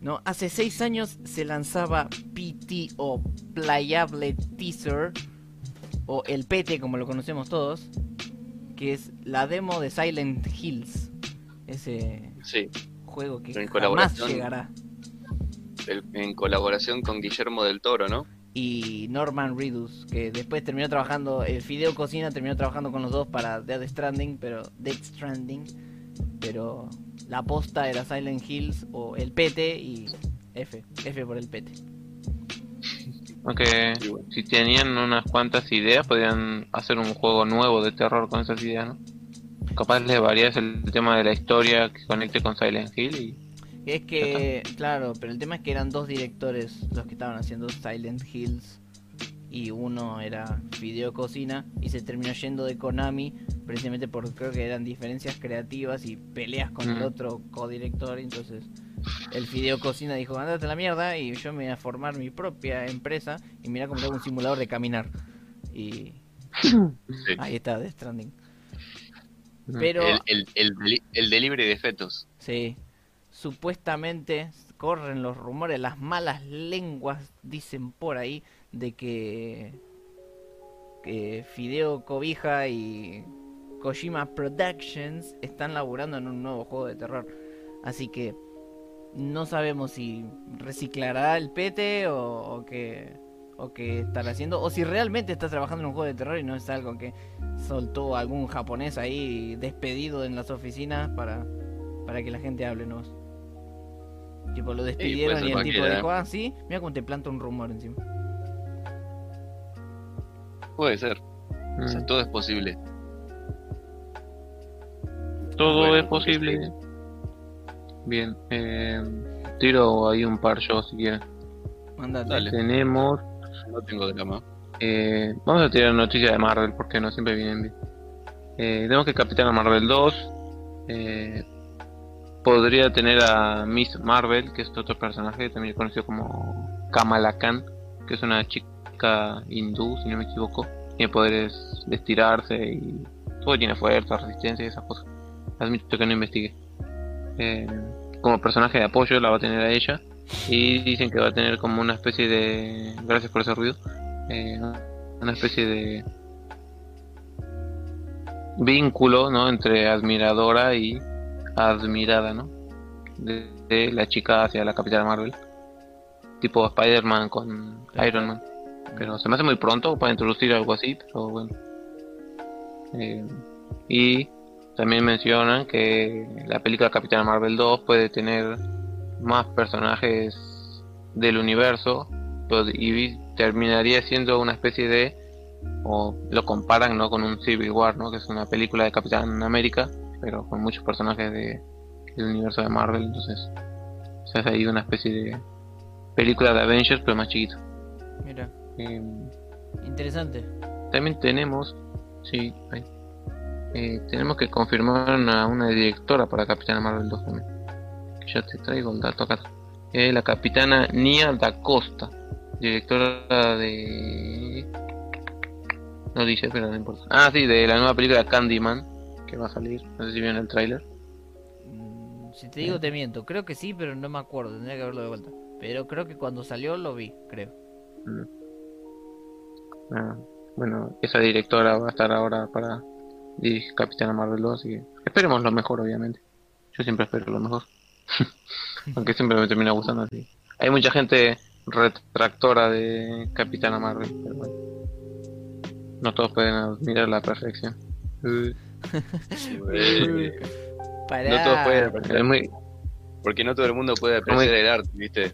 No, hace seis años se lanzaba PT o Playable Teaser, o el PT como lo conocemos todos, que es la demo de Silent Hills. Ese Sí, juego que jamás llegará. El- en colaboración con Guillermo del Toro, ¿no? Y Norman Reedus, que después terminó trabajando, el Fideo Cocina terminó trabajando con los dos para Dead Stranding, pero Dead Stranding, pero la aposta era Silent Hills o el PT y F, F por el PT. Aunque bueno. si tenían unas cuantas ideas, podrían hacer un juego nuevo de terror con esas ideas, ¿no? Capaz les varías el tema de la historia que conecte con Silent Hill y Es que, claro, pero el tema es que eran dos directores los que estaban haciendo Silent Hills y uno era Fideo Cocina y se terminó yendo de Konami precisamente porque creo que eran diferencias creativas y peleas con el Mm. otro codirector. Entonces, el Fideo Cocina dijo: Andate a la mierda y yo me voy a formar mi propia empresa y mira cómo tengo un simulador de caminar. Y Sí. ahí está Death Stranding. Pero, El, el, el, el delivery de fetos. Sí. Supuestamente corren los rumores, las malas lenguas dicen por ahí de que, que Fideo Cobija y Kojima Productions están laburando en un nuevo juego de terror. Así que no sabemos si reciclará el PT o, o que estará haciendo o si realmente está trabajando en un juego de terror y no es algo que soltó algún japonés ahí despedido en las oficinas para para que la gente hable. Tipo, lo despidieron y el tipo dijo, ah, sí, mira cómo te planta un rumor encima. Puede ser. Mm. O sea, todo es posible. Todo Bueno, es posible. Bien, eh, tiro ahí un par yo si quieren. Mándate. Dale. Tenemos, No tengo drama. eh, vamos a tirar noticias de Marvel porque no siempre vienen bien. Eh, tenemos que Capitana Marvel 2 eh, podría tener a Miss Marvel, que es otro personaje también conocido como Kamala Khan, que es una chica hindú, si no me equivoco. Tiene poderes de estirarse y todo tiene fuerza, resistencia y esas cosas. Admito que no investigué. Eh, como personaje de apoyo la va a tener a ella. Y dicen que va a tener como una especie de... Gracias por ese ruido. eh, una especie de vínculo, ¿no? Entre admiradora y admirada, ¿no? De, de la chica hacia la Capitana Marvel. Tipo Spider-Man con Iron Man. Pero se me hace muy pronto para introducir algo así, pero bueno. Eh, y también mencionan que la película Capitana Marvel 2 puede tener más personajes del universo pero- y terminaría siendo una especie de o lo comparan no con un Civil War no que es una película de Capitán América pero con muchos personajes de, del universo de Marvel entonces se hace ahí una especie de película de Avengers pero más chiquito Mira, Eh, interesante. también tenemos, sí, ahí. Eh, tenemos que confirmar a una directora para Capitana Marvel 2 también. Ya te traigo el dato acá. Eh, la Capitana Nia Da Costa, directora de... No dice, pero no importa. Ah, sí, de la nueva película Candyman, que va a salir. No sé si vieron el tráiler. Mm, Si te digo te miento, creo que sí, pero no me acuerdo, tendría que verlo de vuelta. Pero creo que cuando salió lo vi, creo. Mm. Ah, bueno, esa directora va a estar ahora para dirigir Capitana Marvel 2, así que esperemos lo mejor, obviamente. Yo siempre espero lo mejor. Aunque siempre me termina gustando así. Hay mucha gente retractora de Capitana Marvel, pero bueno. No todos pueden admirar la perfección. Eh, Eh, Pará. no todos pueden es apreciar, muy, porque no todo el mundo puede apreciar el arte, ¿viste?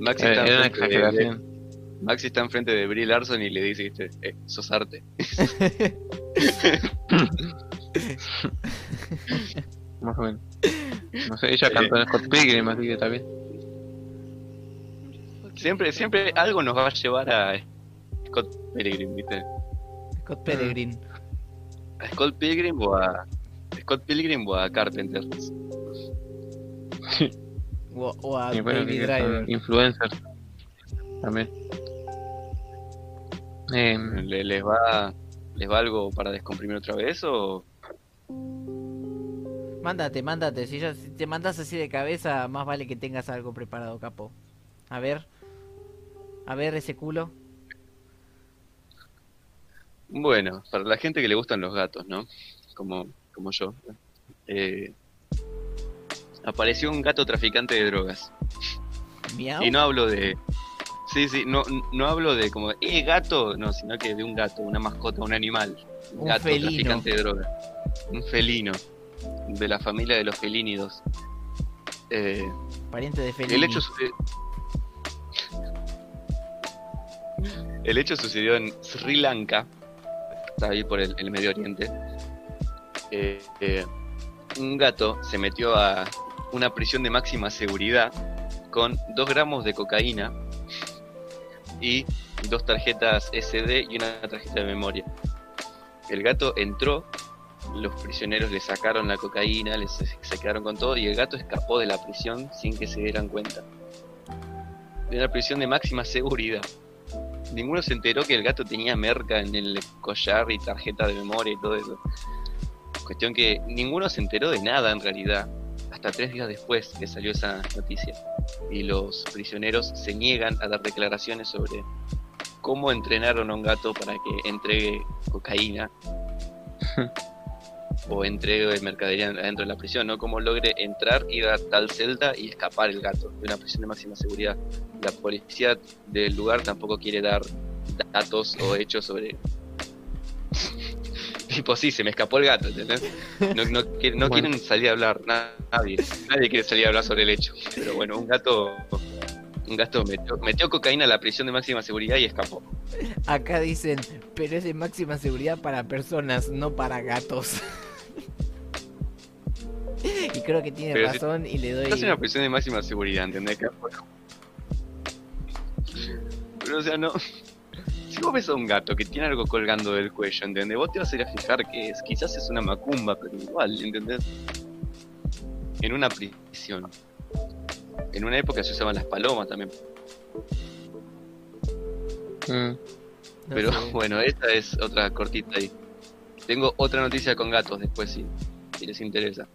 Maxi está, era una enfrente de. Maxi está enfrente de Brie Larson y le dice, ¿viste? Eh, sos arte. Más o menos. No sé, ella cantó en Scott Pilgrim, así que está bien. Siempre, siempre algo nos va a llevar a Scott Pilgrim, ¿viste? Scott Peregrine. A Scott Pilgrim o a Scott Pilgrim o a Carpenter. O, o a Y bueno, Baby Driver. influencers también. Em, ¿Le- ¿Les va, ¿Les va algo para descomprimir otra vez o...? Mándate, mándate. Si, ya, te mandas así de cabeza, más vale que tengas algo preparado, capo. A ver. A ver ese culo. Bueno, para la gente que le gustan los gatos, ¿no? Como, como yo. eh, apareció un gato traficante de drogas. Miau. Y no hablo de. Sí, sí, no, no hablo de como, eh, gato, no, sino que de un gato, una mascota, un animal. Un Un gato felino. traficante de drogas. Un felino. De la familia de los felínidos. Eh, Pariente de Felipe. el hecho. El hecho sucedió en Sri Lanka, ahí por el, Medio Oriente. Eh, eh, un gato se metió a una prisión de máxima seguridad con 2 gramos de cocaína y dos tarjetas SD y una tarjeta de memoria. El gato entró, los prisioneros le sacaron la cocaína, les, se quedaron con todo y el gato escapó de la prisión sin que se dieran cuenta. De una prisión de máxima seguridad. Ninguno se enteró que el gato tenía merca en el collar y tarjeta de memoria y todo eso. Cuestión que ninguno se enteró de nada en realidad, hasta tres días después que salió esa noticia. Y los prisioneros se niegan a dar declaraciones sobre cómo entrenaron a un gato para que entregue cocaína o entregue mercadería adentro de la prisión, ¿no? Cómo logre entrar, ir a tal celda y escapar el gato de una prisión de máxima seguridad. La policía del lugar tampoco quiere dar datos o hechos sobre tipo sí se me escapó el gato ¿entendés? no, no, quiere- no Bueno. quieren salir a hablar na- nadie nadie quiere salir a hablar sobre el hecho pero bueno un gato un gato metió, metió cocaína a la prisión de máxima seguridad y escapó Acá dicen, pero es de máxima seguridad para personas, no para gatos. y creo que tiene Pero si- razón y le doy... estás en una prisión de máxima seguridad ¿entendés? pero o sea no si vos ves a un gato que tiene algo colgando del cuello ¿entendés? vos te vas a ir a fijar que es quizás es una macumba pero igual ¿entendés? en una prisión en una época se usaban las palomas también Mm. no Pero sé. bueno, esta es otra cortita ahí. Tengo otra noticia con gatos después, si, si les interesa.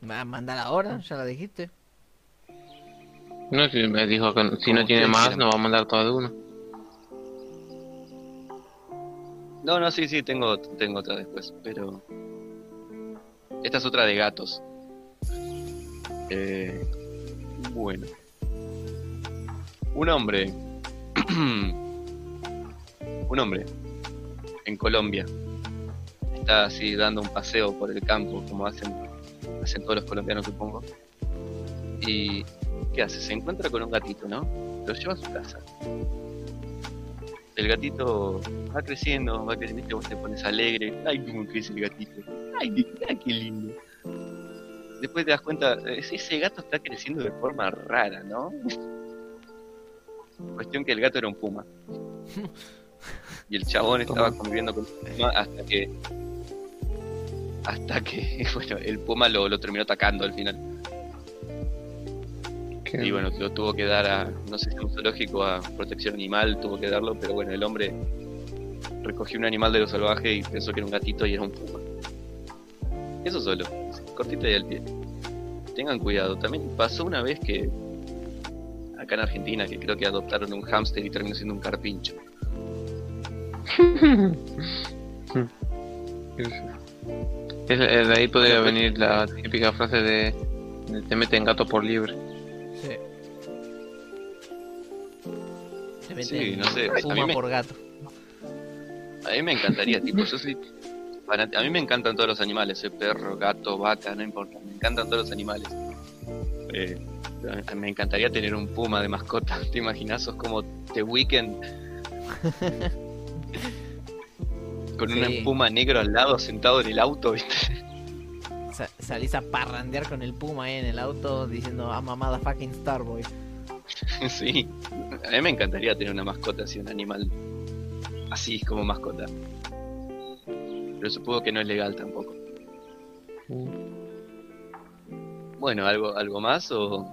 ¿Me vas a mandar ahora? ¿Ya la dijiste? No, si me dijo que si no tiene más, quieran. nos va a mandar todo de uno. No, no, sí, sí, tengo, tengo otra después, pero... Esta es otra de gatos. Eh, bueno. Un hombre... un hombre en Colombia está así dando un paseo por el campo, como hacen, hacen todos los colombianos, supongo. Y... ¿Qué hace? Se encuentra con un gatito, ¿no? Lo lleva a su casa. El gatito va creciendo, va creciendo, vos te pones alegre. Ay, cómo crece el gatito. Ay, qué lindo. Después te das cuenta, ese gato está creciendo de forma rara, ¿no? Cuestión que el gato era un puma. Y el chabón estaba conviviendo con el puma hasta que. Hasta que, bueno, el puma lo, lo terminó atacando al final. Y bueno, lo tuvo que dar a, no sé si un zoológico, a protección animal, tuvo que darlo, pero bueno, el hombre recogió un animal de lo salvaje y pensó que era un gatito y era un puma. Eso solo, cortita y al pie. Tengan cuidado, también pasó una vez que acá en Argentina, que creo que adoptaron un hámster y terminó siendo un carpincho. Es- es de ahí podría venir la típica frase de, de te meten gato por libre. Sí. Se mete Sí, no sé, a mí Puma me- por gato. A mí me encantaría, tipo, yo soy A mí me encantan todos los animales, soy perro, gato, vaca, no importa, me encantan todos los animales. Eh, me encantaría tener un puma de mascota, ¿te imaginas? Sos como The Weeknd. Con Sí. un puma negro al lado sentado en el auto, ¿viste? Sa- salís a parrandear con el Puma ahí en el auto diciendo "Ah, I'm a motherfucking Starboy. sí. A mí me encantaría tener una mascota así, un animal así como mascota. Pero supongo que no es legal tampoco. Bueno, ¿algo, algo más o...?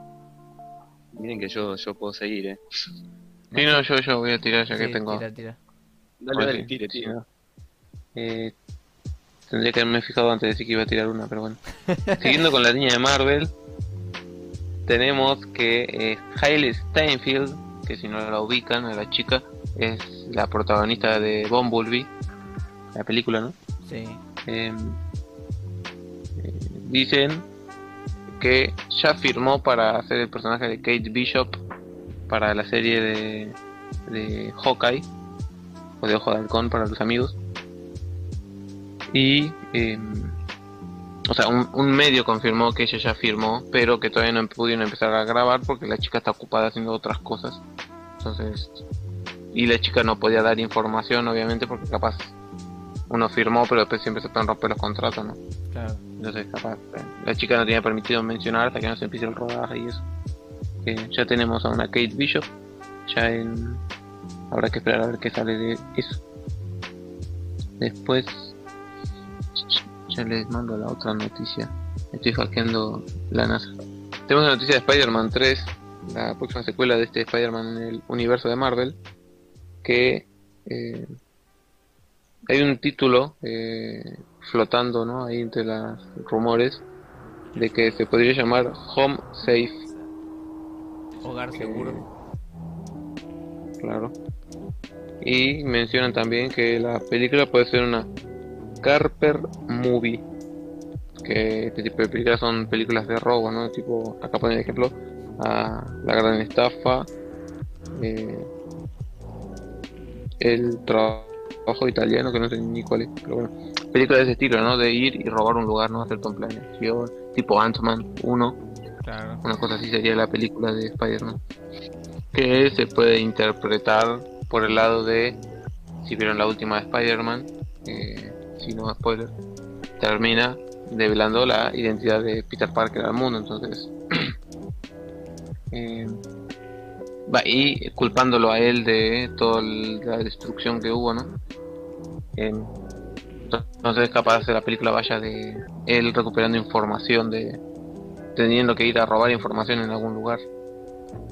Miren que yo, yo puedo seguir, ¿eh? Sí, no, yo, yo voy a tirar ya que tengo. tira, tira. Dale, dale, tire, sí, tire. no. Eh, tendría que haberme fijado antes de decir que iba a tirar una, pero bueno. Siguiendo con la línea de Marvel, tenemos que eh, Hailey Steinfeld, que si no la ubican a la chica, es la protagonista de Bumblebee, la película, ¿no? Sí. Eh, dicen que ya firmó para hacer el personaje de Kate Bishop para la serie de, de Hawkeye o de Ojo de Halcón para los amigos. Y, em, o sea, un, un medio confirmó que ella ya firmó, pero que todavía no pudieron empezar a grabar porque la chica está ocupada haciendo otras cosas. Entonces, y la chica no podía dar información, obviamente, porque capaz uno firmó, pero después siempre se pueden romper los contratos, ¿no? Claro. Entonces, capaz, eh, la chica no tenía permitido mencionar hasta que no se empiece el rodaje y eso. Que ya tenemos a una Kate Bishop, ya en. Habrá que esperar a ver qué sale de eso. Después, ya les mando la otra noticia. Estoy hackeando la NASA. Tenemos la noticia de Spider-Man 3, la próxima secuela de este Spider-Man en el universo de Marvel. Que eh, hay un título eh, flotando ¿no? ahí entre los rumores de que se podría llamar Home Safe. Hogar que- seguro. Claro. Y mencionan también que la película puede ser una Carper Movie. Que este tipo de películas son películas de robo, ¿no? Tipo, acá ponen ejemplo, a La Gran Estafa, eh, El Trabajo Italiano, que no sé ni cuál es, pero bueno. Películas de ese estilo, ¿no? De ir y robar un lugar, ¿no? Hacer con planeación, tipo Ant-Man 1. Claro. Una cosa así sería la película de Spider-Man. Que se puede interpretar por el lado de, si vieron la última de Spider-Man, eh, si no spoiler, termina develando la identidad de Peter Parker al mundo. Entonces, eh, y culpándolo a él de toda la destrucción que hubo, ¿no? Eh, entonces, capaz de la película vaya de él recuperando información de, teniendo que ir a robar información en algún lugar.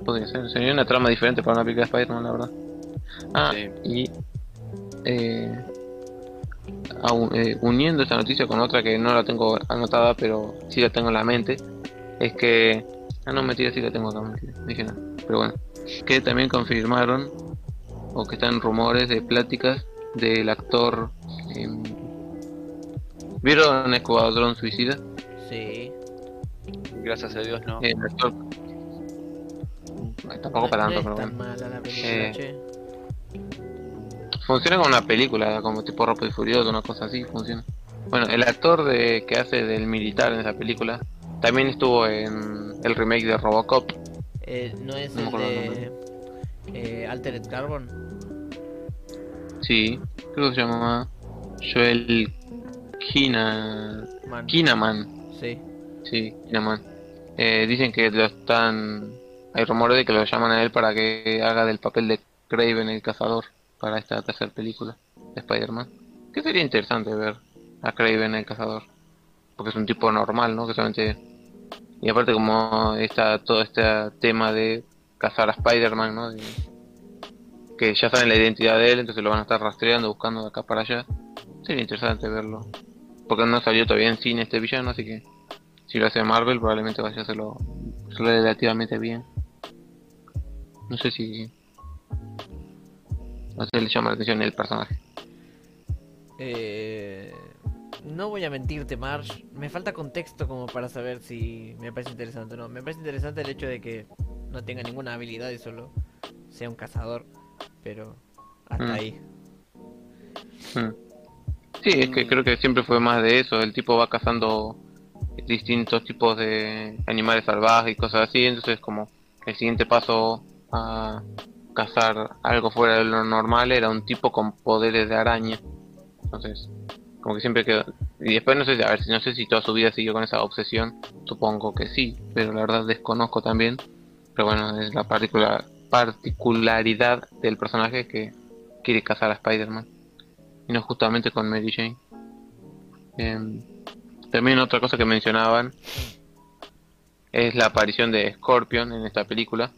Podría ser, sería una trama diferente para una película de Spider-Man, la verdad. Ah, Sí. y eh, eh, uniendo esta noticia con otra que no la tengo anotada, pero sí la tengo en la mente, es que. Ah, no, mentira, sí la tengo acá, mentira, dije nada. Pero bueno, que también confirmaron, o que están rumores de pláticas del actor. em, ¿Vieron Escuadrón Suicida? Sí. Gracias a Dios, no. El actor. Tampoco para tanto, es pero bueno. mala la película, Eh, che. Funciona como una película, como tipo Rápido y Furioso, una cosa así, funciona. Bueno, el actor de que hace del militar en esa película también estuvo en el remake de Robocop. Eh, ¿No es no el de eh, Altered Carbon? Sí, creo que se llama Joel Kina... Man. Kinaman. Sí. Sí, Kinaman. Eh, dicen que lo están... Hay rumores de que lo llaman a él para que haga del papel de Craven el cazador para esta tercera película de Spider-Man. Que sería interesante ver a Craven el cazador. Porque es un tipo normal, ¿no? Que solamente... Y aparte como está todo este tema de cazar a Spider-Man, ¿no? Que ya saben la identidad de él, entonces lo van a estar rastreando, buscando de acá para allá. Sería interesante verlo. Porque no salió todavía en cine este villano, así que si lo hace Marvel probablemente vaya a hacerlo relativamente bien. No sé si a usted le llama la atención el personaje. Eh, no voy a mentirte, Marsh. Me falta contexto como para saber si me parece interesante o no. Me parece interesante el hecho de que no tenga ninguna habilidad y solo sea un cazador. Pero hasta Mm. ahí. Hmm. Sí, es que creo que siempre fue más de eso. El tipo va cazando distintos tipos de animales salvajes y cosas así. Entonces, como el siguiente paso a cazar algo fuera de lo normal era un tipo con poderes de araña. Entonces, como que siempre quedó. Y después no sé, a ver, si no sé si toda su vida siguió con esa obsesión. Supongo que sí, pero la verdad desconozco también. Pero bueno, es la particular, particularidad del personaje que quiere cazar a Spider-Man y no justamente con Mary Jane. Em, también otra cosa que mencionaban es la aparición de Scorpion en esta película,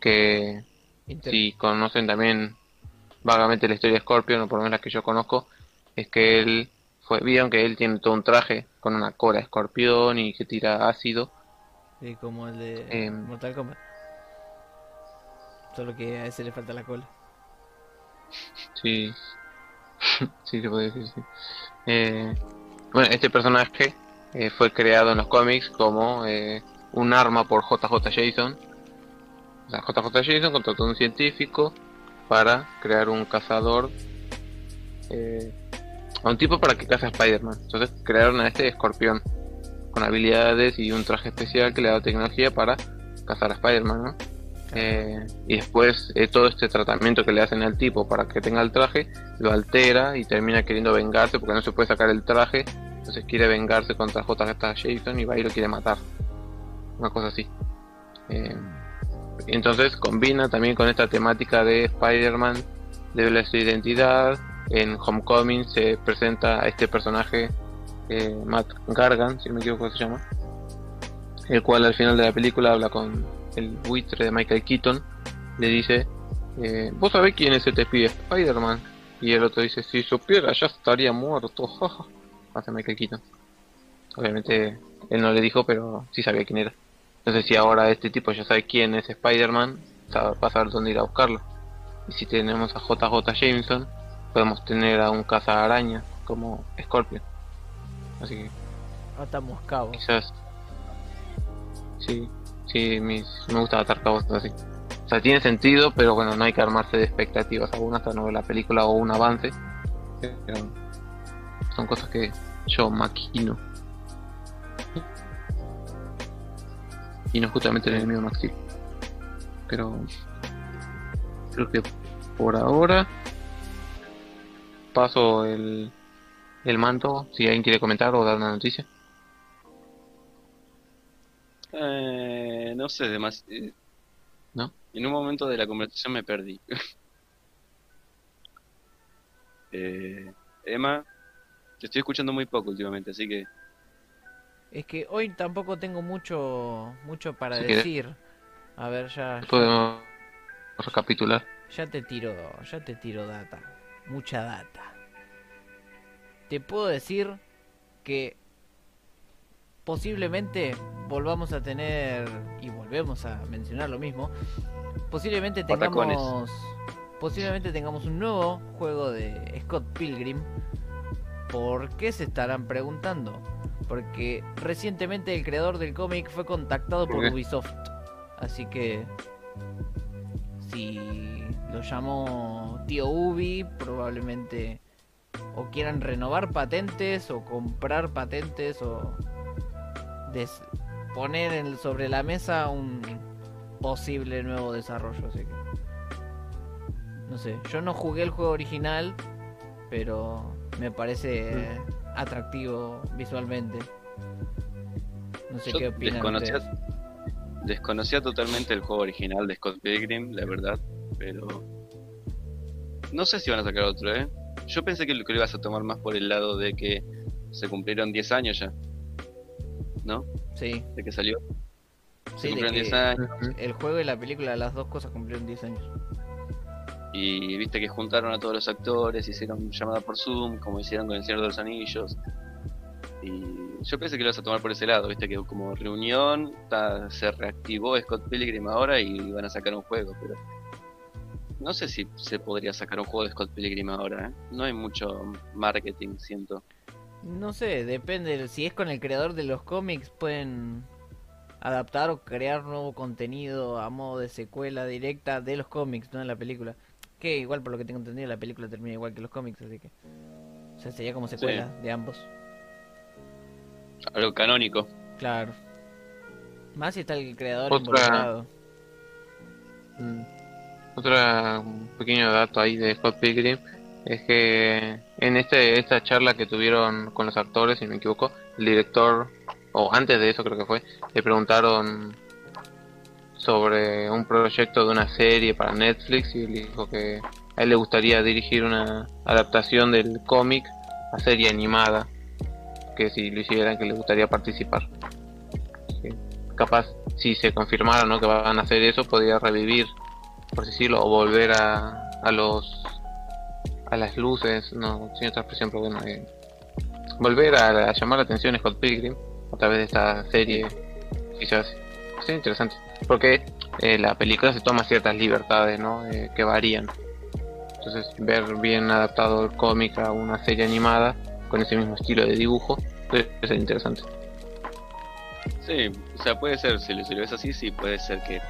que si conocen también vagamente la historia de Scorpion, o por lo menos la que yo conozco, es que él fue, vieron que él tiene todo un traje con una cola de escorpión y que tira ácido. Sí, como el de Em. Mortal Kombat. Solo que a ese le falta la cola. Sí, sí se puede decir, sí. Eh, bueno, este personaje eh, fue creado en los cómics como eh, un arma por JJ Jason. Sea, JJ Jason contrató a un científico para crear un cazador, eh, a un tipo para que caza a Spider-Man. Entonces crearon a este escorpión con habilidades y un traje especial que le da tecnología para cazar a Spider-Man, ¿no? Eh, y después eh, todo este tratamiento que le hacen al tipo para que tenga el traje lo altera y termina queriendo vengarse porque no se puede sacar el traje entonces quiere vengarse contra JJ Jason y va y lo quiere matar una cosa así eh, entonces combina también con esta temática de Spider-Man de su identidad en Homecoming se presenta a este personaje Matt Gargan si no me equivoco se llama el cual al final de la película habla con el buitre de Michael Keaton, le dice, eh, ¿vos sabés quién es este pibe? Spider-Man. Y el otro dice, si supiera ya estaría muerto. Hace Michael Keaton. Obviamente él no le dijo, pero sí sabía quién era. Entonces si ahora este tipo ya sabe quién es Spider-Man, va a saber dónde ir a buscarlo. Y si tenemos a JJ Jameson, podemos tener a un caza araña como Scorpion. Así que... Atamos cabos. Quizás... Sí, sí, me gusta atar cabos así. O sea, tiene sentido, pero bueno, no hay que armarse de expectativas aún hasta no ver la película o un avance. Pero son cosas que yo maquino. Y no justamente el enemigo Maxi. Pero creo que por ahora paso el, el manto si alguien quiere comentar o dar una noticia. Eh, no sé, demás. Eh, ¿No? En un momento de la conversación me perdí. eh, Emma, te estoy escuchando muy poco últimamente, así que. Es que hoy tampoco tengo mucho mucho para decir. A ver, ya, Podemos recapitular. Ya te tiro, ya te tiro data. Mucha data. Te puedo decir que posiblemente volvamos a tener, y volvemos a mencionar lo mismo, posiblemente tengamos, posiblemente tengamos un nuevo juego de Scott Pilgrim. ¿Por qué se estarán preguntando? Porque recientemente el creador del cómic fue contactado por Ubisoft. Así que si lo llamó tío Ubi, probablemente o quieran renovar patentes o comprar patentes o poner sobre la mesa un posible nuevo desarrollo. Así que. No sé, yo no jugué el juego original, pero me parece atractivo visualmente. No sé qué opinan. Desconocía, desconocía totalmente el juego original de Scott Pilgrim, la verdad, pero. No sé si van a sacar otro, ¿eh? Yo pensé que lo que ibas a tomar más por el lado de que se cumplieron 10 años ya. ¿no? Sí. De que salió. Sí, de 10 años. El juego y la película, las dos cosas cumplieron 10 años. Y viste que juntaron a todos los actores, hicieron llamada por Zoom, como hicieron con el Señor de los Anillos. Y yo pensé que lo ibas a tomar por ese lado, viste que como reunión se reactivó Scott Pilgrim ahora y van a sacar un juego, pero no sé si se podría sacar un juego de Scott Pilgrim ahora, ¿eh? no hay mucho marketing, siento. No sé, depende. Si es con el creador de los cómics, pueden adaptar o crear nuevo contenido a modo de secuela directa de los cómics, no de la película. Que igual, por lo que tengo entendido, la película termina igual que los cómics, así que. O sea, sería como secuela de ambos. Algo canónico. Claro. Más si está el creador involucrado. Mm. Otra pequeño dato ahí de Scott Pilgrim es que en este esta charla que tuvieron con los actores, si no me equivoco, el director, o antes de eso creo que fue, le preguntaron sobre un proyecto de una serie para Netflix y le dijo que a él le gustaría dirigir una adaptación del cómic a serie animada, que si lo hicieran que le gustaría participar. Capaz, si se confirmara ¿no? que van a hacer eso, podría revivir, por decirlo, o volver a, a los a las luces, no, sin otra expresión, pero bueno, eh, volver a, llamar la atención a Scott Pilgrim a través de esta serie, quizás sea interesante, porque eh, la película se toma ciertas libertades, ¿no? Eh, que varían. Entonces, ver bien adaptado el cómic a una serie animada con ese mismo estilo de dibujo puede ser interesante. Sí, o sea, puede ser, si lo, si lo ves así, sí, puede ser que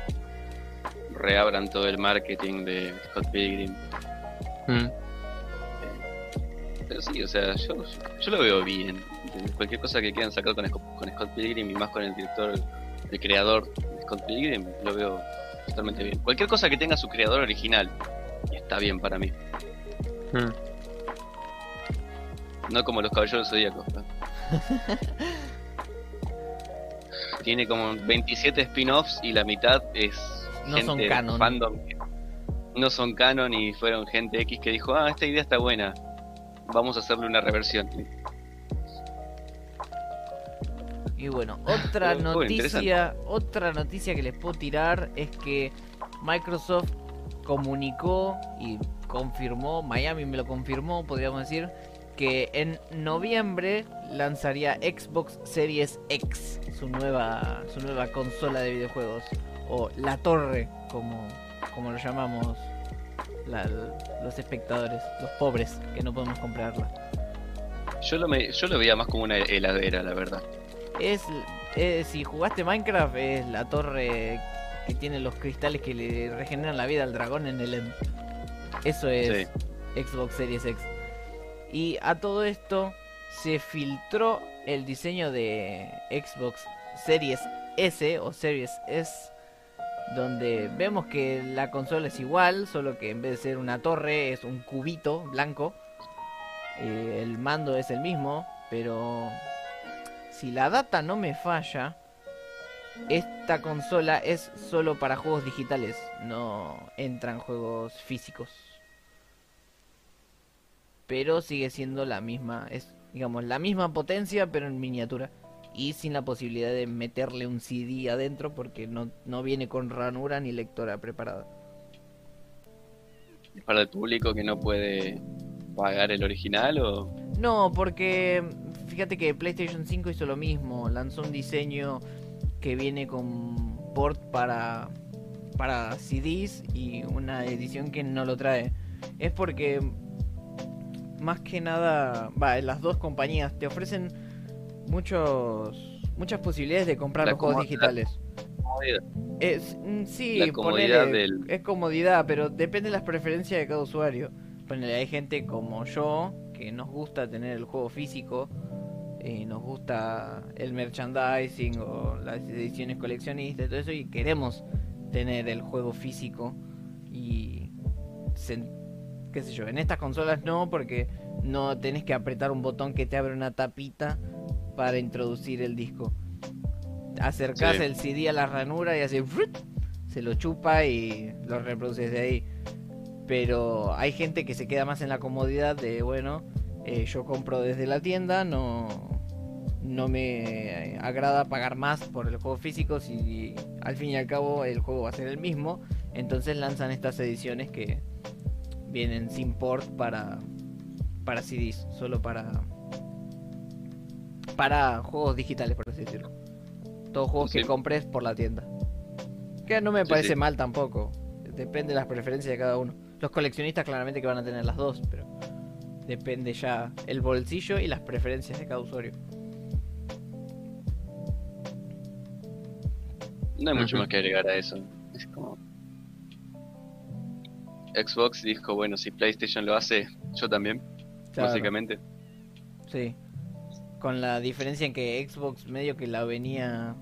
reabran todo el marketing de Scott Pilgrim. Mm. Pero sí, o sea, yo, yo lo veo bien. Cualquier cosa que quieran sacar con Scott Pilgrim y más con el director, el creador de Scott Pilgrim, lo veo totalmente bien. Cualquier cosa que tenga su creador original, está bien para mí. Mm. No como los caballeros zodíacos. ¿no? Tiene como 27 spin-offs y la mitad es No son gente canon. fandom no son canon y fueron gente X que dijo, ah, esta idea está buena, vamos a hacerle una reversión. Y bueno, otra noticia, otra noticia que les puedo tirar es que Microsoft comunicó y confirmó, Miami me lo confirmó, podríamos decir, que en noviembre lanzaría Xbox Series X, su nueva, su nueva consola de videojuegos, o la torre, como, como lo llamamos la- los espectadores, los pobres que no podemos comprarla. Yo lo, me, yo lo veía más como una heladera, la verdad. Es, es- si jugaste Minecraft, es la torre que tiene los cristales que le regeneran la vida al dragón en el end. Eso es Xbox Series X. Y a todo esto se filtró el diseño de Xbox Series S o Series S, donde vemos que la consola es igual, solo que en vez de ser una torre es un cubito blanco. Eh, el mando es el mismo, pero si la data no me falla, esta consola es solo para juegos digitales, no entran juegos físicos. Pero sigue siendo la misma, es digamos la misma potencia pero en miniatura y sin la posibilidad de meterle un CD adentro porque no, no viene con ranura ni lectora preparada. ¿Es para el público que no puede pagar el original o...? No, porque fíjate que PlayStation 5 hizo lo mismo, lanzó un diseño que viene con port para para CDs y una edición que no lo trae. Es porque más que nada, va, las dos compañías te ofrecen muchos muchas posibilidades de comprar La los juegos digitales. Comodidad. Es, mm, sí, La comodidad ponele, del- es comodidad, pero depende de las preferencias de cada usuario. Ponele, hay gente como yo que nos gusta tener el juego físico, y nos gusta el merchandising o las ediciones coleccionistas y todo eso, y queremos tener el juego físico y qué sé yo, en estas consolas no, porque no tenés que apretar un botón que te abre una tapita para introducir el disco. Acercás Sí. el CD a la ranura y hace ¡frut! se lo chupa y lo reproduces de ahí. Pero hay gente que se queda más en la comodidad de, bueno, eh, yo compro desde la tienda, no, no me agrada pagar más por el juego físico si al fin y al cabo el juego va a ser el mismo. Entonces lanzan estas ediciones que vienen sin port para, para CDs, solo para, para juegos digitales, por así decirlo. Todos juegos que compres por la tienda. Que no me Sí, parece sí. mal tampoco. Depende de las preferencias de cada uno. Los coleccionistas claramente que van a tener las dos, pero depende ya el bolsillo y las preferencias de cada usuario. No hay mucho más que agregar a eso. Es como... Xbox dijo, bueno, si PlayStation lo hace, yo también, Claro, básicamente. Sí. Con la diferencia en que Xbox medio que la venía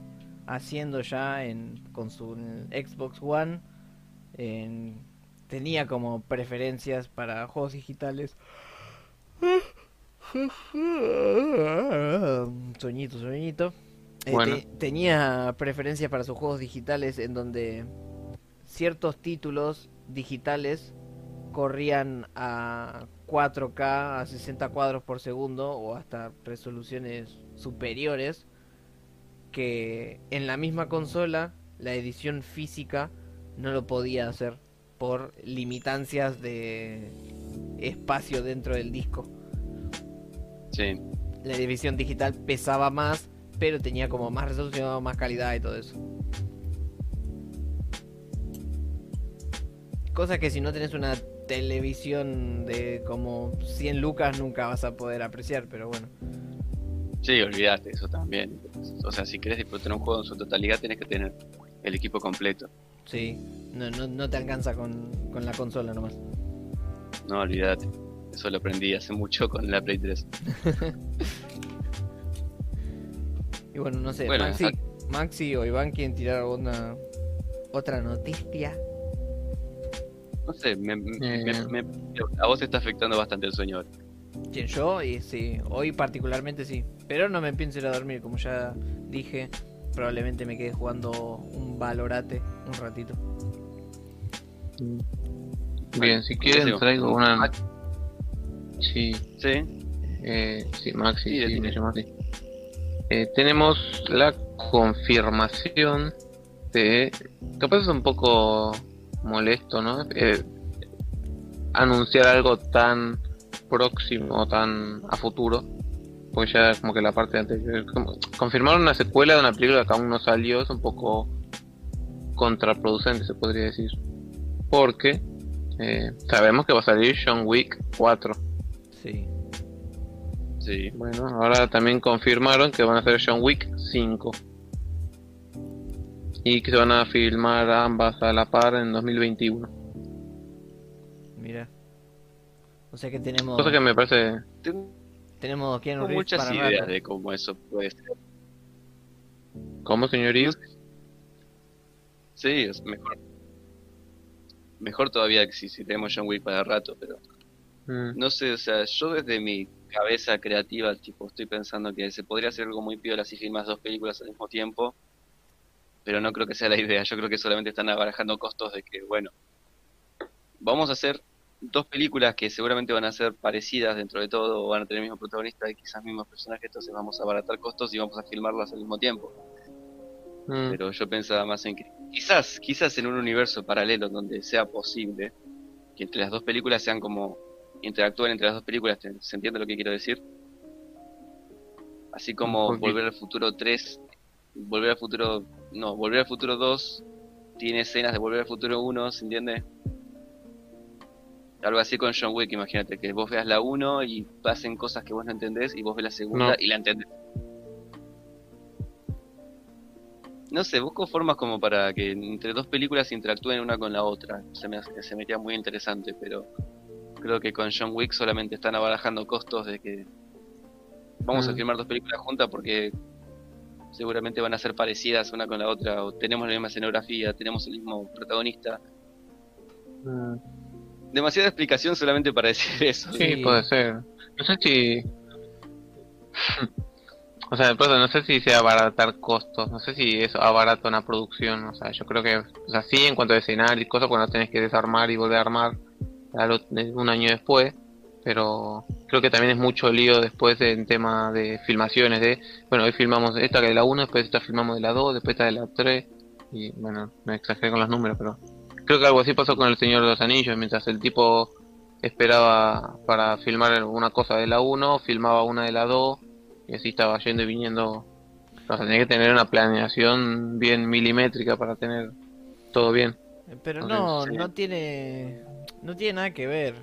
haciendo ya en, con su Xbox One. en- tenía como preferencias para juegos digitales. Soñito, soñito. Eh, Bueno. te- tenía preferencias para sus juegos digitales en donde ciertos títulos digitales corrían a 4K a 60 cuadros por segundo o hasta resoluciones superiores que en la misma consola la edición física no lo podía hacer por limitancias de espacio dentro del disco. Sí. La edición digital pesaba más, pero tenía como más resolución, más calidad y todo eso. Cosa que si no tenés una televisión de como 100 lucas nunca vas a poder apreciar, pero bueno. Sí, olvídate, eso también. O sea, si querés disfrutar un juego en su totalidad, tenés que tener el equipo completo. Sí, no, no, no te alcanza con, con la consola nomás. No, olvídate. Eso lo aprendí hace mucho con la Play 3. Y bueno, no sé, Bueno, Maxi, a- Maxi o Iván quieren tirar una, otra noticia. No sé, me, me- Eh. me- a vos te está afectando bastante el sueño ahora. ¿Quién yo? Y sí, hoy particularmente sí. Pero no me pienso ir a dormir, como ya dije. Probablemente me quede jugando un valorate un ratito. Bien, si ¿qué quieren traigo una... Max- Sí, Sí, eh, sí, Maxi, Sí, sí, me llamo así. Eh, tenemos la confirmación de... Capaz es un poco molesto, ¿no? Eh, anunciar algo tan próximo, tan a futuro. Pues ya como que la parte anterior... como- confirmar una secuela de una película que aún no salió es un poco contraproducente, se podría decir. Porque eh, sabemos que va a salir John Wick 4. Sí. sí. Bueno, ahora también confirmaron que van a hacer John Wick 5. Y que se van a filmar ambas a la par en 2021. Mira. O sea que tenemos, Cosa que me parece... Tenemos Keanu Reeves muchas para ideas rato. de cómo eso puede ser. ¿Cómo, señoría? Sí, es mejor. Mejor todavía que si, si tenemos John Wick para rato, pero Mm, no sé, o sea, yo desde mi cabeza creativa, tipo, estoy pensando que se podría hacer algo muy piola si filmas dos películas al mismo tiempo, pero no creo que sea la idea, yo creo que solamente están abarajando costos de que, bueno, vamos a hacer dos películas que seguramente van a ser parecidas dentro de todo, o van a tener el mismo protagonista y quizás mismos personajes, entonces vamos a abaratar costos y vamos a filmarlas al mismo tiempo. Mm, Pero yo pensaba más en que quizás, quizás en un universo paralelo donde sea posible que entre las dos películas sean como interactúen entre las dos películas, ¿te- ¿se entiende lo que quiero decir? Así como. Volver al Futuro 3, Volver al Futuro, no, Volver al Futuro 2 tiene escenas de Volver al Futuro 1, ¿se entiende? Algo así con John Wick, imagínate, que vos veas la 1 y pasen cosas que vos no entendés y vos ves la segunda No. y la entendés. No sé, busco formas como para que entre dos películas interactúen una con la otra. Se me, hace- se me queda muy interesante, pero creo que con John Wick solamente están abarajando costos de que vamos a Mm. filmar dos películas juntas porque seguramente van a ser parecidas una con la otra, o tenemos la misma escenografía, tenemos el mismo protagonista. mm. Demasiada explicación solamente para decir eso. Sí, Sí. puede ser. No sé si... o sea, pues, no sé si sea abaratar costos, no sé si eso abarata una producción, o sea, yo creo que, o sea, sí en cuanto a escenario y cosas, cuando tenés que desarmar y volver a armar un año después, pero creo que también es mucho lío después en tema de filmaciones, de, bueno, hoy filmamos esta que de la 1, después esta filmamos de la 2, después esta de la 3, y bueno, me exageré con los números, pero creo que algo así pasó con el Señor de los Anillos, mientras el tipo esperaba para filmar una cosa de la 1, filmaba una de la 2 y así estaba yendo y viniendo. O sea, tenía que tener una planeación bien milimétrica para tener todo bien. Pero Ok, no, no tiene, no tiene nada que ver.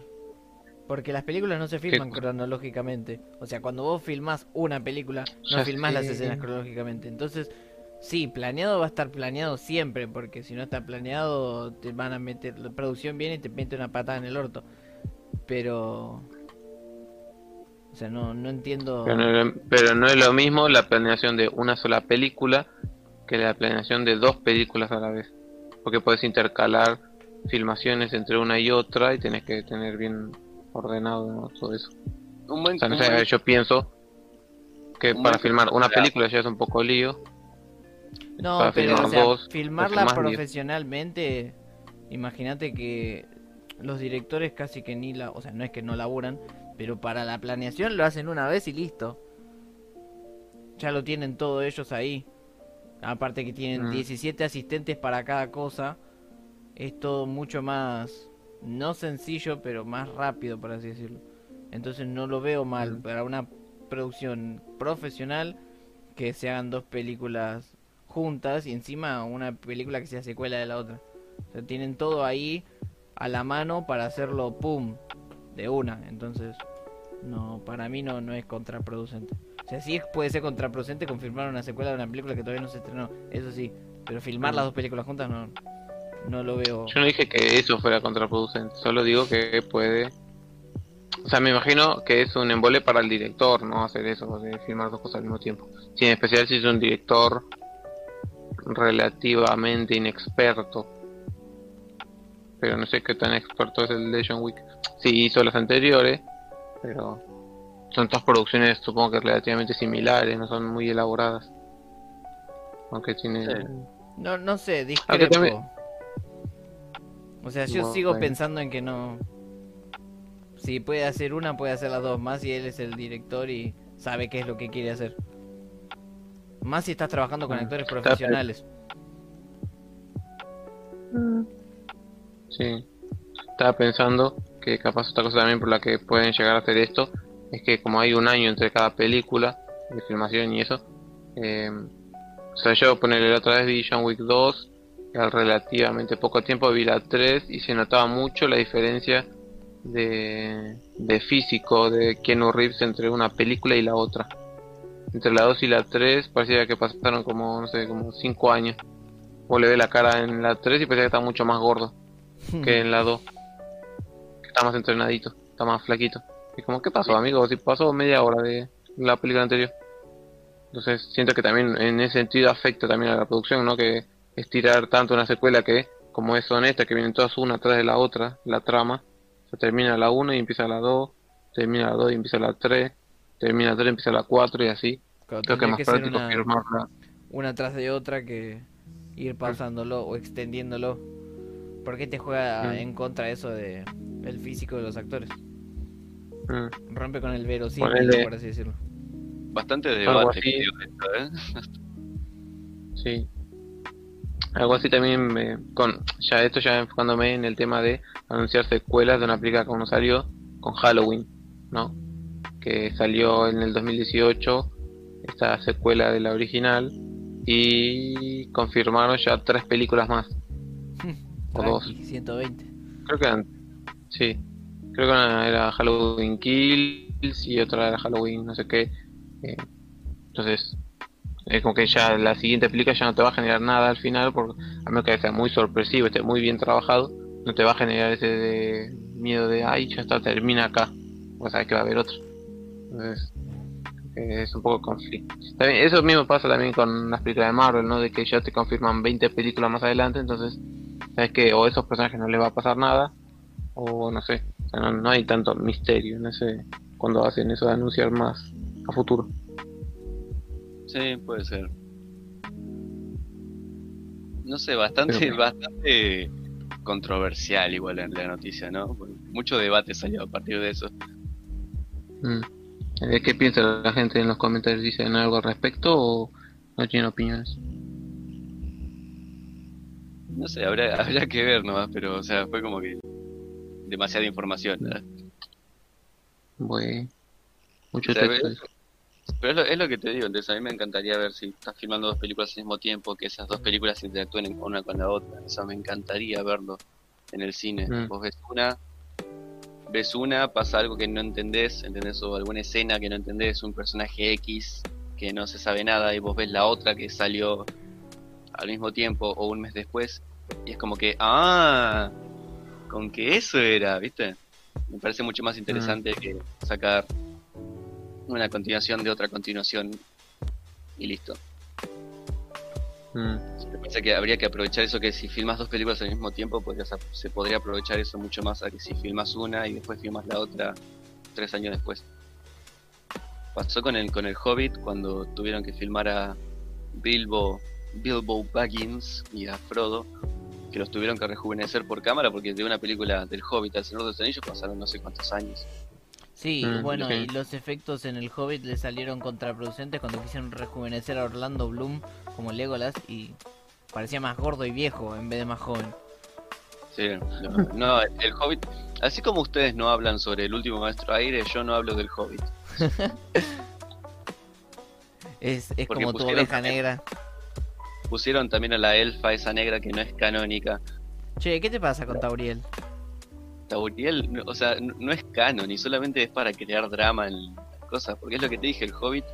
Porque las películas no se filman cronológicamente. O sea, cuando vos filmás una película, no Ya filmás las escenas cronológicamente. Entonces, sí, planeado va a estar planeado siempre. Porque si no está planeado, te van a meter, la producción viene y te mete una patada en el orto. Pero... O sea, no, no entiendo... Pero no, es- pero no es lo mismo la planeación de una sola película que la planeación de dos películas a la vez. Porque puedes intercalar filmaciones entre una y otra y tenés que tener bien ordenado ¿no? todo eso. Un buen, O sea, no un sé, buen- yo pienso que un para filmar una película ya es un poco lío. No, para pero filmar o sea, dos, filmarla profesionalmente, imagínate que los directores casi que ni la, o sea, no es que no laburan, pero para la planeación lo hacen una vez y listo. Ya lo tienen todos ellos ahí. Aparte que tienen Mm. 17 asistentes para cada cosa, es todo mucho más no sencillo, pero más rápido, por así decirlo. Entonces no lo veo mal Mm. para una producción profesional que se hagan dos películas juntas y encima una película que sea secuela de la otra. O sea, tienen todo ahí a la mano para hacerlo pum de una. Entonces, no, para mí no, no es contraproducente. O sea, sí puede ser contraproducente confirmar una secuela de una película que todavía no se estrenó, eso sí. Pero filmar las dos películas juntas no, no lo veo. Yo no dije que eso fuera contraproducente, solo digo que puede... O sea, me imagino que es un embole para el director, ¿no? Hacer eso, de filmar dos cosas al mismo tiempo. Sí, en especial si es un director relativamente inexperto. Pero no sé qué tan experto es el de John Wick. Sí, hizo las anteriores, pero son todas producciones supongo que relativamente similares, no son muy elaboradas. Aunque tiene... Sí. No, no sé, discrepo. también- O sea, yo No, sigo bueno. pensando en que no. Si puede hacer una, puede hacer las dos más y él es el director y sabe qué es lo que quiere hacer. Más si estás trabajando con Mm, actores profesionales. Sí. Estaba pensando que capaz otra cosa también por la que pueden llegar a hacer esto es que como hay un año entre cada película de filmación y eso, eh, o sea, yo ponerle otra vez vi John Wick 2 y al relativamente poco tiempo vi la 3 y se notaba mucho la diferencia de, de físico de Keanu Reeves entre una película y la otra. Entre la 2 y la 3 parecía que pasaron como, no sé, como 5 años. O le ve la cara en la 3 y parecía que está mucho más gordo que en la 2. Que está más entrenadito, está más flaquito. Y como, ¿qué pasó, amigo? Si pasó media hora de la película anterior. Entonces, siento que también en ese sentido afecta también a la producción, ¿no? Que estirar tanto una secuela que, como es honesta, que vienen todas una atrás de la otra, la trama. Se termina la 1 y empieza la 2, termina la 2 y empieza la 3, termina la 3 y empieza la 4 y así. Claro, Creo que es más que práctico una, firmarla. una tras de otra que ir pausándolo o extendiéndolo. ¿Por qué te juega Mm. en contra eso de el físico de los actores? Mm. Rompe con el verosímil, Ponele- por así decirlo. Bastante Algo debate así. esto, ¿eh? Sí. Algo así también me, con ya esto ya enfocándome en el tema de anunciar secuelas de una película que no salió con Halloween, ¿no? Que salió en el 2018 esta secuela de la original y confirmaron ya tres películas más. O dos. Tranqui, 120. Creo que eran sí. Creo que una era Halloween Kills y otra era Halloween no sé qué. Eh, entonces es como que ya la siguiente película ya no te va a generar nada al final, porque a menos que sea muy sorpresivo, esté muy bien trabajado, no te va a generar ese de miedo de, ay, ya está, termina acá, o sabes que va a haber otro. Entonces, eh, es un poco conflicto. También, eso mismo pasa también con las películas de Marvel, ¿no? De que ya te confirman 20 películas más adelante, entonces, sabes que o a esos personajes no les va a pasar nada, o no sé, o sea, no, no hay tanto misterio en ese, cuando hacen eso de anunciar más a futuro. Sí, puede ser. No sé, bastante, Pero- bastante controversial igual en la noticia, ¿no? Mucho debate salió a partir de eso. Mm. ¿Qué piensa la gente en los comentarios? ¿Dicen algo al respecto o no tienen opiniones? No sé, habrá, habrá que ver nomás, pero o sea, fue como que demasiada información. ¿verdad? Bueno, mucho O sea, texto. ves- Pero es lo, es lo que te digo, entonces a mí me encantaría ver si estás filmando dos películas al mismo tiempo, que esas dos películas interactúen en- una con la otra. O sea, me encantaría verlo en el cine. Mm. Vos ves una, ves una, pasa algo que no entendés, ¿entendés? O alguna escena que no entendés, un personaje X que no se sabe nada, y vos ves la otra que salió al mismo tiempo o un mes después, y es como que, ah, con que eso era, ¿viste? Me parece mucho más interesante que sacar una continuación de otra continuación y listo. Mm, Me parece que habría que aprovechar eso que si filmas dos películas al mismo tiempo se podría aprovechar eso mucho más a que si filmas una y después filmas la otra tres años después. Pasó con el con el Hobbit cuando tuvieron que filmar a Bilbo Bilbo Baggins y a Frodo que los tuvieron que rejuvenecer por cámara porque de una película del Hobbit al Señor de los Anillos pasaron no sé cuántos años. Sí, Mm, bueno, y los efectos en el Hobbit le salieron contraproducentes cuando quisieron rejuvenecer a Orlando Bloom como Legolas y parecía más gordo y viejo en vez de más joven. Sí, no, no, el Hobbit, así como ustedes no hablan sobre el último maestro aire, yo no hablo del Hobbit. Es, es como tu oveja también- negra. Pusieron también a la elfa esa negra que no es canónica. Che, ¿qué te pasa con Tauriel? Tauriel, no- o sea, no es canon y solamente es para crear drama en las cosas, porque es lo que te dije, el Hobbit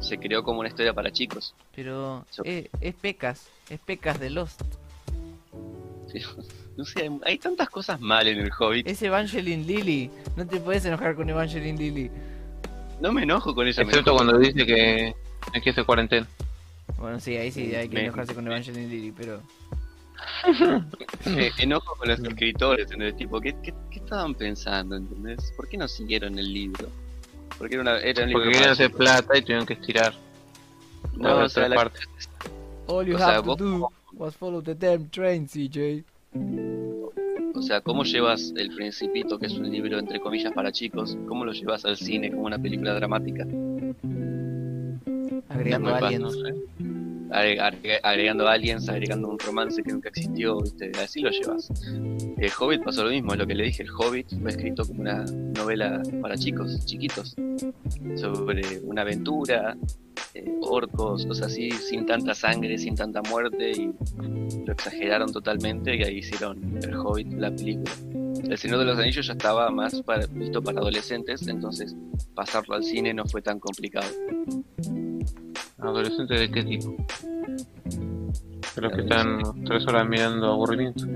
se creó como una historia para chicos. Pero So- es, es pecas, es pecas de Lost. Sí, No sé, hay, hay tantas cosas mal en el Hobbit. Es Evangeline Lily, no te puedes enojar con Evangeline Lily. No me enojo con ella. Excepto cuando dice que hay que hacer cuarentena. Bueno, sí, ahí sí hay que Me- enojarse con Evangeline Lily, pero... Me enojo con los escritores, ¿entendés? Tipo, ¿qué, qué, qué estaban pensando, ¿entendés? ¿Por qué no siguieron el libro? Porque era, una, era un libro Porque querían hacer plata y tuvieron que estirar. No, la o sea, la- parte. All you O sea, have to vos do como- was follow the damn train, CJ. O sea, ¿cómo llevas El Principito, que es un libro entre comillas para chicos, cómo lo llevas al cine como una película dramática? Agregando aliens. No sé. Agregando aliens, agregando un romance que nunca existió, ¿viste? Así lo llevas. El Hobbit pasó lo mismo, lo que le dije. El Hobbit fue escrito como una novela para chicos, chiquitos, sobre una aventura, eh, orcos, cosas así, sin tanta sangre, sin tanta muerte, y lo exageraron totalmente y ahí hicieron El Hobbit, la película. El Señor de los Anillos ya estaba más para, visto para adolescentes, entonces pasarlo al cine no fue tan complicado. ¿Adolescente de qué tipo? De los que están tres horas mirando aburrimiento.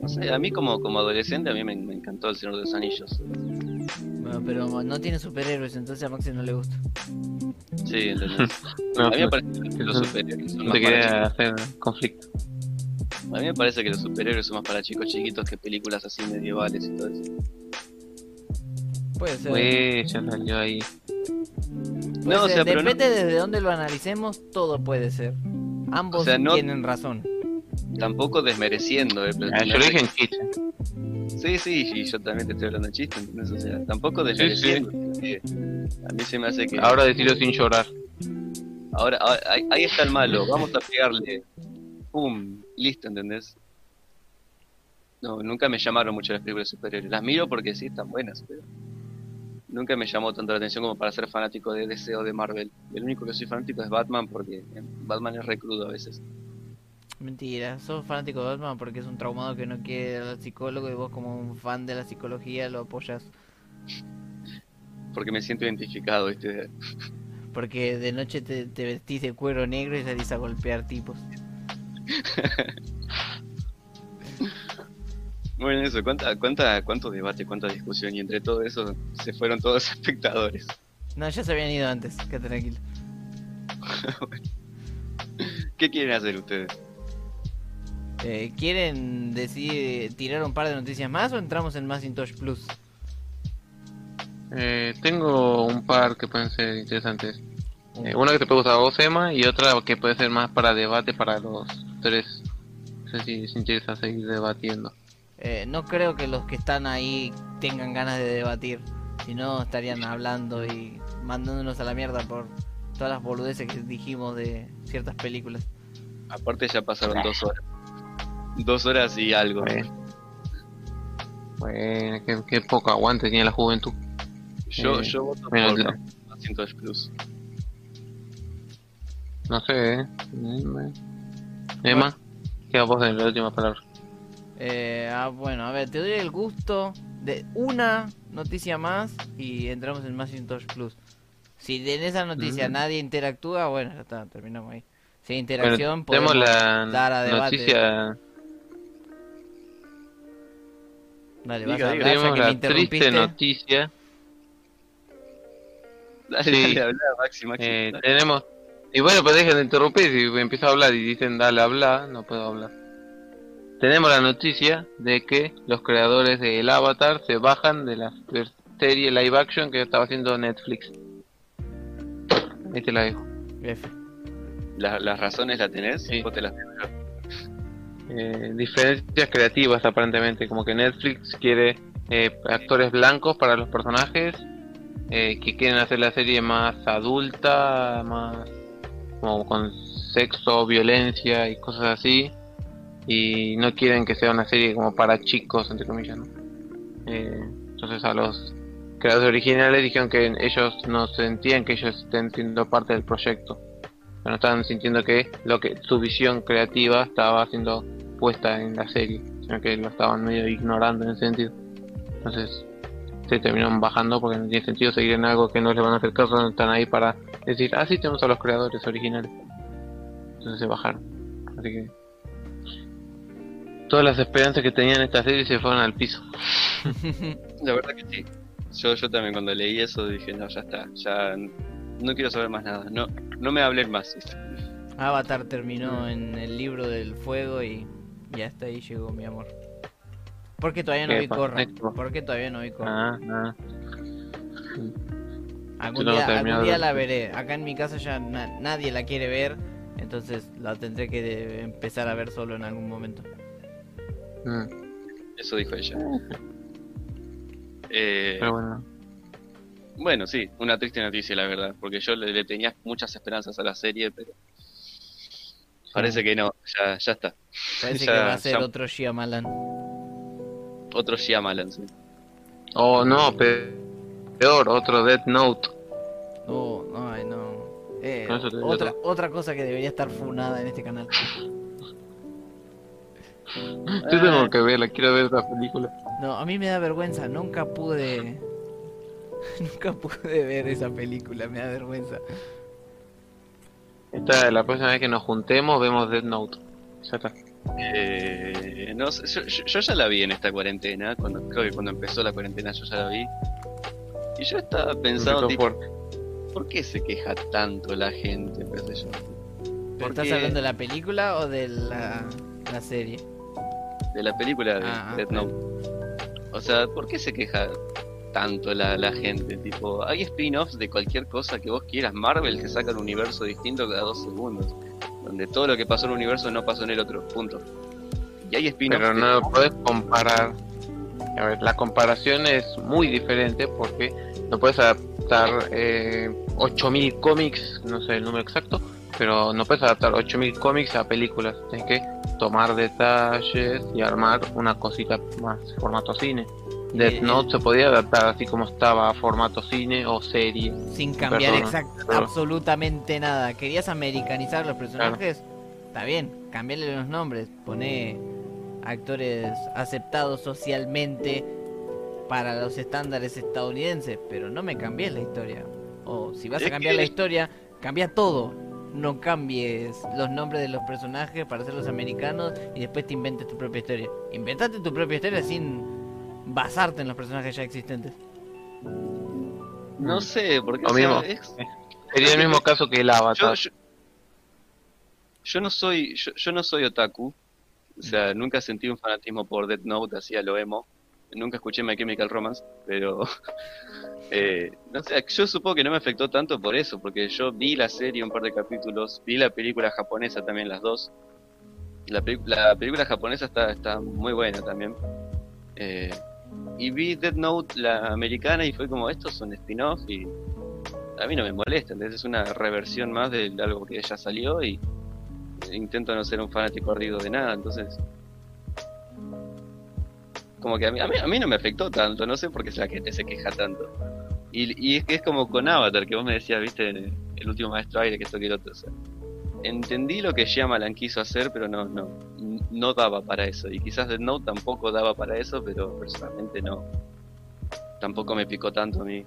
No sé, a mí como, como adolescente a mí me, me encantó El Señor de los Anillos. Bueno, pero no tiene superhéroes, entonces a Maxi no le gusta. Sí, ¿entendés? No, A mí me parece que los superhéroes son no más te para hacer conflicto. chicos. A mí me parece que los superhéroes son más para chicos chiquitos que películas así medievales y todo eso. Puede ser. Pues ya salió ahí. Puede No, o ser, sea, pero no- Depende desde dónde lo analicemos, todo puede ser. Ambos O sea, no- tienen razón. tampoco desmereciendo. eh, pero Ah, yo lo dije en chiste. Sí, sí, y yo también te estoy hablando en chiste, ¿entendés? O sea, tampoco sí. desmereciendo. A mí se me hace que... Ahora decirlo sin llorar. Ahora, ahora- ahí, ahí está el malo, vamos a pegarle. Pum, listo, ¿entendés? No, nunca me llamaron mucho las películas de superhéroes. Las miro porque sí, están buenas, pero nunca me llamó tanto la atención como para ser fanático de DC o de Marvel. El único que soy fanático es Batman porque eh, Batman es recrudo a veces. Mentira, sos fanático de Batman porque es un traumado que no quiere al psicólogo y vos como un fan de la psicología lo apoyas. Porque me siento identificado, ¿viste? Porque de noche te, te vestís de cuero negro y salís a golpear tipos. Bueno, eso, ¿cuánta, cuánta, cuánto debate, cuánta discusión y entre todo eso se fueron todos los espectadores. No, ya se habían ido antes, que tranquilo. ¿Qué quieren hacer ustedes? Eh, ¿Quieren decir tirar un par de noticias más o entramos en Macintosh Plus? Eh, tengo un par que pueden ser interesantes. Eh, una que te puede gustar a vos, Emma, y otra que puede ser más para debate para los tres. No sé si les interesa seguir debatiendo. Eh, no creo que los que están ahí tengan ganas de debatir. Si no, estarían hablando y mandándonos a la mierda por todas las boludeces que dijimos de ciertas películas. Aparte ya pasaron dos horas. Dos horas y algo. Bueno, bueno qué, qué poco aguante tiene la juventud. Yo, Eh, yo voto por la- Macintosh Plus. No sé, ¿eh? Mm, Emma, queda vos en la última palabra. Eh, ah, bueno, a ver, te doy el gusto de una noticia más y entramos en Macintosh Plus. Si en esa noticia Mm. nadie interactúa, bueno, ya está, terminamos ahí. Si hay Bueno, interacción, podemos la dar a debate. noticia, Dale, vas Diga, a diga. hablar tenemos la interrumpiste. triste noticia. Dale, Sí. dale, habla, Maxi, Maxi. Eh, dale. tenemos. Y bueno, pues dejen de interrumpir. Si empiezo a hablar y dicen dale, habla, no puedo hablar. Tenemos la noticia de que los creadores de El Avatar se bajan de la serie live action que estaba haciendo Netflix. Ahí te la dejo. F. La- ¿Las razones las tenés? Sí. ¿O te las? Eh, diferencias creativas aparentemente, como que Netflix quiere eh, actores blancos para los personajes, eh, que quieren hacer la serie más adulta, más como con sexo, violencia y cosas así, y no quieren que sea una serie como para chicos, entre comillas. Eh, entonces a los creadores originales dijeron que ellos no sentían que ellos estén siendo parte del proyecto, no estaban sintiendo que lo que su visión creativa estaba siendo puesta en la serie, sino que lo estaban medio ignorando en ese sentido. Entonces, se terminaron bajando porque no tiene sentido seguir en algo que no le van a hacer caso, no están ahí para decir, ah, sí, tenemos a los creadores originales. Entonces se bajaron. Así que todas las esperanzas que tenían esta serie se fueron al piso. La verdad que sí. Yo, yo también cuando leí eso dije, no, ya está, ya no quiero saber más nada, no, no me hablen más. Avatar terminó en el libro del fuego y, y hasta ahí llegó mi amor. Porque todavía no ¿Qué vi Corra. Porque todavía no vi Corra. Ah, ah. Algún no día, algún día la veré. Acá en mi casa ya na- nadie la quiere ver. Entonces la tendré que empezar a ver solo en algún momento. Mm, Eso dijo ella. Eh, Pero bueno. bueno, sí, una triste noticia la verdad, porque yo le, le tenía muchas esperanzas a la serie, pero parece que no, ya, ya está. Parece Ya- que va a ser ya- otro Shyamalan. Otro Shyamalan, sí. Oh, no, pe- peor, otro Death Note. No, no, ay, no. Eh, otra, otra cosa que debería estar funada en este canal. Yo tengo que verla, quiero ver esta película. No, a mí me da vergüenza. Nunca pude. Nunca pude ver esa película. Me da vergüenza. Esta, la próxima vez que nos juntemos vemos Death Note. Ya está. Eh, no yo, ya la vi en esta cuarentena, cuando creo que cuando empezó la cuarentena yo ya la vi. Y yo estaba pensando, tipo. ¿por qué se queja tanto la gente? yo? ¿Pero estás hablando de la película o de la, la serie? De la película de Ah, Death. Note. O sea, ¿por qué se queja tanto la, la gente? Tipo, hay spin-offs de cualquier cosa que vos quieras. Marvel que saca un universo distinto cada dos segundos. Donde todo lo que pasó en un universo no pasó en el otro. Punto. Y hay spin-offs Pero no puedes comparar. A ver, la comparación es muy diferente porque no puedes adaptar eh, 8000 cómics, no sé el número exacto, pero no puedes adaptar 8000 cómics a películas. Tienes que tomar detalles y armar una cosita más formato cine. Death Note se podía adaptar así como estaba a formato cine o serie. Sin cambiar exact- claro. absolutamente nada. ¿Querías americanizar los personajes? Está bien, cambiarle los nombres. Poné actores aceptados socialmente para los estándares estadounidenses. Pero no me cambies la historia. O si vas a cambiar la historia, cambia todo. No cambies los nombres de los personajes para hacerlos americanos y después te inventes tu propia historia. Inventate tu propia historia sin basarte en los personajes ya existentes. No sé, porque Lo o sea, mismo. es- Sería el mismo caso que el yo, Avatar. yo, yo no soy yo, yo no soy otaku. O sea, nunca sentí un fanatismo por Death Note, así a lo emo. Nunca escuché My Chemical Romance, pero eh, no sé, yo supongo que no me afectó tanto por eso, porque yo vi la serie un par de capítulos, vi la película japonesa también las dos. La, película japonesa está, está muy buena también. Eh, y vi Death Note, la americana, y fue como, esto es un spin-off y a mí no me molesta, entonces es una reversión más de algo que ya salió y intento no ser un fanático ardido de nada, entonces como que a mí, a mí, a mí no me afectó tanto, no sé por qué la gente se queja tanto. Y, y es que es como con Avatar, que vos me decías, viste, el último maestro aire, que esto que el otro, o sea, entendí lo que Shyamalan quiso hacer, pero no, no, no daba para eso, y quizás Death Note tampoco daba para eso, pero personalmente no, tampoco me picó tanto a mí.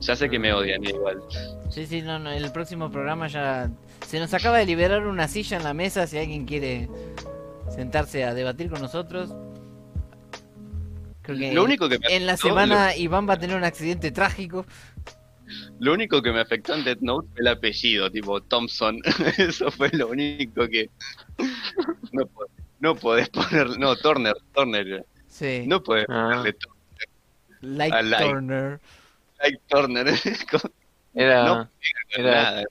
Ya sé que me odian igual. Sí, sí, no, no, el próximo programa ya se nos acaba de liberar una silla en la mesa si alguien quiere sentarse a debatir con nosotros. Creo que Lo único que me en la semana Iván va a tener un accidente trágico. Lo único que me afectó en Death Note fue el apellido, tipo Thompson. Eso fue lo único que. No, no podés poner. No, Turner, Turner. Sí, No podés Ah. ponerle Tu- Light a Light. Turner. Like Turner. Era, No, era, nada.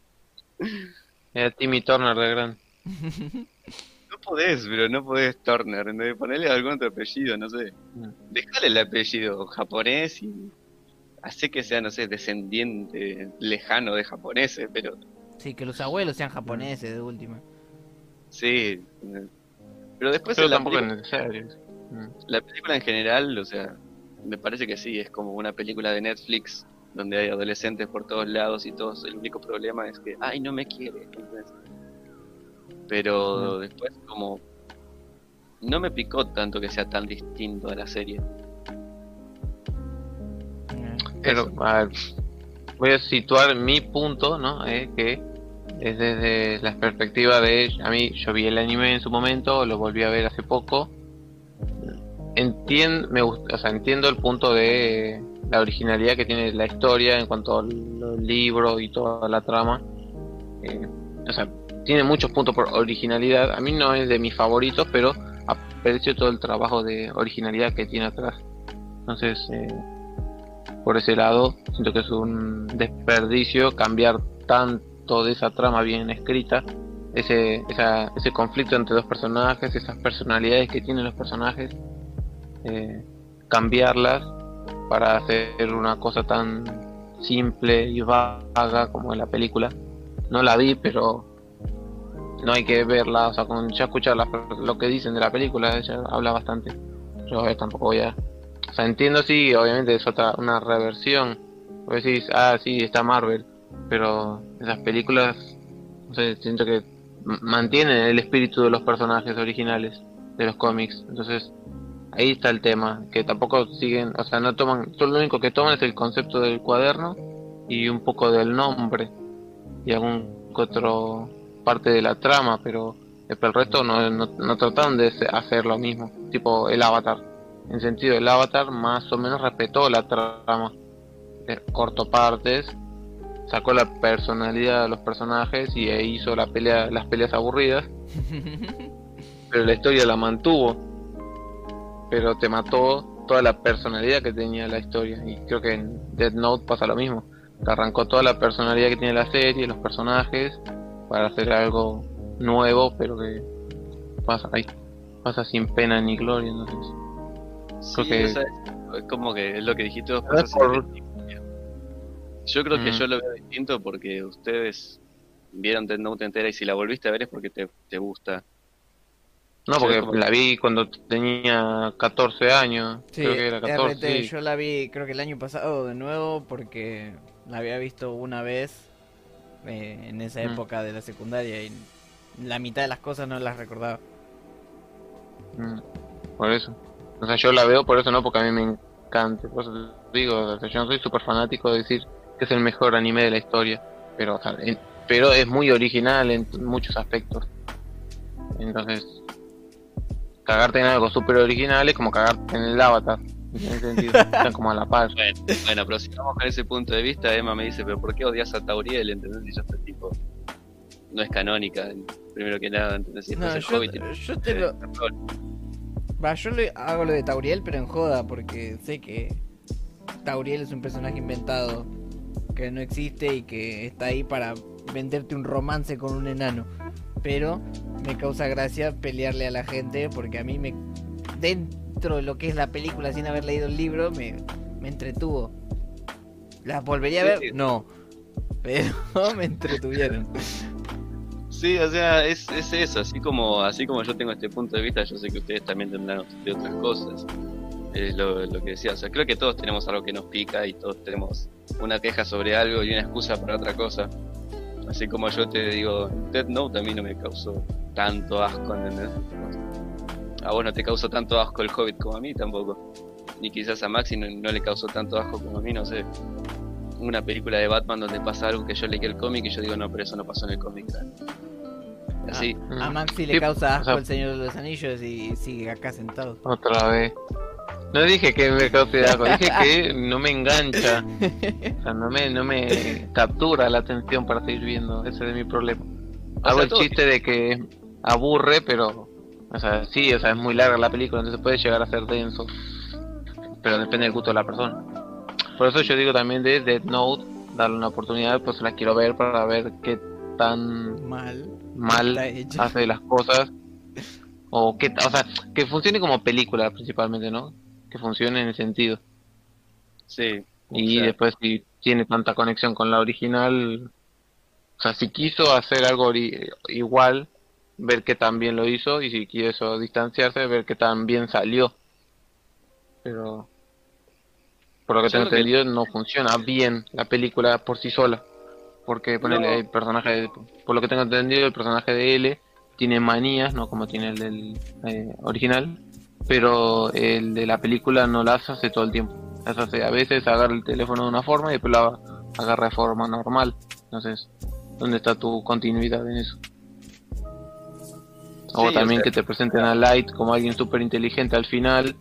era Timmy Turner de gran. No podés, pero no podés Turner. ¿no? Ponerle algún otro apellido, no sé. Dejale el apellido japonés y. Hace que sea, no sé, descendiente lejano de japoneses, pero. Sí, que los abuelos sean japoneses de última. Sí. Pero después Pero tampoco es película- necesario. La película en general, o sea, me parece que sí, es como una película de Netflix donde hay adolescentes por todos lados y todos, el único problema es que, ay, no me quiere. Pero después como no me picó tanto que sea tan distinto a la serie. Pero, a ver, voy a situar mi punto, ¿no? Eh, que es desde la perspectiva de a mí yo vi el anime en su momento lo volví a ver hace poco entiendo me o sea, entiendo el punto de la originalidad que tiene la historia en cuanto al libro y toda la trama eh, o sea tiene muchos puntos por originalidad a mí no es de mis favoritos pero aprecio todo el trabajo de originalidad que tiene atrás entonces eh, por ese lado siento que es un desperdicio cambiar tanto de esa trama bien escrita, ese, ese conflicto entre dos personajes, esas personalidades que tienen los personajes, eh, cambiarlas para hacer una cosa tan simple y vaga como en la película. No la vi, pero no hay que verla, o sea, con ya escuchar lo que dicen de la película, ella habla bastante. Yo tampoco voy a... O sea, entiendo si obviamente es otra, una reversión. Vos decís, ah, sí, está Marvel pero esas películas, no sé, siento que mantienen el espíritu de los personajes originales de los cómics. Entonces, ahí está el tema, que tampoco siguen, o sea, no toman, todo lo único que toman es el concepto del cuaderno y un poco del nombre y algún otro parte de la trama, pero el resto no, no, no trataron de hacer lo mismo, tipo el avatar. En sentido, el avatar más o menos respetó la trama, eh, corto partes sacó la personalidad de los personajes y hizo la pelea, las peleas aburridas. pero la historia la mantuvo. Pero te mató toda la personalidad que tenía la historia. Y creo que en Dead Note pasa lo mismo. Te arrancó toda la personalidad que tiene la serie, los personajes, para hacer algo nuevo, pero que pasa ahí. Pasa sin pena ni gloria. Entonces, que... es como que es lo que dijiste yo creo que mm. yo lo veo distinto porque ustedes vieron Dead Note entera y si la volviste a ver es porque te, te gusta. No, porque la vi cuando tenía 14 años. Sí, creo que era 14, yo la vi creo que el año pasado de nuevo porque la había visto una vez eh, en esa mm. época de la secundaria y la mitad de las cosas no las recordaba. Mm, por eso. O sea, yo la veo por eso no, porque a mí me encanta. Por eso digo, yo no soy súper fanático de decir que es el mejor anime de la historia, pero, pero es muy original en muchos aspectos. Entonces, cagarte en algo súper original es como cagarte en el avatar. En ese sentido, están como a la par. Bueno, pero si vamos con ese punto de vista, Emma me dice, pero ¿por qué odias a Tauriel? ¿Entendés? Y yo estoy tipo, no es canónica, primero que nada, ¿entendés? Si no, yo, yo te lo... Va, yo le hago lo de Tauriel, pero en joda, porque sé que Tauriel es un personaje inventado que no existe y que está ahí para venderte un romance con un enano. Pero me causa gracia pelearle a la gente porque a mí me de lo que es la película sin haber leído el libro me, me entretuvo. ¿Las volvería a ver? No. Pero me entretuvieron. Sí, o sea, es, es eso, así como, así como yo tengo este punto de vista, yo sé que ustedes también tendrán de otras cosas es lo, que decía. O sea, creo que todos tenemos algo que nos pica y todos tenemos una queja sobre algo y una excusa para otra cosa. Así como yo te digo, Dead Note a mí no me causó tanto asco, ¿entendés? A vos no te causó tanto asco el Hobbit como a mí tampoco. Ni quizás a Maxi no, le causó tanto asco como a mí, no sé. Una película de Batman donde pasa algo que yo leí el cómic y yo digo, no, pero eso no pasó en el cómic. Así. A, Maxi le causa asco el Señor de los Anillos y sigue acá sentado. Otra vez. No dije que me cause algo, dije que no me engancha. O sea, no me, no me captura la atención para seguir viendo. Ese es mi problema. Hago el chiste de que aburre, pero. O sea, sí, o sea, es muy larga la película, entonces puede llegar a ser denso. Pero depende del gusto de la persona. Por eso yo digo también de Dead Note, darle una oportunidad, pues la quiero ver para ver qué tan mal, mal hace las cosas. O, que, o sea, que funcione como película principalmente, ¿no? que funcione en el sentido. Sí. Y después si tiene tanta conexión con la original, o sea, si quiso hacer algo igual, ver que también lo hizo y si quiso distanciarse, ver que también salió. Pero por lo que tengo entendido no funciona bien la película por sí sola. Porque el personaje, por lo que tengo entendido, el personaje de L tiene manías, no como tiene el del eh, original, pero el de la película no las hace todo el tiempo. Eso sí, a veces agarra el teléfono de una forma y después lo agarra de forma normal. Entonces, ¿dónde está tu continuidad en eso? O Sí, también o sea- que te presenten a Light como alguien súper inteligente al final,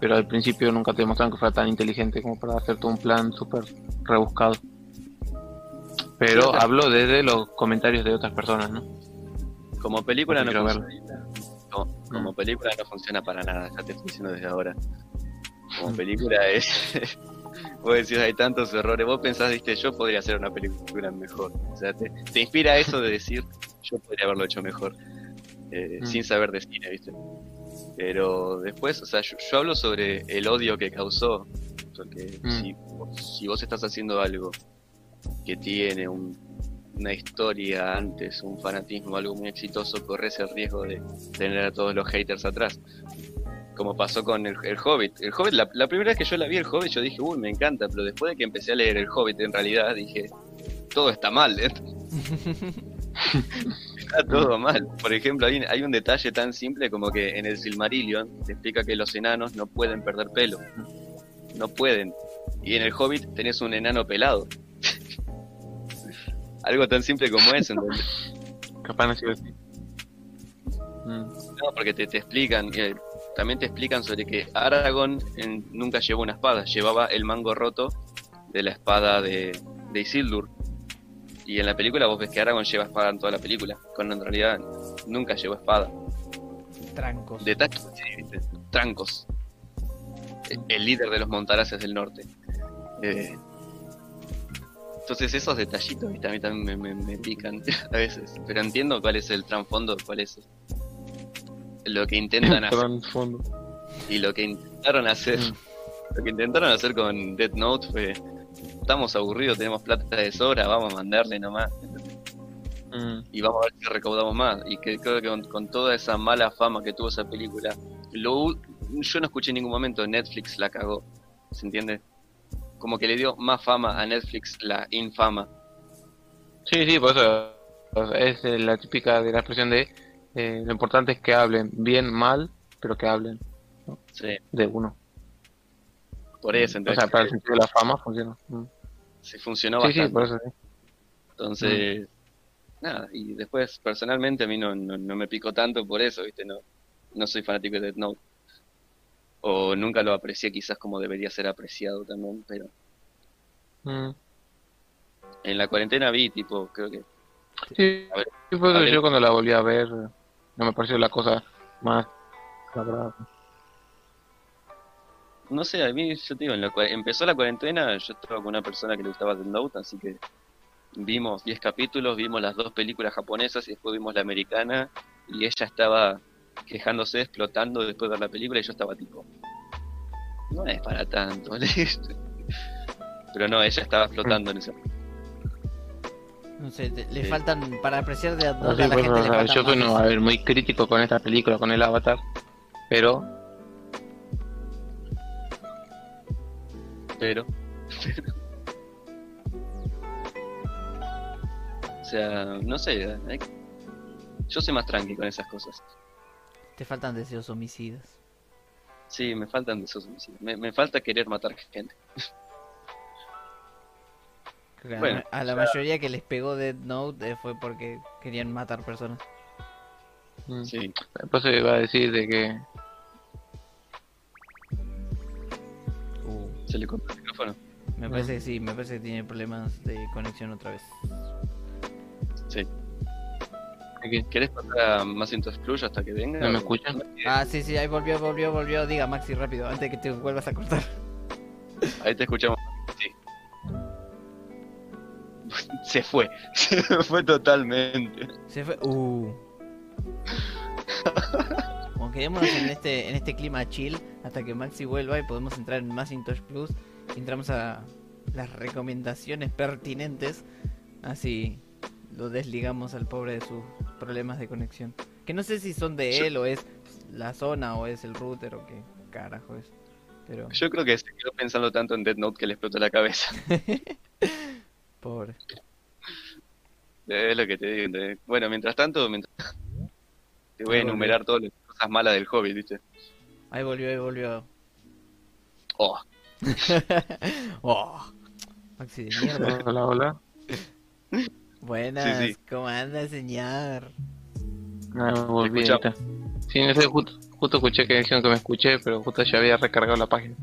pero al principio nunca te demostraron que fuera tan inteligente como para hacerte un plan súper rebuscado. Pero Sí, o sea- hablo desde los comentarios de otras personas, ¿no? Como película no funciona. Como, como Mm. película no funciona para nada, ya te estoy diciendo desde ahora. Como película es. vos decís, hay tantos errores. Vos pensás, viste, yo podría hacer una película mejor. O sea, te, te inspira eso de decir, yo podría haberlo hecho mejor. Eh, Mm. Sin saber de cine, viste. Pero después, o sea, yo, yo hablo sobre el odio que causó. Porque Mm. si, si vos estás haciendo algo que tiene un, una historia antes, un fanatismo, algo muy exitoso, corres el riesgo de tener a todos los haters atrás. Como pasó con el, el Hobbit. El Hobbit, la, la primera vez que yo la vi, el Hobbit, yo dije, uy, me encanta, pero después de que empecé a leer el Hobbit, en realidad dije, todo está mal, ¿eh? está todo mal. Por ejemplo, hay, hay un detalle tan simple como que en el Silmarillion te explica que los enanos no pueden perder pelo. No pueden. Y en el Hobbit tenés un enano pelado. Algo tan simple como eso, ¿entendés? Capaz no así. Mm. No, porque te, te explican, eh, también te explican sobre que Aragorn en- nunca llevó una espada, llevaba el mango roto de la espada de, de Isildur. Y en la película vos ves que Aragorn lleva espada en toda la película, cuando en realidad nunca llevó espada. Trancos. Detalles, sí, ¿viste? trancos. Eh, El líder de los montaraces del norte. Eh, entonces esos detallitos ¿viste? a mí también me, me- me pican a veces. Pero entiendo cuál es el trasfondo, cuál es lo que intentan hacer. Trasfondo. Y lo que intentaron hacer, Mm. lo que intentaron hacer con Death Note fue, estamos aburridos, tenemos plata de sobra, vamos a mandarle nomás Mm. y vamos a ver si recaudamos más. Y que creo que con, con toda esa mala fama que tuvo esa película, lo, yo no escuché en ningún momento Netflix la cagó, ¿se entiende? Como que le dio más fama a Netflix la infama. Sí, sí, por eso o es eh, la típica de la expresión de eh, lo importante es que hablen bien, mal, pero que hablen Sí, de uno. por eso, O entonces, sea, para el sentido de la fama funciona. Mm. Sí funcionó Sí, sí, bastante. por eso sí. Entonces, nada, y después personalmente a mí no, no, no me picó tanto por eso, ¿viste? No, no soy fanático de Death Note. O nunca lo aprecié quizás como debería ser apreciado también, pero Mm. en la cuarentena vi, tipo, creo que Sí, ver, yo cuando la volví a ver no me pareció la cosa más sagrada. No sé, a mí, yo te digo, en la empezó la cuarentena, yo estaba con una persona que le gustaba Death Note, así que vimos 10 capítulos, vimos las dos películas japonesas y después vimos la americana, y ella estaba quejándose, explotando después de ver la película, y yo estaba tipo, no es para tanto. Pero no, ella estaba explotando en ese No sé, te- le Sí. faltan, para apreciar de a sí, la bueno, gente le yo soy más. no, a ver, muy crítico con esta película, con el Avatar, pero pero, o sea, no sé, hay- yo soy más tranqui con esas cosas. Te faltan deseos homicidas. Sí, me faltan de esos homicidios. Me, me falta querer matar gente. A Bueno, la- a la mayoría que les pegó Dead Note eh, fue porque querían matar personas. mm, Sí, después se va a decir de que se le cortó el micrófono. me parece que sí, me parece que tiene problemas de conexión otra vez. Sí. Aquí. ¿Querés pasar a más Exclusion hasta que venga? ¿No me escuchan? Ah, sí, sí, ahí volvió, volvió, volvió. Diga Maxi rápido, antes de que te vuelvas a cortar. Ahí te escuchamos. Sí. Se fue. Se fue totalmente. Se fue. Uh. Quedémonos en este, en este clima chill hasta que Maxi vuelva y podemos entrar en Macintosh Plus. Y entramos a las recomendaciones pertinentes. Así lo desligamos al pobre de sus problemas de conexión. Que no sé si son de Yo- él o es la zona o es el router o qué carajo es. Pero Yo creo que se quedó pensando tanto en Dead Note que le explotó la cabeza. pobre. Es lo que te digo. Bueno, mientras tanto, mientras... te voy a enumerar todas las cosas malas del hobby, ¿viste? Ahí volvió, ahí volvió. Oh, oh, Maxi de mierda. Hola, hola. Buenas, Sí, sí. ¿cómo anda, señor? Ah, volví ahorita. Sí, no sé, justo, justo escuché que dijeron que me escuché, pero justo ya había recargado la página.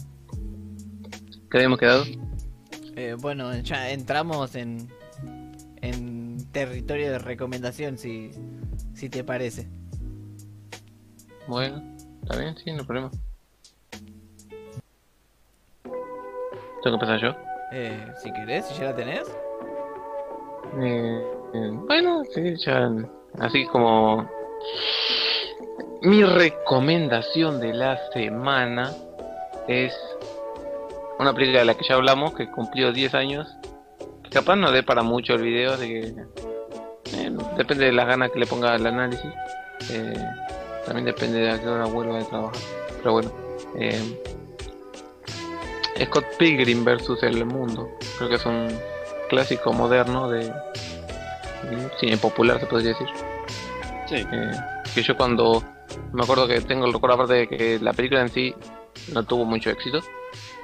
¿Qué habíamos quedado? Eh, bueno, ya entramos en, en territorio de recomendación, si, si te parece. Bueno, está bien, sí, no hay problema. ¿Tengo que empezar yo? Eh, si querés, si ya la tenés. Eh, eh, bueno, sí, ya. Así como. Mi recomendación de la semana es una película de la que ya hablamos, que cumplió 10 años. Que capaz no dé para mucho el video, de que. eh, depende de las ganas que le ponga al análisis. Eh, también depende de a qué hora vuelva de trabajar. Pero bueno. eh, Scott Pilgrim versus el mundo. Creo que es un clásico moderno de de cine popular, se podría decir. Sí. Eh, que yo cuando me acuerdo que tengo el recuerdo aparte de que la película en sí no tuvo mucho éxito,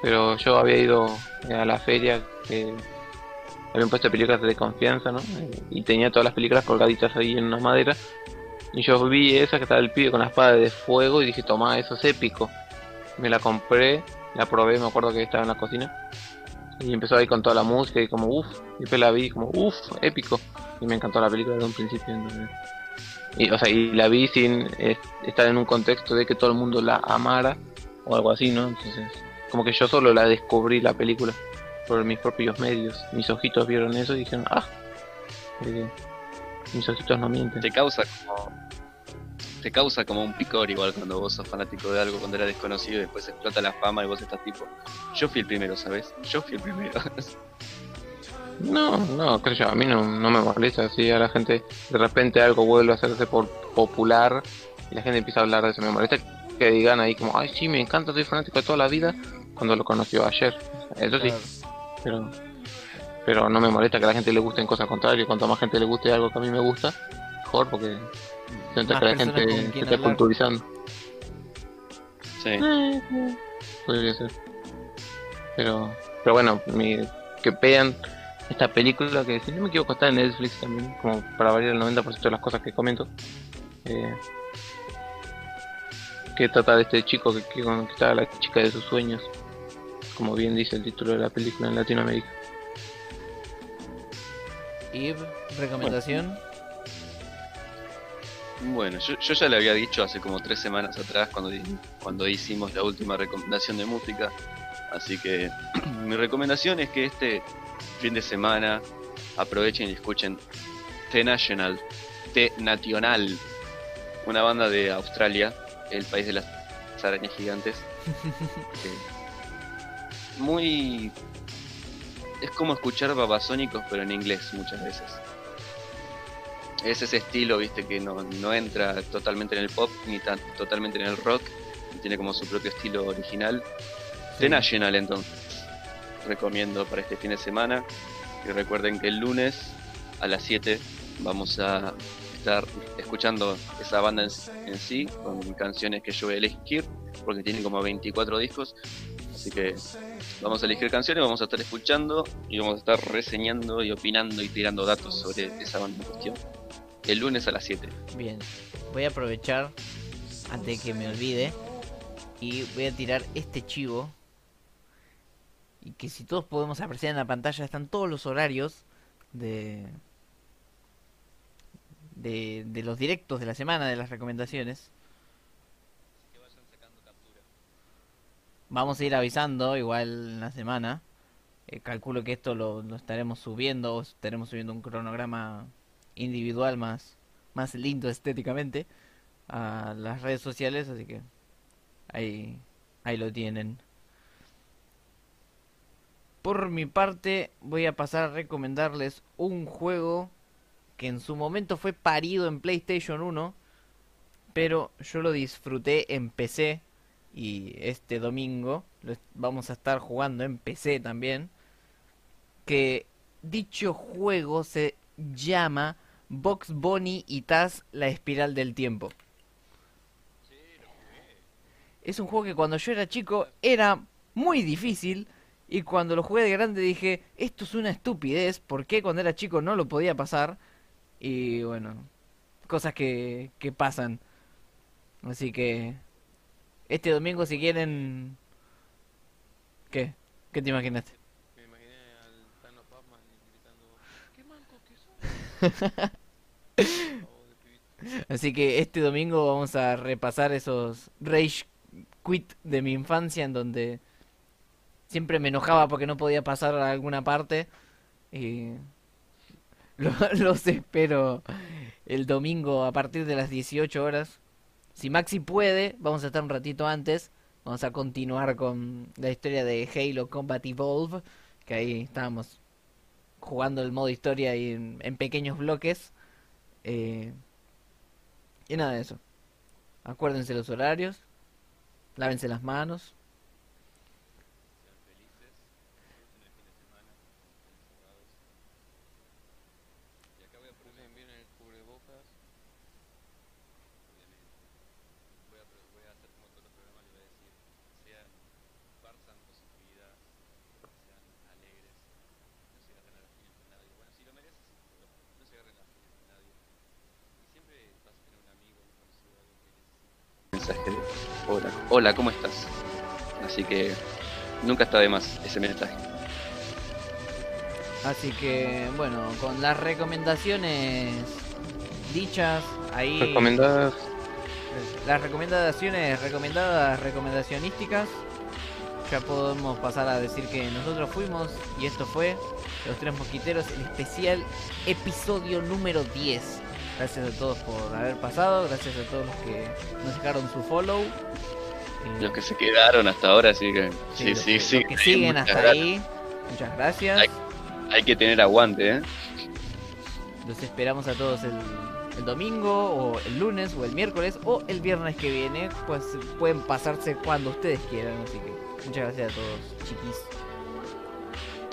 pero yo había ido a la feria que habían puesto películas de confianza, ¿no? Y tenía todas las películas colgaditas ahí en una madera. Y yo vi esa que estaba el pibe con la espada de fuego y dije, toma, eso es épico. Me la compré, la probé, me acuerdo que estaba en la cocina. Y empezó ahí con toda la música y como uff, y después la vi como uff, épico. Y me encantó la película desde un principio. entonces- Y, o sea, y la vi sin eh, estar en un contexto de que todo el mundo la amara o algo así, ¿no? Entonces, como que yo solo la descubrí la película por mis propios medios. Mis ojitos vieron eso y dijeron, ah, mis ojitos no mienten. Te causa como. Te causa como un picor igual cuando vos sos fanático de algo, cuando era desconocido y después explota la fama y vos estás tipo. Yo fui el primero, ¿sabes? Yo fui el primero. No, no, creo yo, a mí no, no me molesta si a la gente de repente algo vuelve a hacerse por popular y la gente empieza a hablar de eso. Me molesta que digan ahí como, ay, sí, me encanta, soy fanático de toda la vida cuando lo conoció ayer. Eso sí, pero, pero no me molesta que a la gente le gusten cosas contrarias. Cuanto más gente le guste algo que a mí me gusta, mejor porque siento que la gente se está culturizando. Sí. Podría ser. Pero, pero bueno, mi- que vean esta película que si no me equivoco está en Netflix también, como para variar el 90% de las cosas que comento. Eh, que trata de este chico que quiere conquistar a la chica de sus sueños, como bien dice el título de la película en Latinoamérica. Y recomendación. Bueno, yo, yo ya le había dicho hace como tres semanas atrás cuando, cuando hicimos la última recomendación de música. Así que mi recomendación es que este fin de semana aprovechen y escuchen The National, The National, una banda de Australia, el país de las arañas gigantes. Eh, muy... Es como escuchar babasónicos pero en inglés muchas veces es ese estilo, viste, que no, no entra totalmente en el pop ni tan, totalmente en el rock, tiene como su propio estilo original. The National entonces, recomiendo para este fin de semana. Y recuerden que el lunes a las 7 vamos a estar escuchando esa banda en, en sí, con canciones que yo voy a elegir, porque tienen como 24 discos. Así que vamos a elegir canciones, vamos a estar escuchando y vamos a estar reseñando y opinando y tirando datos sobre esa banda en cuestión el lunes a las 7. Bien, voy a aprovechar antes de que me olvide y voy a tirar este chivo. Y que si todos podemos apreciar en la pantalla están todos los horarios de de, de los directos de la semana de las recomendaciones. Vamos a ir avisando igual en la semana. Eh, calculo que esto lo, estaremos subiendo o estaremos subiendo un cronograma individual más, más lindo estéticamente a las redes sociales, así que ahí, ahí lo tienen. Por mi parte, voy a pasar a recomendarles un juego que en su momento fue parido en PlayStation 1, pero yo lo disfruté en PC y este domingo lo vamos a estar jugando en PC también. Que dicho juego se llama Box Bunny y Taz la espiral del tiempo. Es un juego que cuando yo era chico era muy difícil. Y cuando lo jugué de grande dije, esto es una estupidez, ¿por qué cuando era chico no lo podía pasar? Y bueno, cosas que, que pasan. Así que este domingo si quieren... ¿Qué? ¿Qué te imaginaste? Me imaginé al Tano Papman gritando, ¿qué manco que sos? Oh. Así que este domingo vamos a repasar esos rage quit de mi infancia en donde siempre me enojaba porque no podía pasar a alguna parte. Y lo- los espero el domingo a partir de las 18 horas. Si Maxi puede, vamos a estar un ratito antes. Vamos a continuar con la historia de Halo Combat Evolve. Que ahí estábamos jugando el modo historia y en, pequeños bloques. Eh, y nada de eso. Acuérdense los horarios. Lávense las manos. Sean felices, disfruten el fin de semana, estén encerrados. Y acá voy a poner Usen bien el cubrebocas. obviamente. Voy a, pro- voy a hacer como todos los programas, le voy a decir, sean, farzan positividad, sean alegres, no se agarren a las piñas con nadie. Bueno, si lo mereces, pero no se agarren a las piñas con nadie. Y siempre vas a tener un amigo, un conocido, alguien que necesite. Mensaje de, hola, ¿cómo estás? Así que nunca está de más ese mensaje. Así que, bueno, con las recomendaciones dichas, ahí... Recomendadas. Las recomendaciones recomendadas, recomendacionísticas, ya podemos pasar a decir que nosotros fuimos y esto fue Los Tres Mosquiteros, el especial episodio número 10. Gracias a todos por haber pasado, gracias a todos los que nos dejaron su follow. Eh, Los que se quedaron hasta ahora, así que sí, sí, sí. los que siguen hasta gracias. ahí, muchas gracias. Ay. Hay que tener aguante, ¿eh? Los esperamos a todos el, el domingo, o el lunes, o el miércoles, o el viernes que viene. Pues pueden pasarse cuando ustedes quieran. Así que muchas gracias a todos, chiquis.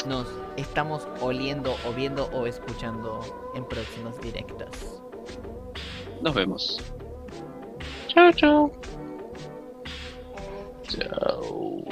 Nos estamos oliendo, o viendo, o escuchando en próximos directos. Nos vemos. Chao, chao. Chao.